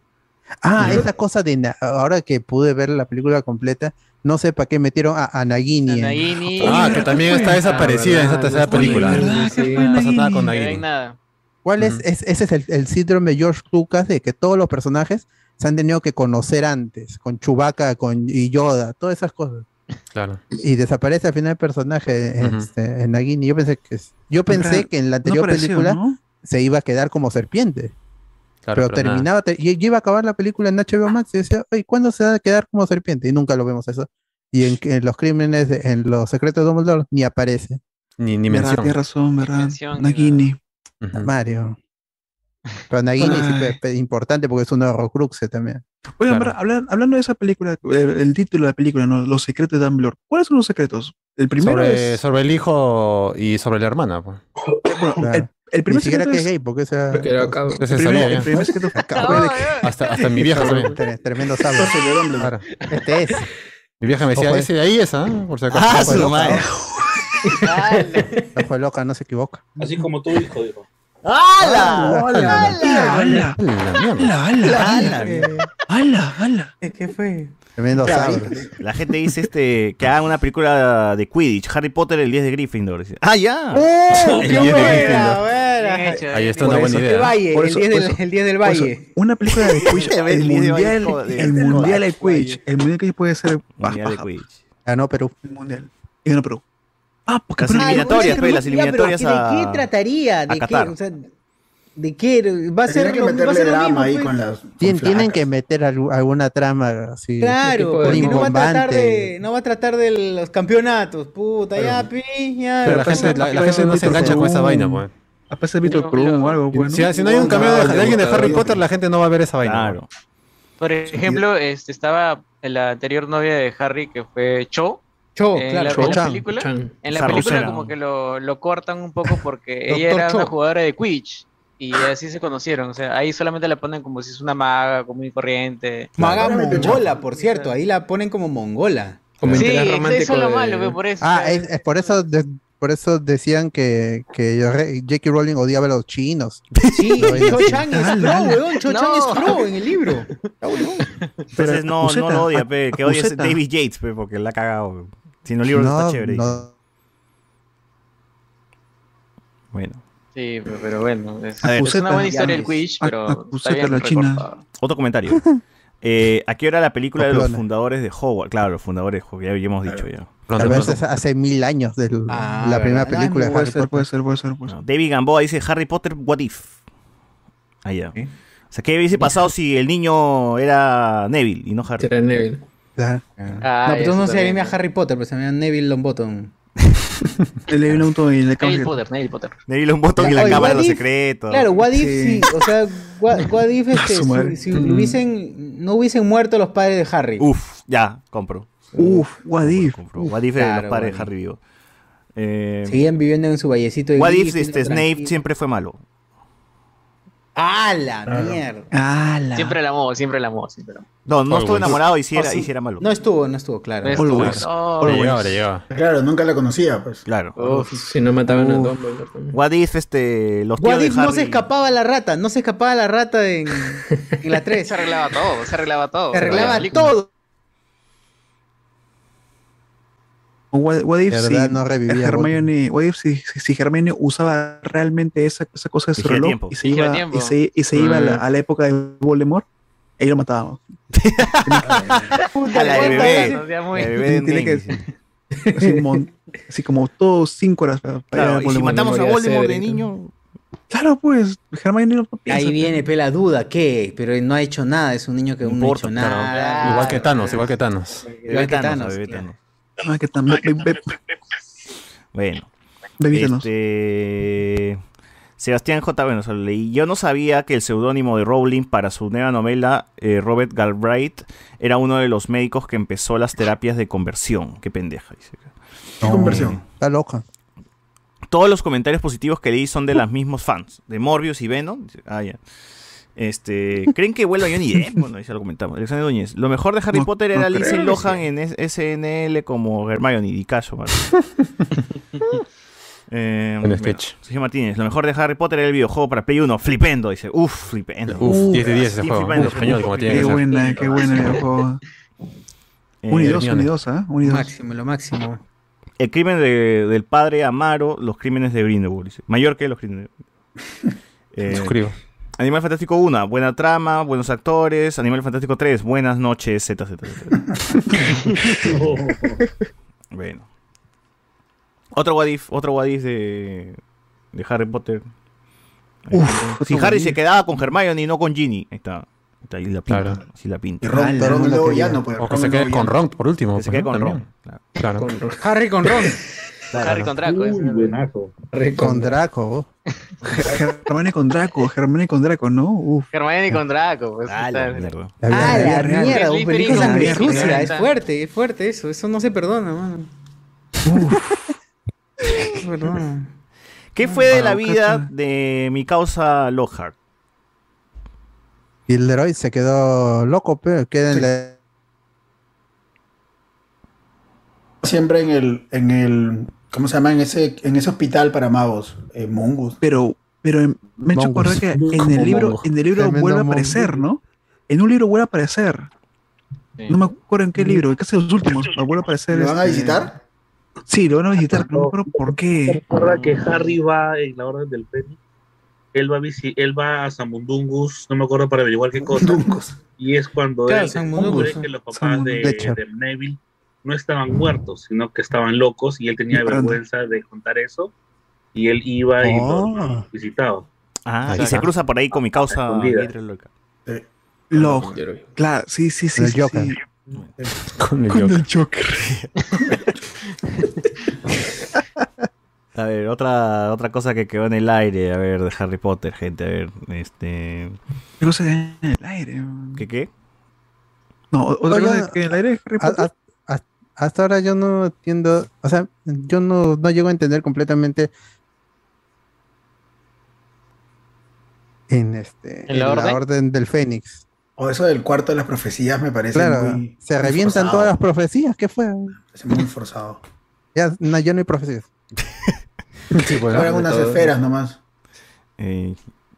Ah, Ujú. esa cosa de ahora que pude ver la película completa, no sé para qué metieron a, a Nagini. en- Nagini. Ah, que también está desaparecida en esa verdad, tercera no película. ¿Verdad? sí. ¿Qué No pasa nada con No Nagini. hay nada. ¿Cuál es- Ese es el, el síndrome de George Lucas de que todos los personajes se han tenido que conocer antes, con Chewbacca con, y Yoda, todas esas cosas. Claro. Y desaparece al final el personaje este, en Nagini. Yo pensé que yo pensé que en la No anterior pareció, película ¿no? se iba a quedar como serpiente. Claro, pero, terminaba, te- y iba a acabar la película en HBO Max y decía, oye, ¿cuándo se va a quedar como serpiente? Y nunca lo vemos eso. Y en, en los crímenes, de- en los secretos de Dumbledore, ni aparece. Ni, ni mención. tienes razón, ¿verdad? mención, ni Nagini. Mario. Pero Nagini pe- importante porque es un horrocruxe también. Oigan, Claro. hablan- hablando de esa película, el, el título de la película, ¿no? Los secretos de Dumbledore. ¿Cuáles son los secretos? El primero sobre, es... sobre el hijo y sobre la hermana. Pues. bueno, Claro. el, el Ni primer siquiera secreto que es es... gay, porque esa, Porque era acá. Ese El primer, el primer secreto de- Hasta, hasta mi vieja también. tre- tremendo de Dumbledore. Claro. Este es. Mi vieja me decía, Ojo, eh. ese de ahí es, ¿ah? Por si acaso. Ah, Ojo de su loca, madre. Ojo de loca, no se equivoca. Así como tu hijo, dijo. ¡Hala! ¡Hala! ¡Hala! ¡Hala! ¡Hala! ¡Hala! ¡Hala! ¡Hala! ¿Qué fue? Tremendo sabio. La gente dice este que hagan una película de Quidditch, Harry Potter el 10 de Gryffindor. Dice, Ah, ya. ¡Oh, El qué diez de buena, Gryffindor. buena! Bien hecho, Ahí está una buena El idea. Valle, el eso- 10 por del, el 10 Valle. una película de Quidditch, El el mundial, de- de- el de- mundial de de- Quidditch, el mundial que puede ser Mundial de Quidditch. Ganó Perú. el mundial. Y ganó Perú. Ah, porque Las eliminatorias, Ah, pe, las pero eliminatorias ¿De a- qué trataría? a ¿De qué? Qatar. O sea, ¿De qué? Va a ser Tienen que a meterle drama mismo, ahí pues. con las. con Tien- tienen que meter algu- alguna trama así. Claro, de porque no va a tratar de, no va a tratar de los campeonatos, puta, ya, pi, ya. Pero la pues, gente, la, gente no se engancha con esa vaina, pues. Aparece Víctor Krum o algo, pues, Si, si no hay un cameo de, de alguien de Harry Potter, la gente no va a ver esa vaina. Claro. Por ejemplo, este, estaba la anterior novia de Harry, que fue Cho. Cho, en claro. la, Cho. en la Chan, película, Chan. en la Esa película rosera. como que lo, lo cortan un poco porque ella era Cho. una jugadora de Quidditch y así se conocieron. O sea, ahí solamente la ponen como si es una maga común y corriente. Maga mongola, por cierto. Ahí la ponen como mongola. Sí, eso es lo malo, por eso. Ah, es, es por eso de- por eso decían que, que J.K. Rowling odiaba a los chinos. Sí, [LAUGHS] No, Cho. Chang es pro, weón. Cho Chang es pro en el libro. [LAUGHS] Entonces no, no lo odia, pe, que odia. David Yates, pe, porque la ha cagado. Si no, el libro no, está chévere. no. Bueno. Sí, pero, pero bueno, es, una buena historia el Ah, pero está bien la china. Otro comentario. Eh, ¿A qué hora la película de los fundadores de Hogwarts? Claro, los fundadores de Hogwarts, ya, ya hemos dicho ya. Tal vez hace mil años de Ah, la primera ¿verdad? película de Puede Harry ser, Potter. puede ser, puede ser. puede ser. No, David Gamboa dice Harry Potter, what if? Ah, ya. O sea, ¿qué hubiese pasado si el niño era Neville y no Harry? Era Neville. Claro. Ah, no, pero tú no se llama Harry Potter, pero se llama Neville Longbottom. [LAUGHS] El Evil Auto y le Neville. Potter, Neville Potter. Neville botón y la Oye, cámara de los secretos. Claro, what if Sí. si, o sea, what, what if [LAUGHS] este, si, hubiesen, no hubiesen muerto los padres de Harry. Uf, ya, compro. Uf, what if. compro. What if de claro, los padres de Harry vivo. Eh, Seguían viviendo en su vallecito what if este, Snape tranquilo. siempre fue malo? ¡Ah, la mierda! Siempre la amó, siempre la amó, siempre la amó. No, no estuvo Always. enamorado y si Oh, era, sí. y si era malo. No estuvo, no estuvo, claro. Always. Le llegaba, le llegaba. Claro, nunca la conocía, pues. Claro. Uf, Si no mataban a Dumbledore también. What if este, los tíos What de if Harry... no se escapaba la rata, no se escapaba la rata en, [LAUGHS] en la 3. se arreglaba todo, se arreglaba todo. Se arreglaba todo. What, what if si no revivía Hermione, what if si, si, si Hermione usaba realmente esa, esa cosa de su reloj y se iba, y se, y se iba a, la, Mm. a la época de Voldemort, ahí lo matábamos. [LAUGHS] A la de bebé. Así, un mon- así como todos cinco horas para, para Claro, ir a y si Voldemort. matamos a Voldemort de niño... Claro, pues, Hermione no piensa. Ahí viene pe, la duda, ¿qué? Pero no ha hecho nada, es un niño que No aún no ha hecho claro. nada. Igual que Thanos, igual que Thanos. Igual que Thanos, Thanos. Thanos. Ah, que be- Bueno. Este... Sebastián J. Bueno, se lo leí. Yo no sabía que el seudónimo de Rowling para su nueva novela, eh, Robert Galbraith, era uno de los médicos que empezó las terapias de conversión. Qué pendeja, dice. ¿Qué conversión? Está loca. Todos los comentarios positivos que leí son de los mismos fans, de Morbius y Venom. Ah, ya. Este, ¿Creen que vuelva Johnny Depp? Bueno, ahí se lo comentamos. Alexander Núñez. Lo mejor de Harry No- Potter no era Lindsay creo. Lohan en S- SNL como Hermione y Caso, mano. [LAUGHS] Eh, Buen bueno. Sergio Martínez, lo mejor de Harry Potter era el videojuego para Play 1, Flipendo, dice, uff, Flipendo. Uf, 10 de 10 ese sí, juego. Flipendo, En español, como tiene Qué que ser. buena, qué buena el videojuego. Eh, Un y dos, Hermione. un y dos, ¿ah? Un y Lo dos. máximo, lo máximo. El crimen de- del padre Amaro, los crímenes de Grindelwald, dice. Mayor que los crímenes de Eh, Suscribo. Animal Fantástico 1, buena trama, buenos actores. Animal Fantástico 3, buenas noches, Z, Z, Z. bueno. Otro what if, otro what if de, de Harry Potter. Uf, si Harry se quedaba con Hermione y no con Ginny. Ahí está. Ahí está, ahí la pinta. Claro. Así la pinta. Y Ron, Ron no lo nuevo quería. villano, pues. O que Ron se quede con. Ron por último. Que se quede ¿no? con También. Ron. Claro. Claro. Harry con Ron. Harry con [LAUGHS] Draco. ese. buenazo. Con Draco. Hermione con Draco, Hermione con Draco, ¿no? Uf. Hermione con Draco. Pues, Ah, la mierda. Ah, la mierda, Es un con sangre sucia, es fuerte, es fuerte eso, eso no se perdona, mano. No se perdona. [LAUGHS] ¿Qué fue de la vida qué- de mi causa Lockhart? Y el Leroy se quedó loco, pero queda en la- Siempre en el, en el, ¿cómo se llama? En ese, en ese hospital para magos, eh, Mongus. Pero, pero em, me he hecho Mongus. acordar que en Como el libro, en el libro Tremendo vuelve a aparecer, ¿no? En un libro vuelve a aparecer. Sí. No me acuerdo en qué libro, casi los últimos, [LAUGHS] pero vuelve a aparecer. ¿Lo van a este- visitar? Sí, lo van a visitar, pero no acuerdo por qué. Recuerda que Harry va en la orden del Fénix. Él va, a visi- él va a Samundungus, no me acuerdo para averiguar qué cosa. Y es cuando Claro, él que los papás de, de Neville no estaban muertos, sino que estaban locos y él tenía vergüenza de contar eso. Y él iba y Oh. los visitaba. Ah, y se cruza por ahí con mi causa. Gabriel Lockhart. Lo, claro, sí, sí, sí. El sí, Joker. sí. Con el Con Joker. el Joker. [LAUGHS] A ver, otra, otra cosa que quedó en el aire, a ver, de Harry Potter, gente, a ver, este... ¿Qué cosa en el aire? ¿Qué qué? No, otra Oye, cosa que en el aire Harry Potter. a- a- hasta ahora yo no entiendo, o sea, yo no, no llego a entender completamente en este ¿En la orden? del Fénix. O eso del cuarto de las profecías me parece Claro, muy. se muy revientan forzado. todas las profecías, ¿qué fue? Es muy forzado. Ya no, ya no hay profecías. [LAUGHS] Eran unas esferas nomás. Eh,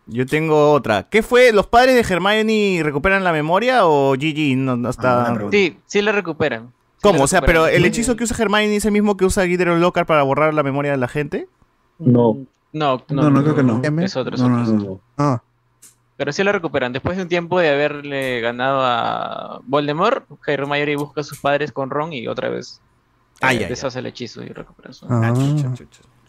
yo tengo otra. ¿Qué fue? ¿Los padres de Hermione recuperan la memoria o Gigi no, no está...? Sí, sí la recuperan. Sí ¿Cómo? la O sea, pero el hechizo que usa Hermione es el mismo que usa Gideon Lockhart para borrar la memoria de la gente. No. No, No, no, creo que no. Es otro, es No, otro. no, no. Ah, Pero sí la recuperan. Después de un tiempo de haberle ganado a Voldemort, Hermione busca a sus padres con Ron y otra vez Ay, eh, ay, deshace el hechizo y recupera su... Ah.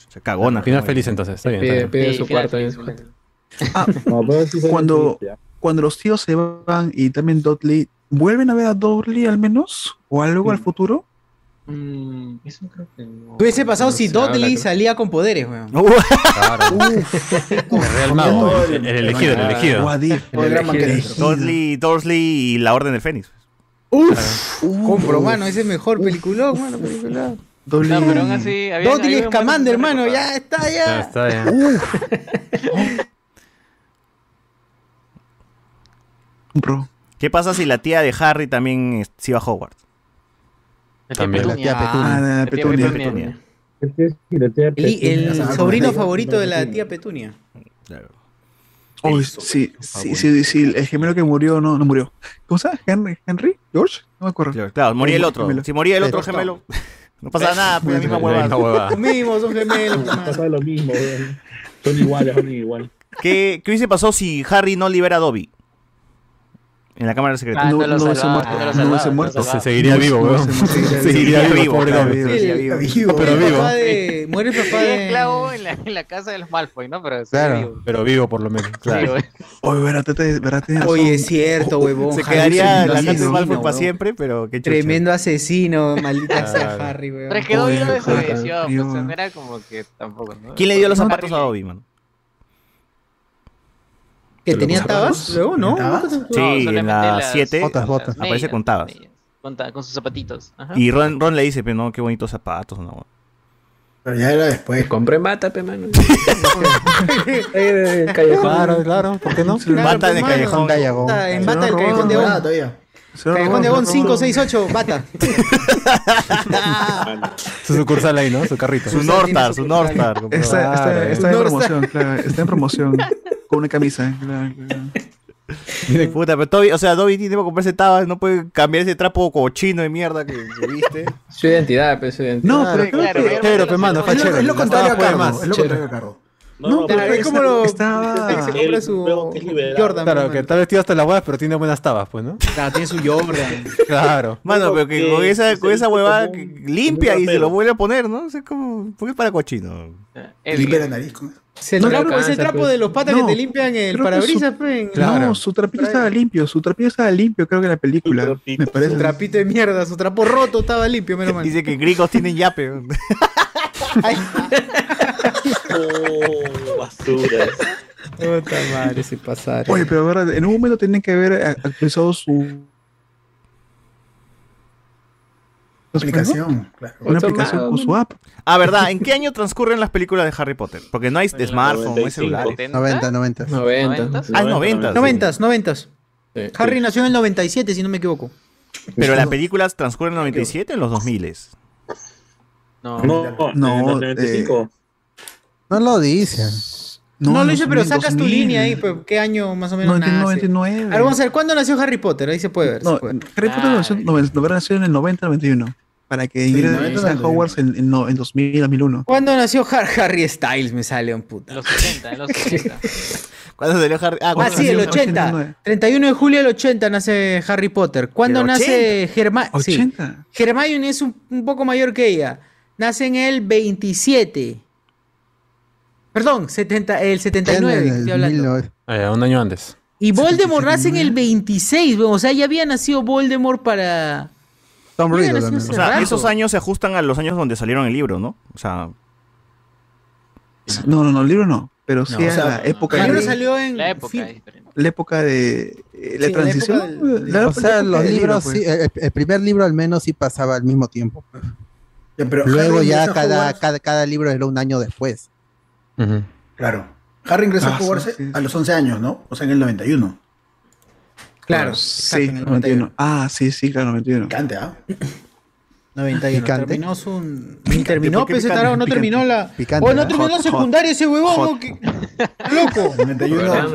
Se cagona. Final feliz entonces, está bien. Pide, está bien. pide Sí, su cuarto. feliz, en- final feliz. Ah, No, pero sí fue cuando, cuando los tíos se van y también Dudley, ¿vuelven a ver a Dudley al menos? ¿O algo al futuro? Mm, eso creo que no. ¿Qué hubiese pasado si Dudley salía con poderes, weón? [LAUGHS] Real Mago, el, el elegido, el elegido. El. Dudley, Dursley y la Orden del Fénix. Uf, compro, mano, ese es mejor peliculón, mano, peliculón. Dudley. No, pero aún así. es Commander, buenas hermano, ya está, Ya ya. está, ya. Compro. [LAUGHS] ¿Qué pasa si la tía de Harry también se iba a Hogwarts? La tía También. Petunia. La tía Petunia. Ah, la tía Petunia. Petunia. El, el sobrino favorito de la tía Petunia. Uy, sí, sí, sí, sí, el gemelo que murió no, no murió. ¿Cómo se llama? ¿Henry? ¿Henry? ¿George? No me acuerdo. Claro, Claro, moría el otro. Gemelo. Si moría el otro Pero- gemelo, [LAUGHS] no pasa nada, pues la misma huevada. Los mismos, son gemelos, pasa lo mismo. Son iguales, son iguales. ¿Qué, ¿Qué hubiese pasado si Harry no libera a Dobby? En la cámara secreta. Ah, No, no se muerto, no se muerto. Se [LAUGHS] seguiría vivo, weón. Seguiría vivo, pobre vivo. Pero el vivo. papá de. Muere el papá [LAUGHS] de. esclavo en la, en casa de los Malfoy, ¿no? Pero Claro. Pero vivo por lo menos. Sí, Claro. güey. Oye, Oye, es cierto, huevón. Se quedaría es un la casa de Malfoy para siempre, pero qué chucha. Tremendo asesino, maldita sea. Harry, weón. Pero es que Dobby no Oye, desobedeció, pues era como que tampoco, ¿no? ¿Quién le dio los zapatos a Dobby, man? ¿Que tenía tabas? Luego, ¿no? ¿Tabas? Sí, No, en la las- 7 Botas, botas. las aparece con tabas. Con, ta- con sus zapatitos. Ajá. Y Ron, Ron le dice, pero no, qué bonitos zapatos. No. Pero ya era después. Compré mata, pe, mano. [LAUGHS] Ahí en el callejón. Claro, claro, ¿por qué no? Claro, Bata en el callejón. Bata, En lo del callejón de Agón. todavía. Callejón de lo 568, bata. [LAUGHS] Su sucursal ahí, ¿no? Su carrito. Su Northstar, su Northstar. Está, está, Claro. está en promoción, claro. Está en promoción. Con una camisa. claro, claro. Puta, pero Toby, o sea, Dobby tiene que comprarse tabas, no puede cambiar ese trapo cochino de mierda que, que viste. Su identidad, pe, su identidad. No, pero claro, que- claro. Chévere, pe, mano, Es lo, chévere. es lo contrario a pueden Es lo contrario a Carlos. No, pero Claro, es como lo. estaba- [LAUGHS] se compra su es. Jordan. Claro, que está vestido hasta las huevas, pero tiene buenas tabas, pues, ¿no? Claro, tiene su Jordan. [LAUGHS] Claro. Mano, pero que con esa, se con esa huevada limpia y se lo vuelve a poner, ¿no? O sea, como, porque es para cochino. Es Limpia la nariz. Es el No, trapo, no es el cansa, trapo pues. de los patas No, que te limpian el parabrisas, su- pe, en- Claro. No, su trapito estaba limpio. Su trapito estaba limpio, creo que en la película. Trapito. Me parece. Su trapito de mierda, su trapo roto estaba limpio, menos [LAUGHS] mal. Dice que gringos tienen yape. Oh, basura. puta madre, se pasaron. Oye, pero verdad, en un momento tienen que haber a- actualizado su. Aplicación, claro. Una aplicación con su app. Ah, ¿verdad? ¿En qué año transcurren las películas de Harry Potter? Porque no hay el smartphone, no hay 95. celulares. 90, 90. 90. Ah, es 90. Noventas, noventas. Sí. Harry nació en el 97, si no me equivoco. Pero las películas transcurren en el 97 o en los 2000. No, No, no, No, en el 95. No lo dice. No, lo hice, pero 2000, sacas tu 2000. línea ahí, pues, ¿qué año más o menos 90, nace? 99. A ver, vamos a ver, ¿cuándo nació Harry Potter? Ahí se puede ver. se No, puede ver. Harry Potter nació, no, no, nació en el 90-91. Para que ingrese 90, a Hogwarts en, en, en 2000, 2001. ¿Cuándo nació Har- Harry Styles? Me sale un puta. En los 80, en los 80. [LAUGHS] ¿Cuándo salió Harry? Ah, Ah, ¿cuándo sí, el nació? 80. 89. 31 de julio del 80 nace Harry Potter. ¿Cuándo ¿Del nace Hermione? 80. Hermione es un, un poco mayor que ella. Nace en el 27. Perdón, 70, el 79, En el estoy hablando. 1900. Eh, un año antes. Y Voldemort nace en el 26, o sea, ya había nacido Voldemort para... Tom Riddle O sea, rato. esos años se ajustan a los años donde salieron el libro, ¿no? O sea, No, no, no, el libro no. Pero sí No, o sea, la época. el libro de- salió en. La época fin-. La época de. eh, La Sí, la transición. época del- la- o la sea, época los libros, pues. sí, el, el primer libro al menos sí pasaba al mismo tiempo. Ya, pero Luego ya cada, cada libro era un año después. Claro. Harry ingresa Ah, a Hogwarts sí, sí. a los 11 años, ¿no? O sea, en el 91. Claro, Sí, exacto, en el 91. Ah, sí, sí, claro, 91. Picante, ¿ah? 91. Picante. Terminó su. Ni terminó, ¿por qué pues ese picante? tarado, no Picante. terminó la. Picante, Oh, no terminó la Hot, secundaria ese huevón. hot. ¿o qué? Loco. [LAUGHS] 91. ¿Verdad.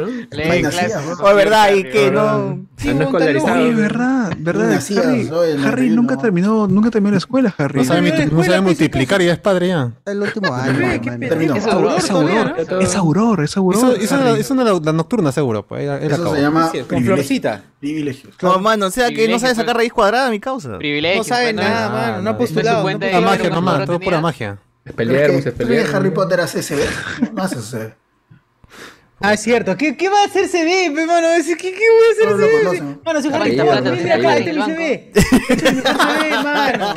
Oh, y Harry, que no. Sí, Ah, no huevón. Oye, verdad, verdad. nacías, Harry, ¿no? En el Harry 91. nunca terminó, nunca terminó la escuela, Harry. No sabe, no pues, multiplicar y ya es padre ya. El último año. Terminó. Es Es auror es auror, es auror. Hizo una- la nocturna seguro, pues Eso se llama con florcita. Privilegios. No, mano, o sea que no sabe sacar raíz cuadrada, mi causa. Privilegio. No sabe pues, nada, no, mano. No ha postulado. no Pura postulado. magia no, nomás, no todo pura magia. Es pelear, ¿Tú se crees que- tú crees que Harry. Potter hace CB? No hace CB. Ah, es cierto. ¿Qué, qué va a hacer CB, pe, mano? Es- ¿Qué, qué voy a hacer No CB? Mano, soy Harry Potter. Mira acá, este es mi CB. Este es mi CB, mano.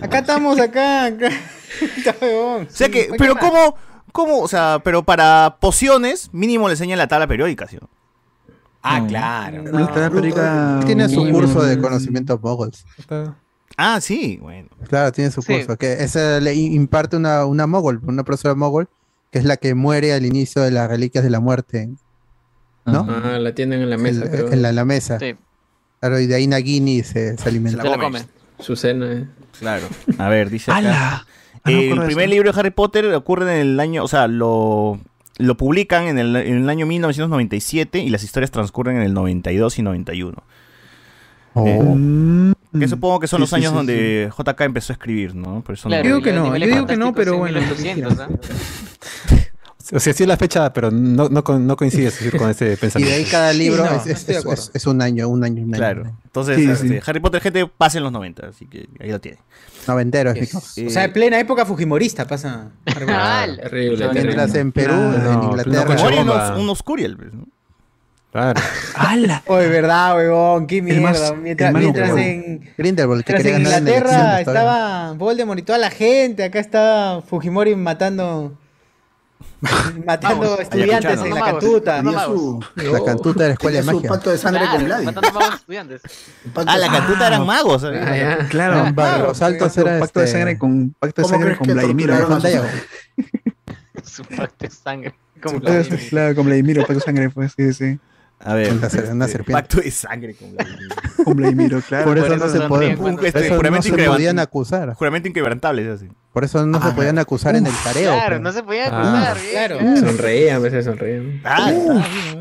Acá estamos, acá, acá. [LAUGHS] Está. O sea que, pero ¿cómo, cómo, o sea, pero para pociones, mínimo le enseñan la tabla periódica, ¿sí? Ah, claro. Tiene su curso de conocimientos moguls. Ah, sí, bueno. Claro, tiene su Sí. curso. Que esa le imparte una, una mogul, una profesora mogul, que es la que muere al inicio de las reliquias de la muerte. ¿No? Ah, la tienen en la mesa, en, creo. en la, en la mesa. Sí. Claro, y de ahí Nagini se, se alimenta. Se la come. Su cena. eh. Claro. A ver, dice [LAUGHS] acá. ¡Hala! Ah, no el primer eso. libro de Harry Potter ocurre en el año, o sea, lo, lo publican en el, en el año 1997 y las historias transcurren en el 92 y 91. Oh. Mm. Que supongo que son Sí, los sí, años sí, donde JK empezó a escribir, ¿no? Por eso no- Yo digo que no, yo digo que no, pero en bueno, 1800. O sea, sí es la fecha, pero no, no, con- no coincide con ese [LAUGHS] Y de pensamiento. ahí cada libro no, es, no es- estoy de es- acuerdo. es- es un año, un año y medio. Claro. Entonces, Sí, este, sí. Harry Potter, gente, pasa en los 90, así que ahí lo tiene. Noventero es cosa. O sea, en plena época fujimorista pasa. Ah, Terrible, Mientras en Perú, en Inglaterra. no, Mori bomba. unos, unos Curiel, pues, ¿no? Claro. [LAUGHS] ¡Hala! Oye, verdad, huevón, qué más- mierda. Mientras, mientras en, Grindelwald, que mientras quería en en Inglaterra todavía. estaba Voldemort y toda la gente, acá está Fujimori matando [LAUGHS] matando Vamos, estudiantes en la No, cantuta. Tenía su, La cantuta de la escuela de magia. pacto de sangre Claro, con Vladi. matando más estudiantes. Un pacto Ah, de la cantuta eran magos. Ah. Claro, En Barros Altos pacto, era pacto de este- sangre con pacto de ¿Cómo sangre con Vladimir. [LAUGHS] Su pacto de sangre. De sangre, Claro, con Vladimir, pacto de sangre, pues sí, sí. A ver. Una este, serpiente. Pacto de sangre con Vladimir. Con Vladimir, claro. Por eso no se podían, este, eso no juramento podían acusar. Juramento inquebrantable, es así. Por eso no se Ah, podían acusar en el careo. Claro, pues. no se podía Ah. acusar. bien, Claro. Sonreían, a veces sonreían. Ah,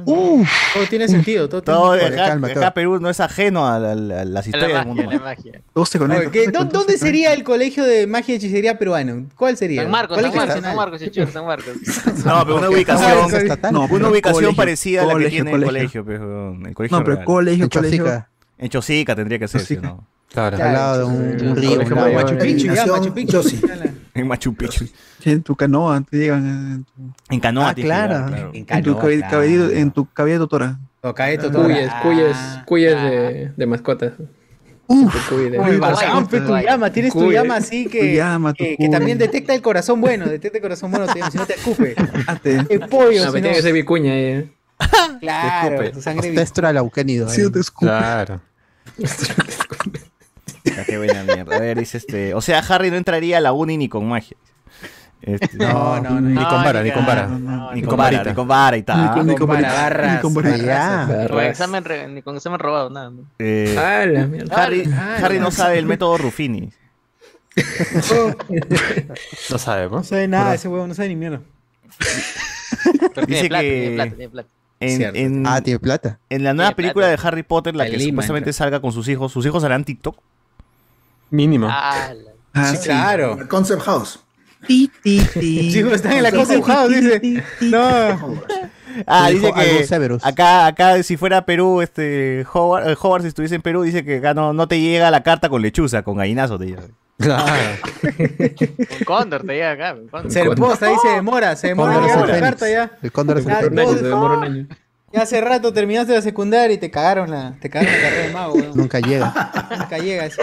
Todo tiene sentido, todo tiene todo Vale, acá, calma, acá todo. Perú no es ajeno a, la- la- las La historias del mundo. la magia. Se conecta. Oye, ¿qué- todo se ¿Dónde se sería el colegio de magia y hechicería peruano? ¿Cuál sería? San Marcos, San Marcos, San. Marcos, Chichur, San Marcos. No, pero una Ah, ubicación. No, una pero ubicación colegio, parecida a la que colegio, tiene el colegio. el colegio No, pero colegio, colegio. En Chosica tendría que ser, ¿sí no? Claro. al lado de un, un río. Mayor. Machu Picchu, ya, Machu Picchu. sí. En Machu Picchu. En tu canoa te llegan. En Canoa Ah, claro. En En tu, cabello- en tu cabello doctora. Cuyes, Tora. cuyes, Ah, cuyes ah. de, de mascotas. Uf, Uy, tu llama, tienes tu llama eh. así Tu que, llama, tu que, que también detecta el corazón bueno, detecta el corazón bueno, te- si no te escupe. [LAUGHS] El pollo, No, si pero tiene que no, ser vicuña ahí. eh. claro, escupe. tu sangre Testro al auquénido. Sí, ahí. te escupo. Claro. Ya, qué buena mierda. A ver, dice este. O sea, Harry no entraría a la uni ni con magia. Este, No, no, no. Ni con vara, ni con vara. No, no, Ni Ni con vara, ni con vara y tal. Ni con- varita, garras. ni con. Allá. Con Barras. examen, ni con examen robado, nada. ¿no? Eh, Ah, la mierda. Harry, Ah, Harry no no. sabe el método Ruffini. No sabemos. No sabe nada, ese huevo no sabe ni mierda. [LAUGHS] Dice tiene plata, que- tiene plata, tiene plata. En, en- Ah, tiene plata. en la nueva película plata. de Harry Potter, la que Lima, supuestamente salga con sus hijos, ¿sus hijos harán TikTok? Mínimo. Ah, la- Ah, Sí, sí. claro. La Concept House. Ti, ti, ti. [LAUGHS] Chicos, están en la cosa empujada, dice. No. Ah, dice que Severus. acá, acá si fuera Perú, este Howard, eh, Howard, si estuviese en Perú, dice que acá no, no te llega la carta con lechuza, con gallinazo te llega. Claro. [LAUGHS] Un cóndor te llega acá. un cóndor. Se reposa, ahí se demora, se demora la Fénix. carta ya. El cóndor es el se demora un año. Ya hace rato terminaste la secundaria y te cagaron la, te cagaron la carrera de mago, weón. Nunca llega. Nunca llega eso.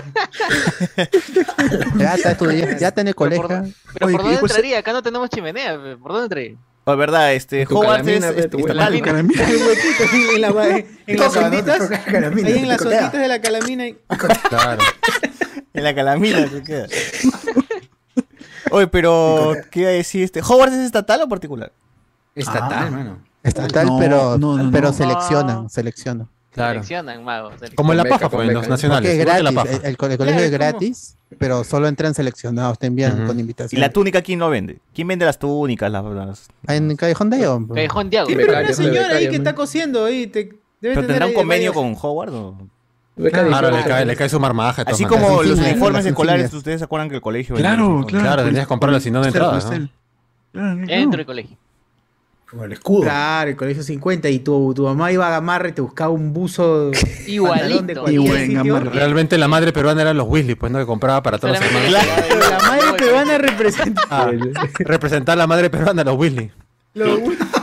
Ya está estudiando, ya está en el colegio. Pero Oye, ¿por dónde pues- entraría? Acá no tenemos chimenea. ¿Por dónde entraría? Oh, verdad, este, Hogwarts es, calamina, pe, es- tu está calamina. mal. El huequito en, la, en, las ¿no? Onditas. ahí en las onditas de la calamina. y- Claro. En la calamina se queda. Oye, pero, ¿qué iba a decir este? ¿Hogwarts es estatal o particular? Estatal, Ah. mano. Estatal, No, pero, no, no, pero no. seleccionan, seleccionan. Claro. Seleccionan, mago. seleccionan. Como en la paja, pues, en los nacionales. Porque es igual que la gratis, paja. el, el co- el colegio es gratis, pero solo entran seleccionados, te envían Ujú. con ¿Y invitación. la túnica quién lo vende? ¿Quién vende las túnicas? Las, las- En Callejón de León. pues. Callejón Diago. Sí, pero Becario, una señora ahí becario, que man. está cosiendo ahí. Te, debe ¿Pero tener tendrá un ahí convenio con Hogwarts? o? Claro, le 18. cae, le cae su marmaja. de Así maneras. como los uniformes escolares. ¿ustedes se acuerdan que el colegio Claro, claro. Claro, tenías que comprarlo, si no, entrabas, por- ¿no? Claro. Dentro del colegio. Como el escudo. Claro, el colegio 50 y tu, tu mamá iba a Gamarra y te buscaba un buzo [LAUGHS] de Igualito. Gamarra. Realmente la madre peruana eran los Weasley, pues no que compraba para todas las Solamente semanas. llegaba y- Pero la madre peruana representa. Ah, representar a la madre peruana a los Weasley. Lo-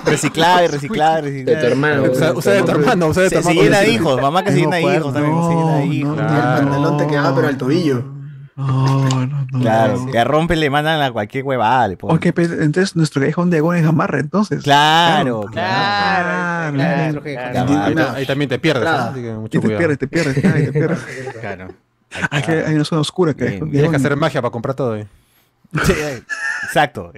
Reciclar, reciclar, De reciclar. tu hermano. Usa, usa de tu hermano, usa de tu Se, se hermano. llena de hijos, mamá que se llena de hijos también, se llena de hijos. no, Claro. El pantalón te quedaba pero al tobillo. No, no, no. Claro, que a rompe le mandan a cualquier huevada. Ok, pues, entonces nuestro callejón de Agón es Gamarra, entonces. Claro, claro. Claro, Claro, claro, claro. claro. Ahí, ta- ahí también te pierdes, ¿no? Entrada. Así que Y mucho te cuidado. pierdes, te pierdes, te pierdes. Claro. Hay, una zona oscura que Tienes que hacer magia para comprar todo. eh. Sí, Exacto.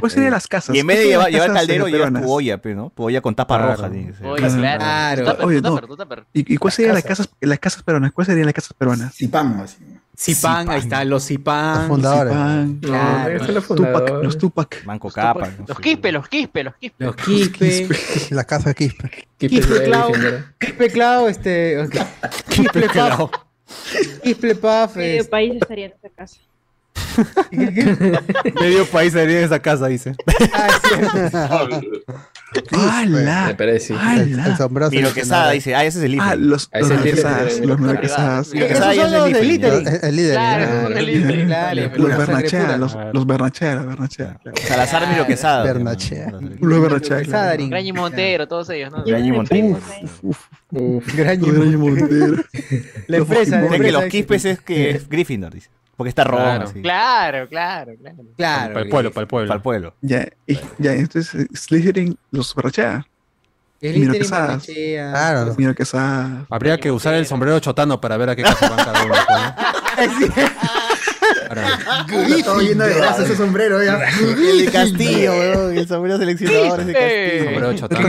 Pues sería las casas. Y en vez de ¿Qué [LAUGHS] llevar, llevar caldero, llevas tu olla, pe, ¿no? Tu olla con tapa Claro. roja. ser. Oye, Claro. claro. Oye, no. tupper, tu tupper. ¿Y, y cuáles serían las casas, las casas peruanas? ¿Cuáles serían las casas peruanas? Zipán, así. Zipán, ahí está, los Zipán. Los fundadores. Zipán, Claro. son los Tupac, los Tupac. Manco capa. no Los sé. quispe, los quispe, los quispe. Los Quispe. [LAUGHS] La casa Quispe. Quispe Quispe de Clau. Quispe Clau, este. Quispe Puff. Quispe Puff. Medio es- país estaría en esta casa. [LAUGHS] Medio país sería en esa casa, dice. Ah. ¡Hala! Me parece. El, el. Quesada dice, ah, ese es el IFE. Ah, los, los Quesadas, los. Quesadas. Es el los de. El, líder. El líder. Los Bernachea, los, Bernachea, los Bernachea. Salazar Miro Quesada. Bernachea. Los Bernachea. Grañi Montero, todos ellos, ¿no? Grañi Montero. Uf. Grañi Montero. La [LAUGHS] empresa, que los quispes es que es Gryffindor, dice. Porque está rojo, Claro. así. Claro, claro, claro. Claro. Para el pueblo, para el pueblo. Para el pueblo. Ya, y- ya, entonces Slytherin, los Bernachea. El Miro Quesadas. Claro. Mira Quesadas. Habría que usar el sombrero chotano para ver a qué casa van cada uno. [LAUGHS] todo lleno de grasa ese sombrero ya. El de Castillo, weón. El sombrero seleccionador es de Castillo. Sombrero ¿A chotano.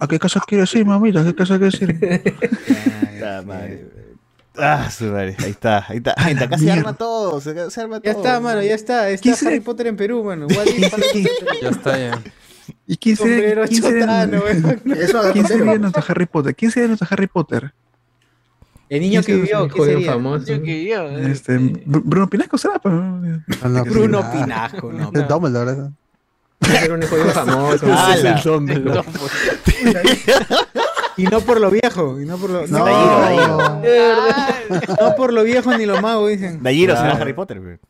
¿A qué casa quieres ir, mamita? ¿A qué casa quieres ir? Ah, su madre. Ahí está, ahí está. Ahí está. Acá se arma todo. Se, se arma todo. Ya está, mano, ya está. Está ¿Quién Harry será? Potter en Perú, mano. Ya está, ya. ¿Y quién sería, quién sería- quién sería nuestro Harry Potter? ¿Quién sería nuestro Harry Potter? El niño que vivió, ¿qué Hijo de un sería? famoso. Yo que yo. eh. Este, Br- Bruno Pinasco será, pues. No, no, Bruno ah, Pinajo, no. Es Dumbledore. Era un hijo de un famoso. [LAUGHS] Ala. [LAUGHS] Y no por lo viejo, y no por lo... No, Dayiro, Dayiro. no por lo viejo ni lo mago, dicen. Dayiro será Claro. Harry Potter, weón.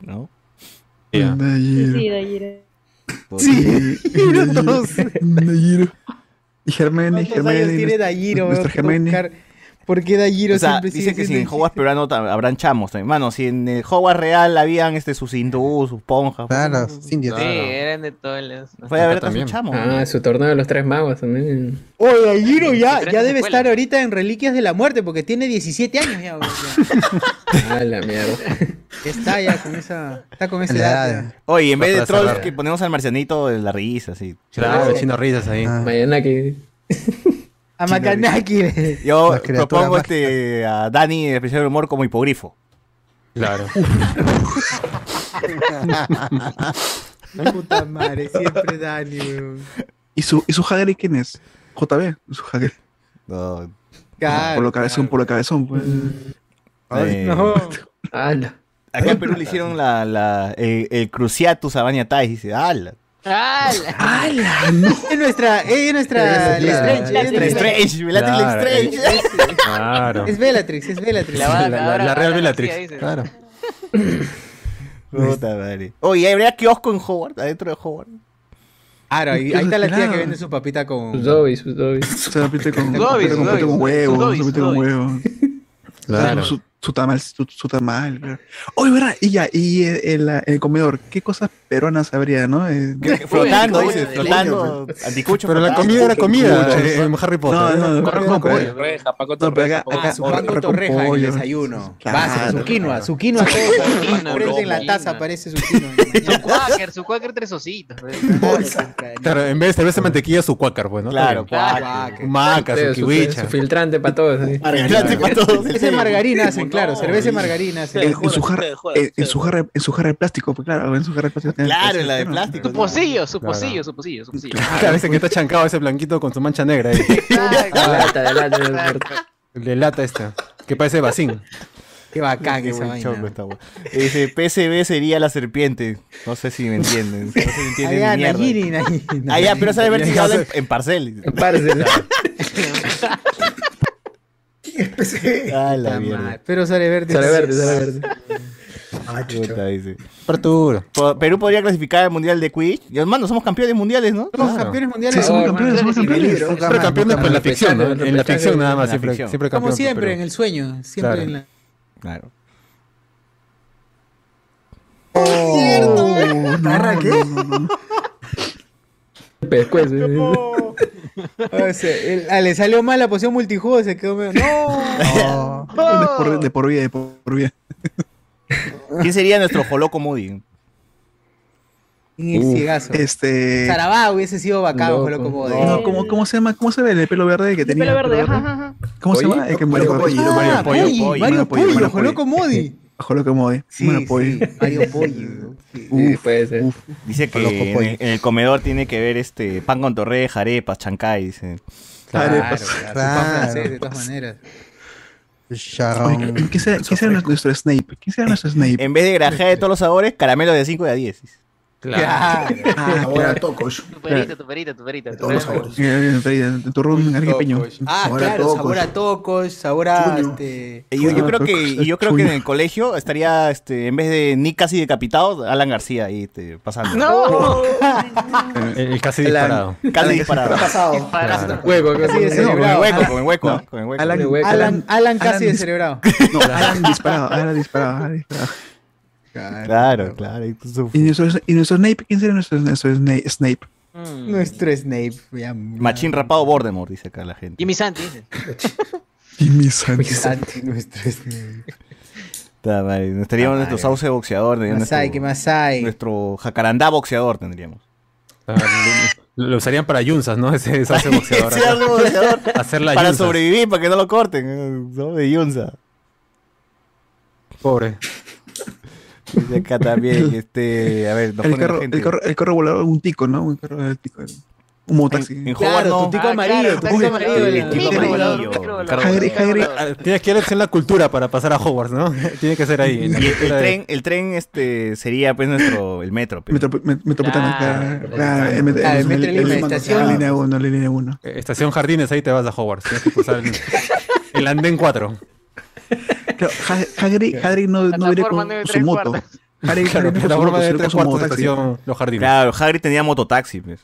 ¿No? Ya. Nayiro. Sí, de ayer. Sí, Nayiro. todos. Nayiro. Y Hermione, ¿Cuántos años Hermione. tiene Dayiro? Nuestra weón? Tengo que Hermione. buscar ¿Por qué Dayiro O sea, siempre dice que si en Hogwarts peruano habrán chamos también. Mano, si en el Hogwarts real habían este, sus hindús, sus ponjas. Claro, pues, indios. Sí, eran de todos los. Puede haber Acá hasta sus también. chamos. Ah, su torneo de los tres magos también. Oye, Dayiro ya, ya debe estar ahorita en Reliquias de la Muerte porque tiene 17 años ya. ya. [LAUGHS] Ah, la mierda. Está ya con esa, está con esa edad. Oye, en vez de trolls cerrar. que ponemos al marcianito de la risa, así. Claro, chino risas ahí. Ah. Mañana que. [LAUGHS] A Macanaki. Yo propongo este, a Dani, el especial de humor, como hipogrifo. Claro. [LAUGHS] Puta madre, siempre Dani, weón. ¿Y su, ¿Y su Hagrid quién es? JB, su Hagrid. No, Claro, por lo cabezón, por lo cabezón, pues. eh, No. ¡Hala! Acá en Perú le hicieron la, la, el, el Cruciatus a Baña Tais. Dice, ¡ala! ¡Hala! Es nuestra, es nuestra Es la- Lestrange, la- es El nuestra- Strange, Bellatrix Claro, Lestrange. Claro. Es Bellatrix, es Bellatrix. La, va- La- la- la Real Bellatrix. Claro. [COUGHS] Puta madre. Oye, ¿habría kiosco en Hogwarts? Adentro de Hogwarts. Claro, ahí, ahí está la tía que vende su papita con. Sus dobis, sus dobis. Se la pite con, con, huevo, pite sus con huevo. Claro. Su, tamal, su, su tamal. Oye, ¿verdad? Y ya, y el, el- el comedor, ¿qué cosas peruanas habría, no? Eh, [LAUGHS] Flotando, dice, flotando, anticucho. Pero la flotando. comida era comida eh, en Harry Potter. No, no, no. Torreja, Paco Torreja, Su con torreja en el desayuno. Claro. Básico, su quinoa, su quinoa en la taza aparece su quinoa. [LAUGHS] Su quaker, su quaker tres ositos. Claro, en vez de mantequilla, su cuácar, pues, ¿no? Claro, Su maca, su kiwicha. su filtrante para todos. Filtrante para todos. De margarina hacen, claro, cerveza de margarina hacen. En, en su jarra, en, en su jarra, en su jarra de plástico, pues claro, en su jarra de plástico. Claro, en la de plástico. Su pocillo, su pocillo, su pocillo, su pocillo. Claro, ese que está chancado, ese blanquito con su mancha negra ahí. [LAUGHS] De lata, de lata. De lata esta, que parece bacín. Qué bacán Qué esa buen vaina. choco esta hue- Dice, PCB sería la serpiente. No sé si me entienden. No sé si me entienden Allá, ni mierda. Nayiri, Nayiri, Ah, ya, pero sabe ver si Nayiri. habla en, en parcel. [LAUGHS] Ah, [LAUGHS] la mierda. Pero sale verde. Sale verde, sale verde. [LAUGHS] Apertura. Po- Perú podría clasificar al mundial de Quidditch. Y hermano, somos campeones mundiales, ¿no? Somos campeones mundiales. Sí, somos Oh, campeones, somos campeones. Siempre campeones por la ficción, ¿no? En la ficción nada más, siempre, siempre Como siempre, en el sueño. Siempre Claro. en la. Claro. Oh, no, no. Pescuezo. [LAUGHS] O sea, el- ah, le salió mal la poción multijuego, se quedó medio. [LAUGHS] ¡No! De por, de por vida, de por vida. [LAUGHS] ¿Quién sería nuestro Joloco Moody? ¿Quién es ciegazo? Este. Sarabá hubiese sido bacán, Loco. ojalá como de. No, ¿cómo, ¿Cómo se llama? ¿Cómo se ve el pelo verde que tenía? Pelo verde, ajá, ajá. ¿Cómo se llama? El que Mario Mario Pollo. Ah, Mario Pollo, Pollo, Pollo, Mario Pollo, Pollo, Mario Joloco Modi. Ojo lo que mode. Sí, Mario Pollo. sí, Mario Pollo. Sí, puede ser. Dice que en, Pollo. el- en el comedor tiene que ver este pan con torreja, arepas, chancay. Dice. Claro, Arepas. claro. Pan Claro. francés, de todas maneras. Charrón. Oye, ¿Quién será, nuestro Snape? ¿Quién será nuestro Snape? En vez de grajea de todos los sabores, caramelo de 5 y a 10. Claro. Ah, Ahora tocos. Tu perita, tu perita, tu perita. De tu todos los perita. Eh, eh, turrón arequipeño. Ah, claro, tocos. sabor a tocos, sabor a este. Y Yo, yo Ah, creo que, y yo creo que en el colegio estaría, este, en vez de Nick casi decapitado, Alan García ahí este, pasando. ¡No! El, el casi disparado. Casi disparado. pasado? Claro. Hueco, Así de Con hueco, con el hueco, ¿ah? con el hueco. Alan, hueco. Alan, Alan casi Alan descerebrado. no, Alan disparado, Alan disparado, Alan disparado. Claro, claro. y su- ¿Y nuestro, y nuestro Snape? ¿Quién será nuestro, nuestro Snape? Snape? Mm. Nuestro Snape. ya, Machín rapado Voldemort, dice acá la gente. Jimmy Santi, dice. Y mis santos. Santi, nuestro Snape. Está mal, Estaríamos nuestro sauce boxeador. tendríamos Masai, ¿qué nuestro, más hay? nuestro jacarandá boxeador tendríamos. Ah, Lo, lo usarían para yunzas, ¿no? Ese [LAUGHS] boxeador. Sauce boxeador Hacer la para yunzas. sobrevivir, para que no lo corten. ¿no? De Yunza. Pobre. Dice acá también, este, a ver, nos El carro, gente. el, carro, el carro volador, un tico, ¿no? Un carro del tico. Un mototaxi. En, en Hogwarts Claro, no. tu tico Ah, amarillo, claro, tu tico amarillo. el Ah, Tienes que hacer la cultura para pasar a Hogwarts, ¿no? [LAUGHS] Tiene que ser ahí. en la el, tren, el tren este sería pues nuestro el metro. pues. Metro- met- Metropolitano. Claro, claro, claro, el el el- Metro el- Lima, el- estación. La línea 1, la línea 1. Eh, Estación Jardines, ahí te vas a Hogwarts. Tienes que cruzar el, el andén 4. Claro, Ha- Hagrid, Hagrid no, no Plataforma con su moto. Claro, Hagrid la con su forma moto, de sino con tres su cuartos de mototaxi. estación Los Jardines. Claro, Hagrid tenía mototaxi, pues.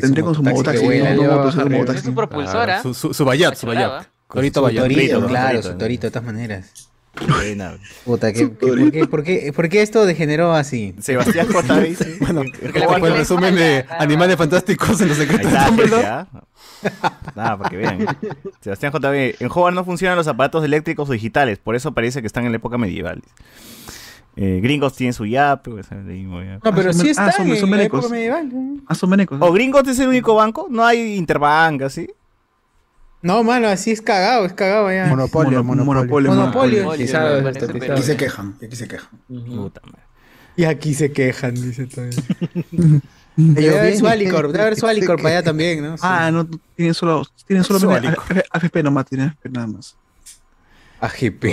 Tendría su con su mototaxi no, no moto, su propulsora. Su, su, su Bayat, su Bayat. Torito Bayat. torito, Torito, claro, su torito, de todas maneras. Buena. Puta, ¿qué, qué- por, qué, por, qué, por qué esto degeneró así? Sebastián J. [LAUGHS] Bueno, fue el resumen es de Animales Fantásticos en los secretos de Dumbledore. [LAUGHS] Nada, para que vean. Sebastián J. En Hogwarts no funcionan los aparatos eléctricos o digitales, por eso parece que están en la época medieval. Eh, gringos tienen su YAP. pues. No, pero Ah, sí ah, está son- en son la época medieval. Ah, son. ¿O gringos es el único banco? ¿No hay Interbank así? No, mano, así es cagado, es cagado ya. Monopolio, Mono- monopolio. Monopolio. Y aquí se quejan, y aquí se quejan. Puta madre. Y aquí se quejan, dice todo. [LAUGHS] Debe haber su Alicor, debe haber su Alicor para allá también, ¿no? Ah, no, tienen solo, tienen. A- AFP nomás, tienen AFP nada más. AGP.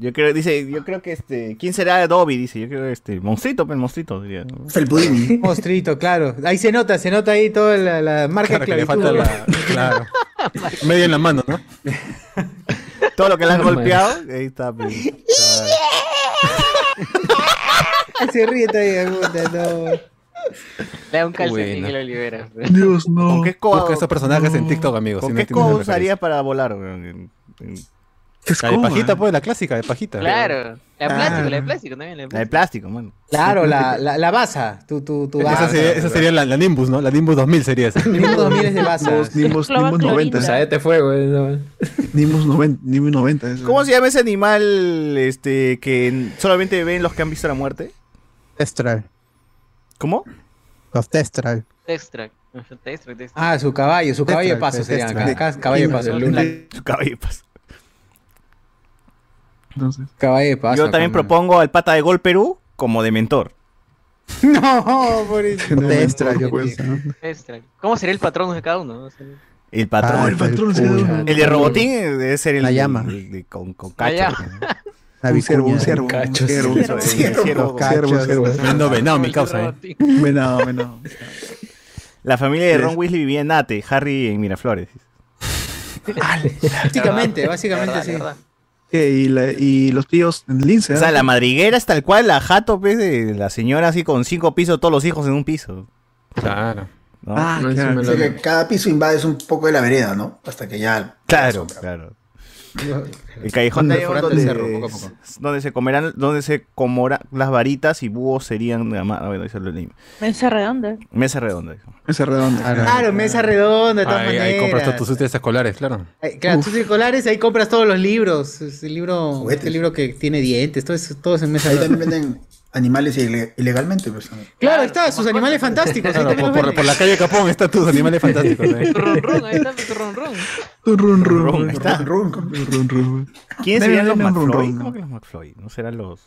Yo creo, dice, yo creo que este. ¿Quién será Dobby? Dice, yo creo este. Monstruito, pues, el monstruito, diría. ¿no? Felpudini. [LAUGHS] Monstruito, claro. Ahí se nota, se nota ahí toda la, la marca Claro, que de le esclavitud. falta la. Claro. [LAUGHS] Medio en la mano, ¿no? [LAUGHS] Todo lo que le han golpeado, ahí está. pues. Ay, se ríe todavía, puta, no. Le [LAUGHS] da un calcetín Buena. y lo libera. Dios, no. ¿Con qué escoba, Busca esos personajes en TikTok, amigos. ¿con si no qué entienden escoba la usaría para volar? weón? La de pajita, pues, la clásica de pajita. Claro. La de Ah. plástico, la de plástico también. La de La de plástico. mano. Claro, la, la, la basa. Tu, tu, tu Esa basa. sería, esa sería la, la Nimbus, ¿no? La Nimbus 2000 sería esa. Nimbus 2000 es de basa. Nimbus, Nimbus, Clova Nimbus 90. clorina. Saete fuego. eso. Nimbus 90. Nimbus 90 eso. ¿Cómo se llama ese animal este que solamente ven los que han visto la muerte? Testral. ¿Cómo? Los. Extra, extra. Ah, su caballo, su caballo de paso sería. Caballo de paso. Su caballo de paso. Entonces, Caballo de paso. Yo también propongo al pata de Gol Perú como de mentor. [LAUGHS] No, por eso. [LAUGHS] ¿Cómo sería el patrón de cada uno? El patrón. Ah, el patrón de Robotín debe ser el La llama. el con, con La cacho. llama. [LAUGHS] La Un ciervo, un ciervo. Un ciervo. El Ciervo, ciervo. cachos. ciervo. Tremendo venado, mi causa, ¿eh? [LAUGHS] Venado, venado. La familia de. Ron Weasley vivía en Nate, Harry en Miraflores. Básicamente, [LAUGHS] básicamente Verdad, sí. ¿Qué? Y, la- y los tíos en Lince. O sea, la madriguera es tal cual la jato pues, de la señora así con cinco pisos, todos los hijos en un piso. Claro. ¿no? Ah, claro. Así lo- que cada piso invades un poco de la vereda, ¿no? Hasta que ya. Claro, claro. [LAUGHS] El callejón de donde, cerro, poco a poco. donde se comerán, donde se comerán las varitas y búhos serían, ah, bueno, eso lo leí. Mesa redonda. Mesa redonda. eso. Ese redondo. Claro, mesa redonda, de todas Ahí, compras todos tus útiles escolares, claro. Ahí, Claro, tus circulares, ahí compras todos los libros. Es el libro, este libro que tiene dientes, todo eso, todo eso en mesa Ahí redonda. también venden animales ile- ilegalmente, pues. Claro, está, sus animales fantásticos. Claro, por, la calle Capón están tus animales fantásticos. ¿eh? Tu ron ron, ahí está tu ron ron. Run, run, Run, ahí está. Run, run. run, run. ¿Quiénes Deme, serían los deme un McFloy? ron, ¿Cómo que los McFloy? ¿No serán los...?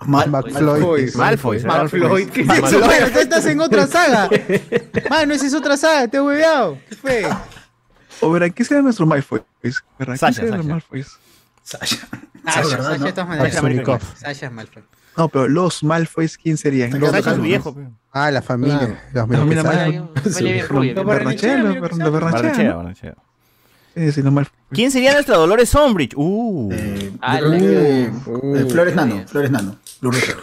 Mal- McFloyd. Malfoy. ¿qué es Malfoy. eso? Bueno, tú estás en otra saga. [LAUGHS] Mano, esa es otra saga, te he hueveado. ¿Qué fue? O verá, ¿qué será nuestro Malfoy? ¿Qué Sasha, será Sasha. Malfoy? Sasha. Sasha, ¿verdad, Sasha, no? de todas maneras. Sasha American Sasha es Malfoy. No, pero los Malfoys, ¿quién serían? Los Sasha es su Malfoy. viejo. pe. Ah, la familia. Los La familia Malfoy. Malfoy. Huele bien rubio. Los Barnechea, los Bar- los Barnechea, Barnechea, ¿no? Barnechea. Sí, sí, los Malfoy. ¿Quién sería nuestra Dolores Umbridge? Uh. Eh, Ah, creo la- que, eh, Flores Nano, Flores Nano. Ah, Lourdes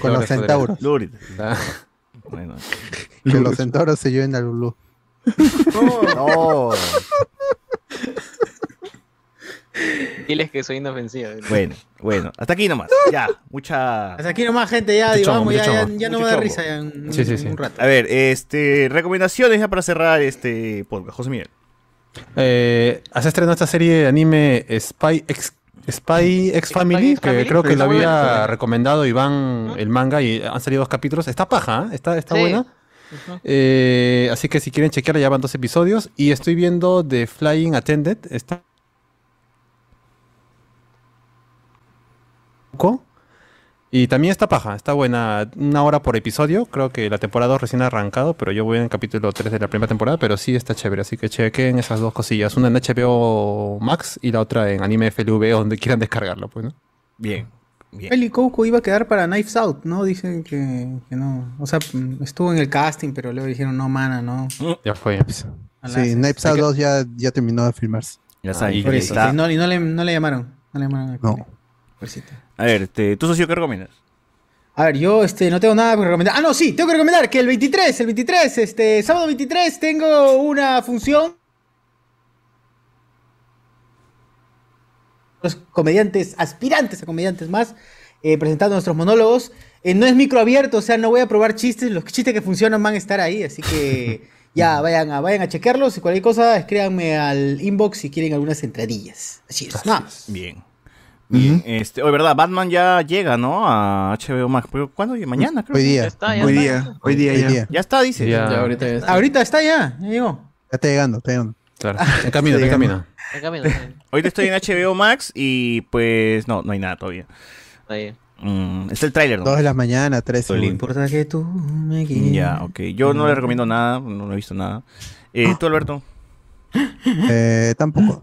con los centauros. Lourdes. Ah, Bueno. Que los centauros se lleven a Lulu. [LAUGHS] No. [LAUGHS] Diles que soy inofensiva. Bueno, bueno. Hasta aquí nomás. Ya, mucha... Hasta aquí nomás, gente, ya, Mucho digamos, chongo, ya, ya, no me da chongo. risa ya un, Sí, sí, sí. un rato. A ver, este... Recomendaciones ya para cerrar este podcast. José Miguel. Eh, se estrenó esta serie de anime Spy X, Spy X Family, que Family. creo que lo había recomendado Iván el manga y han salido dos capítulos. Está paja, ¿eh? está, está Sí. buena. Eh, así que si quieren chequearla ya van dos episodios. Y estoy viendo The Flying Attendant. Y también está paja, está buena. Una hora por episodio. Creo que la temporada 2 recién ha arrancado, pero yo voy en el capítulo 3 de la primera temporada. Pero sí está chévere, así que chequen esas dos cosillas. Una en HBO Max y la otra en Anime FLV, donde quieran descargarlo, pues, ¿no? Bien. Bien. Eli Coco iba a quedar para Knives Out, ¿no? Dicen que, que no. O sea, mm, estuvo en el casting, pero luego dijeron, no, mana, no. Ya fue. Ojalá Sí, Knives Out 2 ya, ya terminó de filmarse. Ya está. sí, no, y no le, no le llamaron. No le llamaron. No. Pobrecito. A ver, este, ¿tú socio qué recomiendas? A ver, yo este, no tengo nada que recomendar. Ah, no, sí, tengo que recomendar que el 23, el 23, este, sábado 23, tengo una función. Los comediantes, aspirantes a comediantes más, eh, presentando nuestros monólogos. Eh, no es micro abierto, o sea, no voy a probar chistes. Los chistes que funcionan van a estar ahí, así que [LAUGHS] ya vayan a, vayan a chequearlos. Y cualquier cosa, escríbanme al inbox si quieren algunas entradillas. Así es, nada más. Bien. Bien. Este, hoy, ¿verdad? Batman ya llega, ¿no? A HBO Max. ¿Pero cuándo? Mañana, creo. Hoy Ya día. está, ya Hoy está. día, hoy día Hoy ya. día. Ya está, dice. Ya, Ya, ahorita ya está. Ahorita está ya, ya llegó. Ya está llegando, está llegando. Claro. En camino, en camino. Mira, está Ahorita estoy en HBO Max y pues no, no hay nada todavía. ahí. Mm, está el tráiler, ¿no? 2 de la mañana, 3 No importa que tú me quieras. Ya, ok. Yo no le recomiendo nada, no he visto nada. Eh, ¿Tú, Alberto? Eh, tampoco.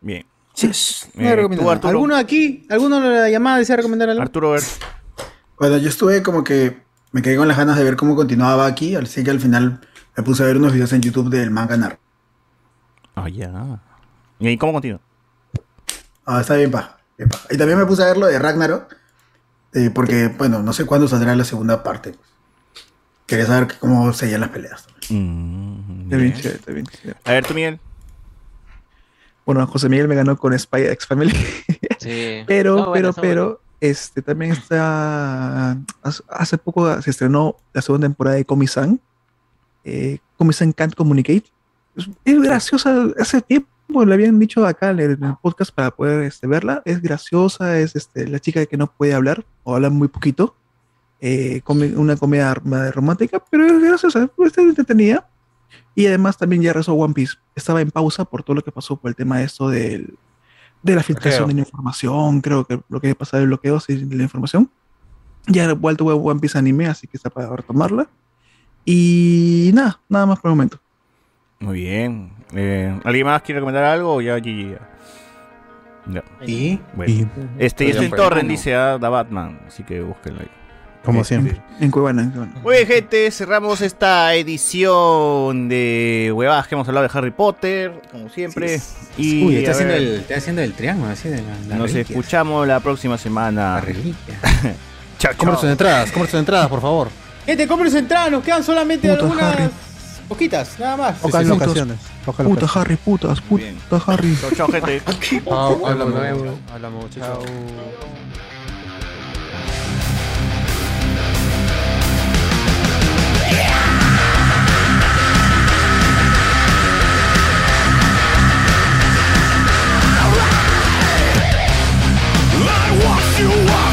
Bien. Sí, no Eh, recomiendo nada. ¿Alguno aquí? ¿Alguno de la llamada desea recomendar algo? Arturo, a ver. Bueno, yo estuve como que me quedé con las ganas de ver cómo continuaba aquí, así que al final me puse a ver unos videos en YouTube del manga Nar. Ah, ya. ¿Y cómo continúa? Ah, está bien paja, bien paja. Y también me puse a ver lo de Ragnarok, eh, porque, bueno, no sé cuándo saldrá la segunda parte. quería saber cómo seguían las peleas. Mm, Está bien chévere, está bien chévere. A ver, tú, Miguel. Bueno, José Miguel me ganó con Spy X Family. [LAUGHS] Sí. Pero, Está buena, pero, pero, este también está. Hace, poco se estrenó la segunda temporada de Komi-san. Eh, Komi-san Can't Communicate. Es, es graciosa. Hace tiempo le habían dicho acá en el, en el podcast para poder este, verla. Es graciosa, es este, la chica que no puede hablar o habla muy poquito. Eh, come- una comedia rom- romántica, pero es graciosa, está entretenida. Y además también ya rezó One Piece. Estaba en pausa por todo lo que pasó por el tema de esto del, de la filtración Bloqueo. de la información. Creo que lo que pasa el bloqueo sí, de la información. Ya ha vuelto One Piece anime, así que está para retomarla. Y nada, nada más por el momento. Muy bien. Eh, ¿Alguien más quiere comentar algo o ya GG? Ya. ¿Y? Bueno. Y- Este, y Oigan, está en Torrent, ¿cómo? dice a Da Batman. Así que búsquenlo ahí. Como siempre. En Cuevana, en Cuevana. Muy bien, gente, cerramos esta edición de huevadas que hemos hablado de Harry Potter, como siempre. Y Uy, está haciendo, ver, el, está haciendo el triángulo, así de la, la nos reliquia. escuchamos la próxima La semana. reliquia. [LAUGHS] Chao, sus entradas, compren sus entradas, por favor. Gente, compren su entrada, nos quedan solamente Puta, algunas Harry. poquitas, nada más. Pocas sí, sí. locaciones. Puta locaciones. Harry, putas, puta Harry. Chao, chao, gente. [LAUGHS] Hablamos, hablamos, chao. you are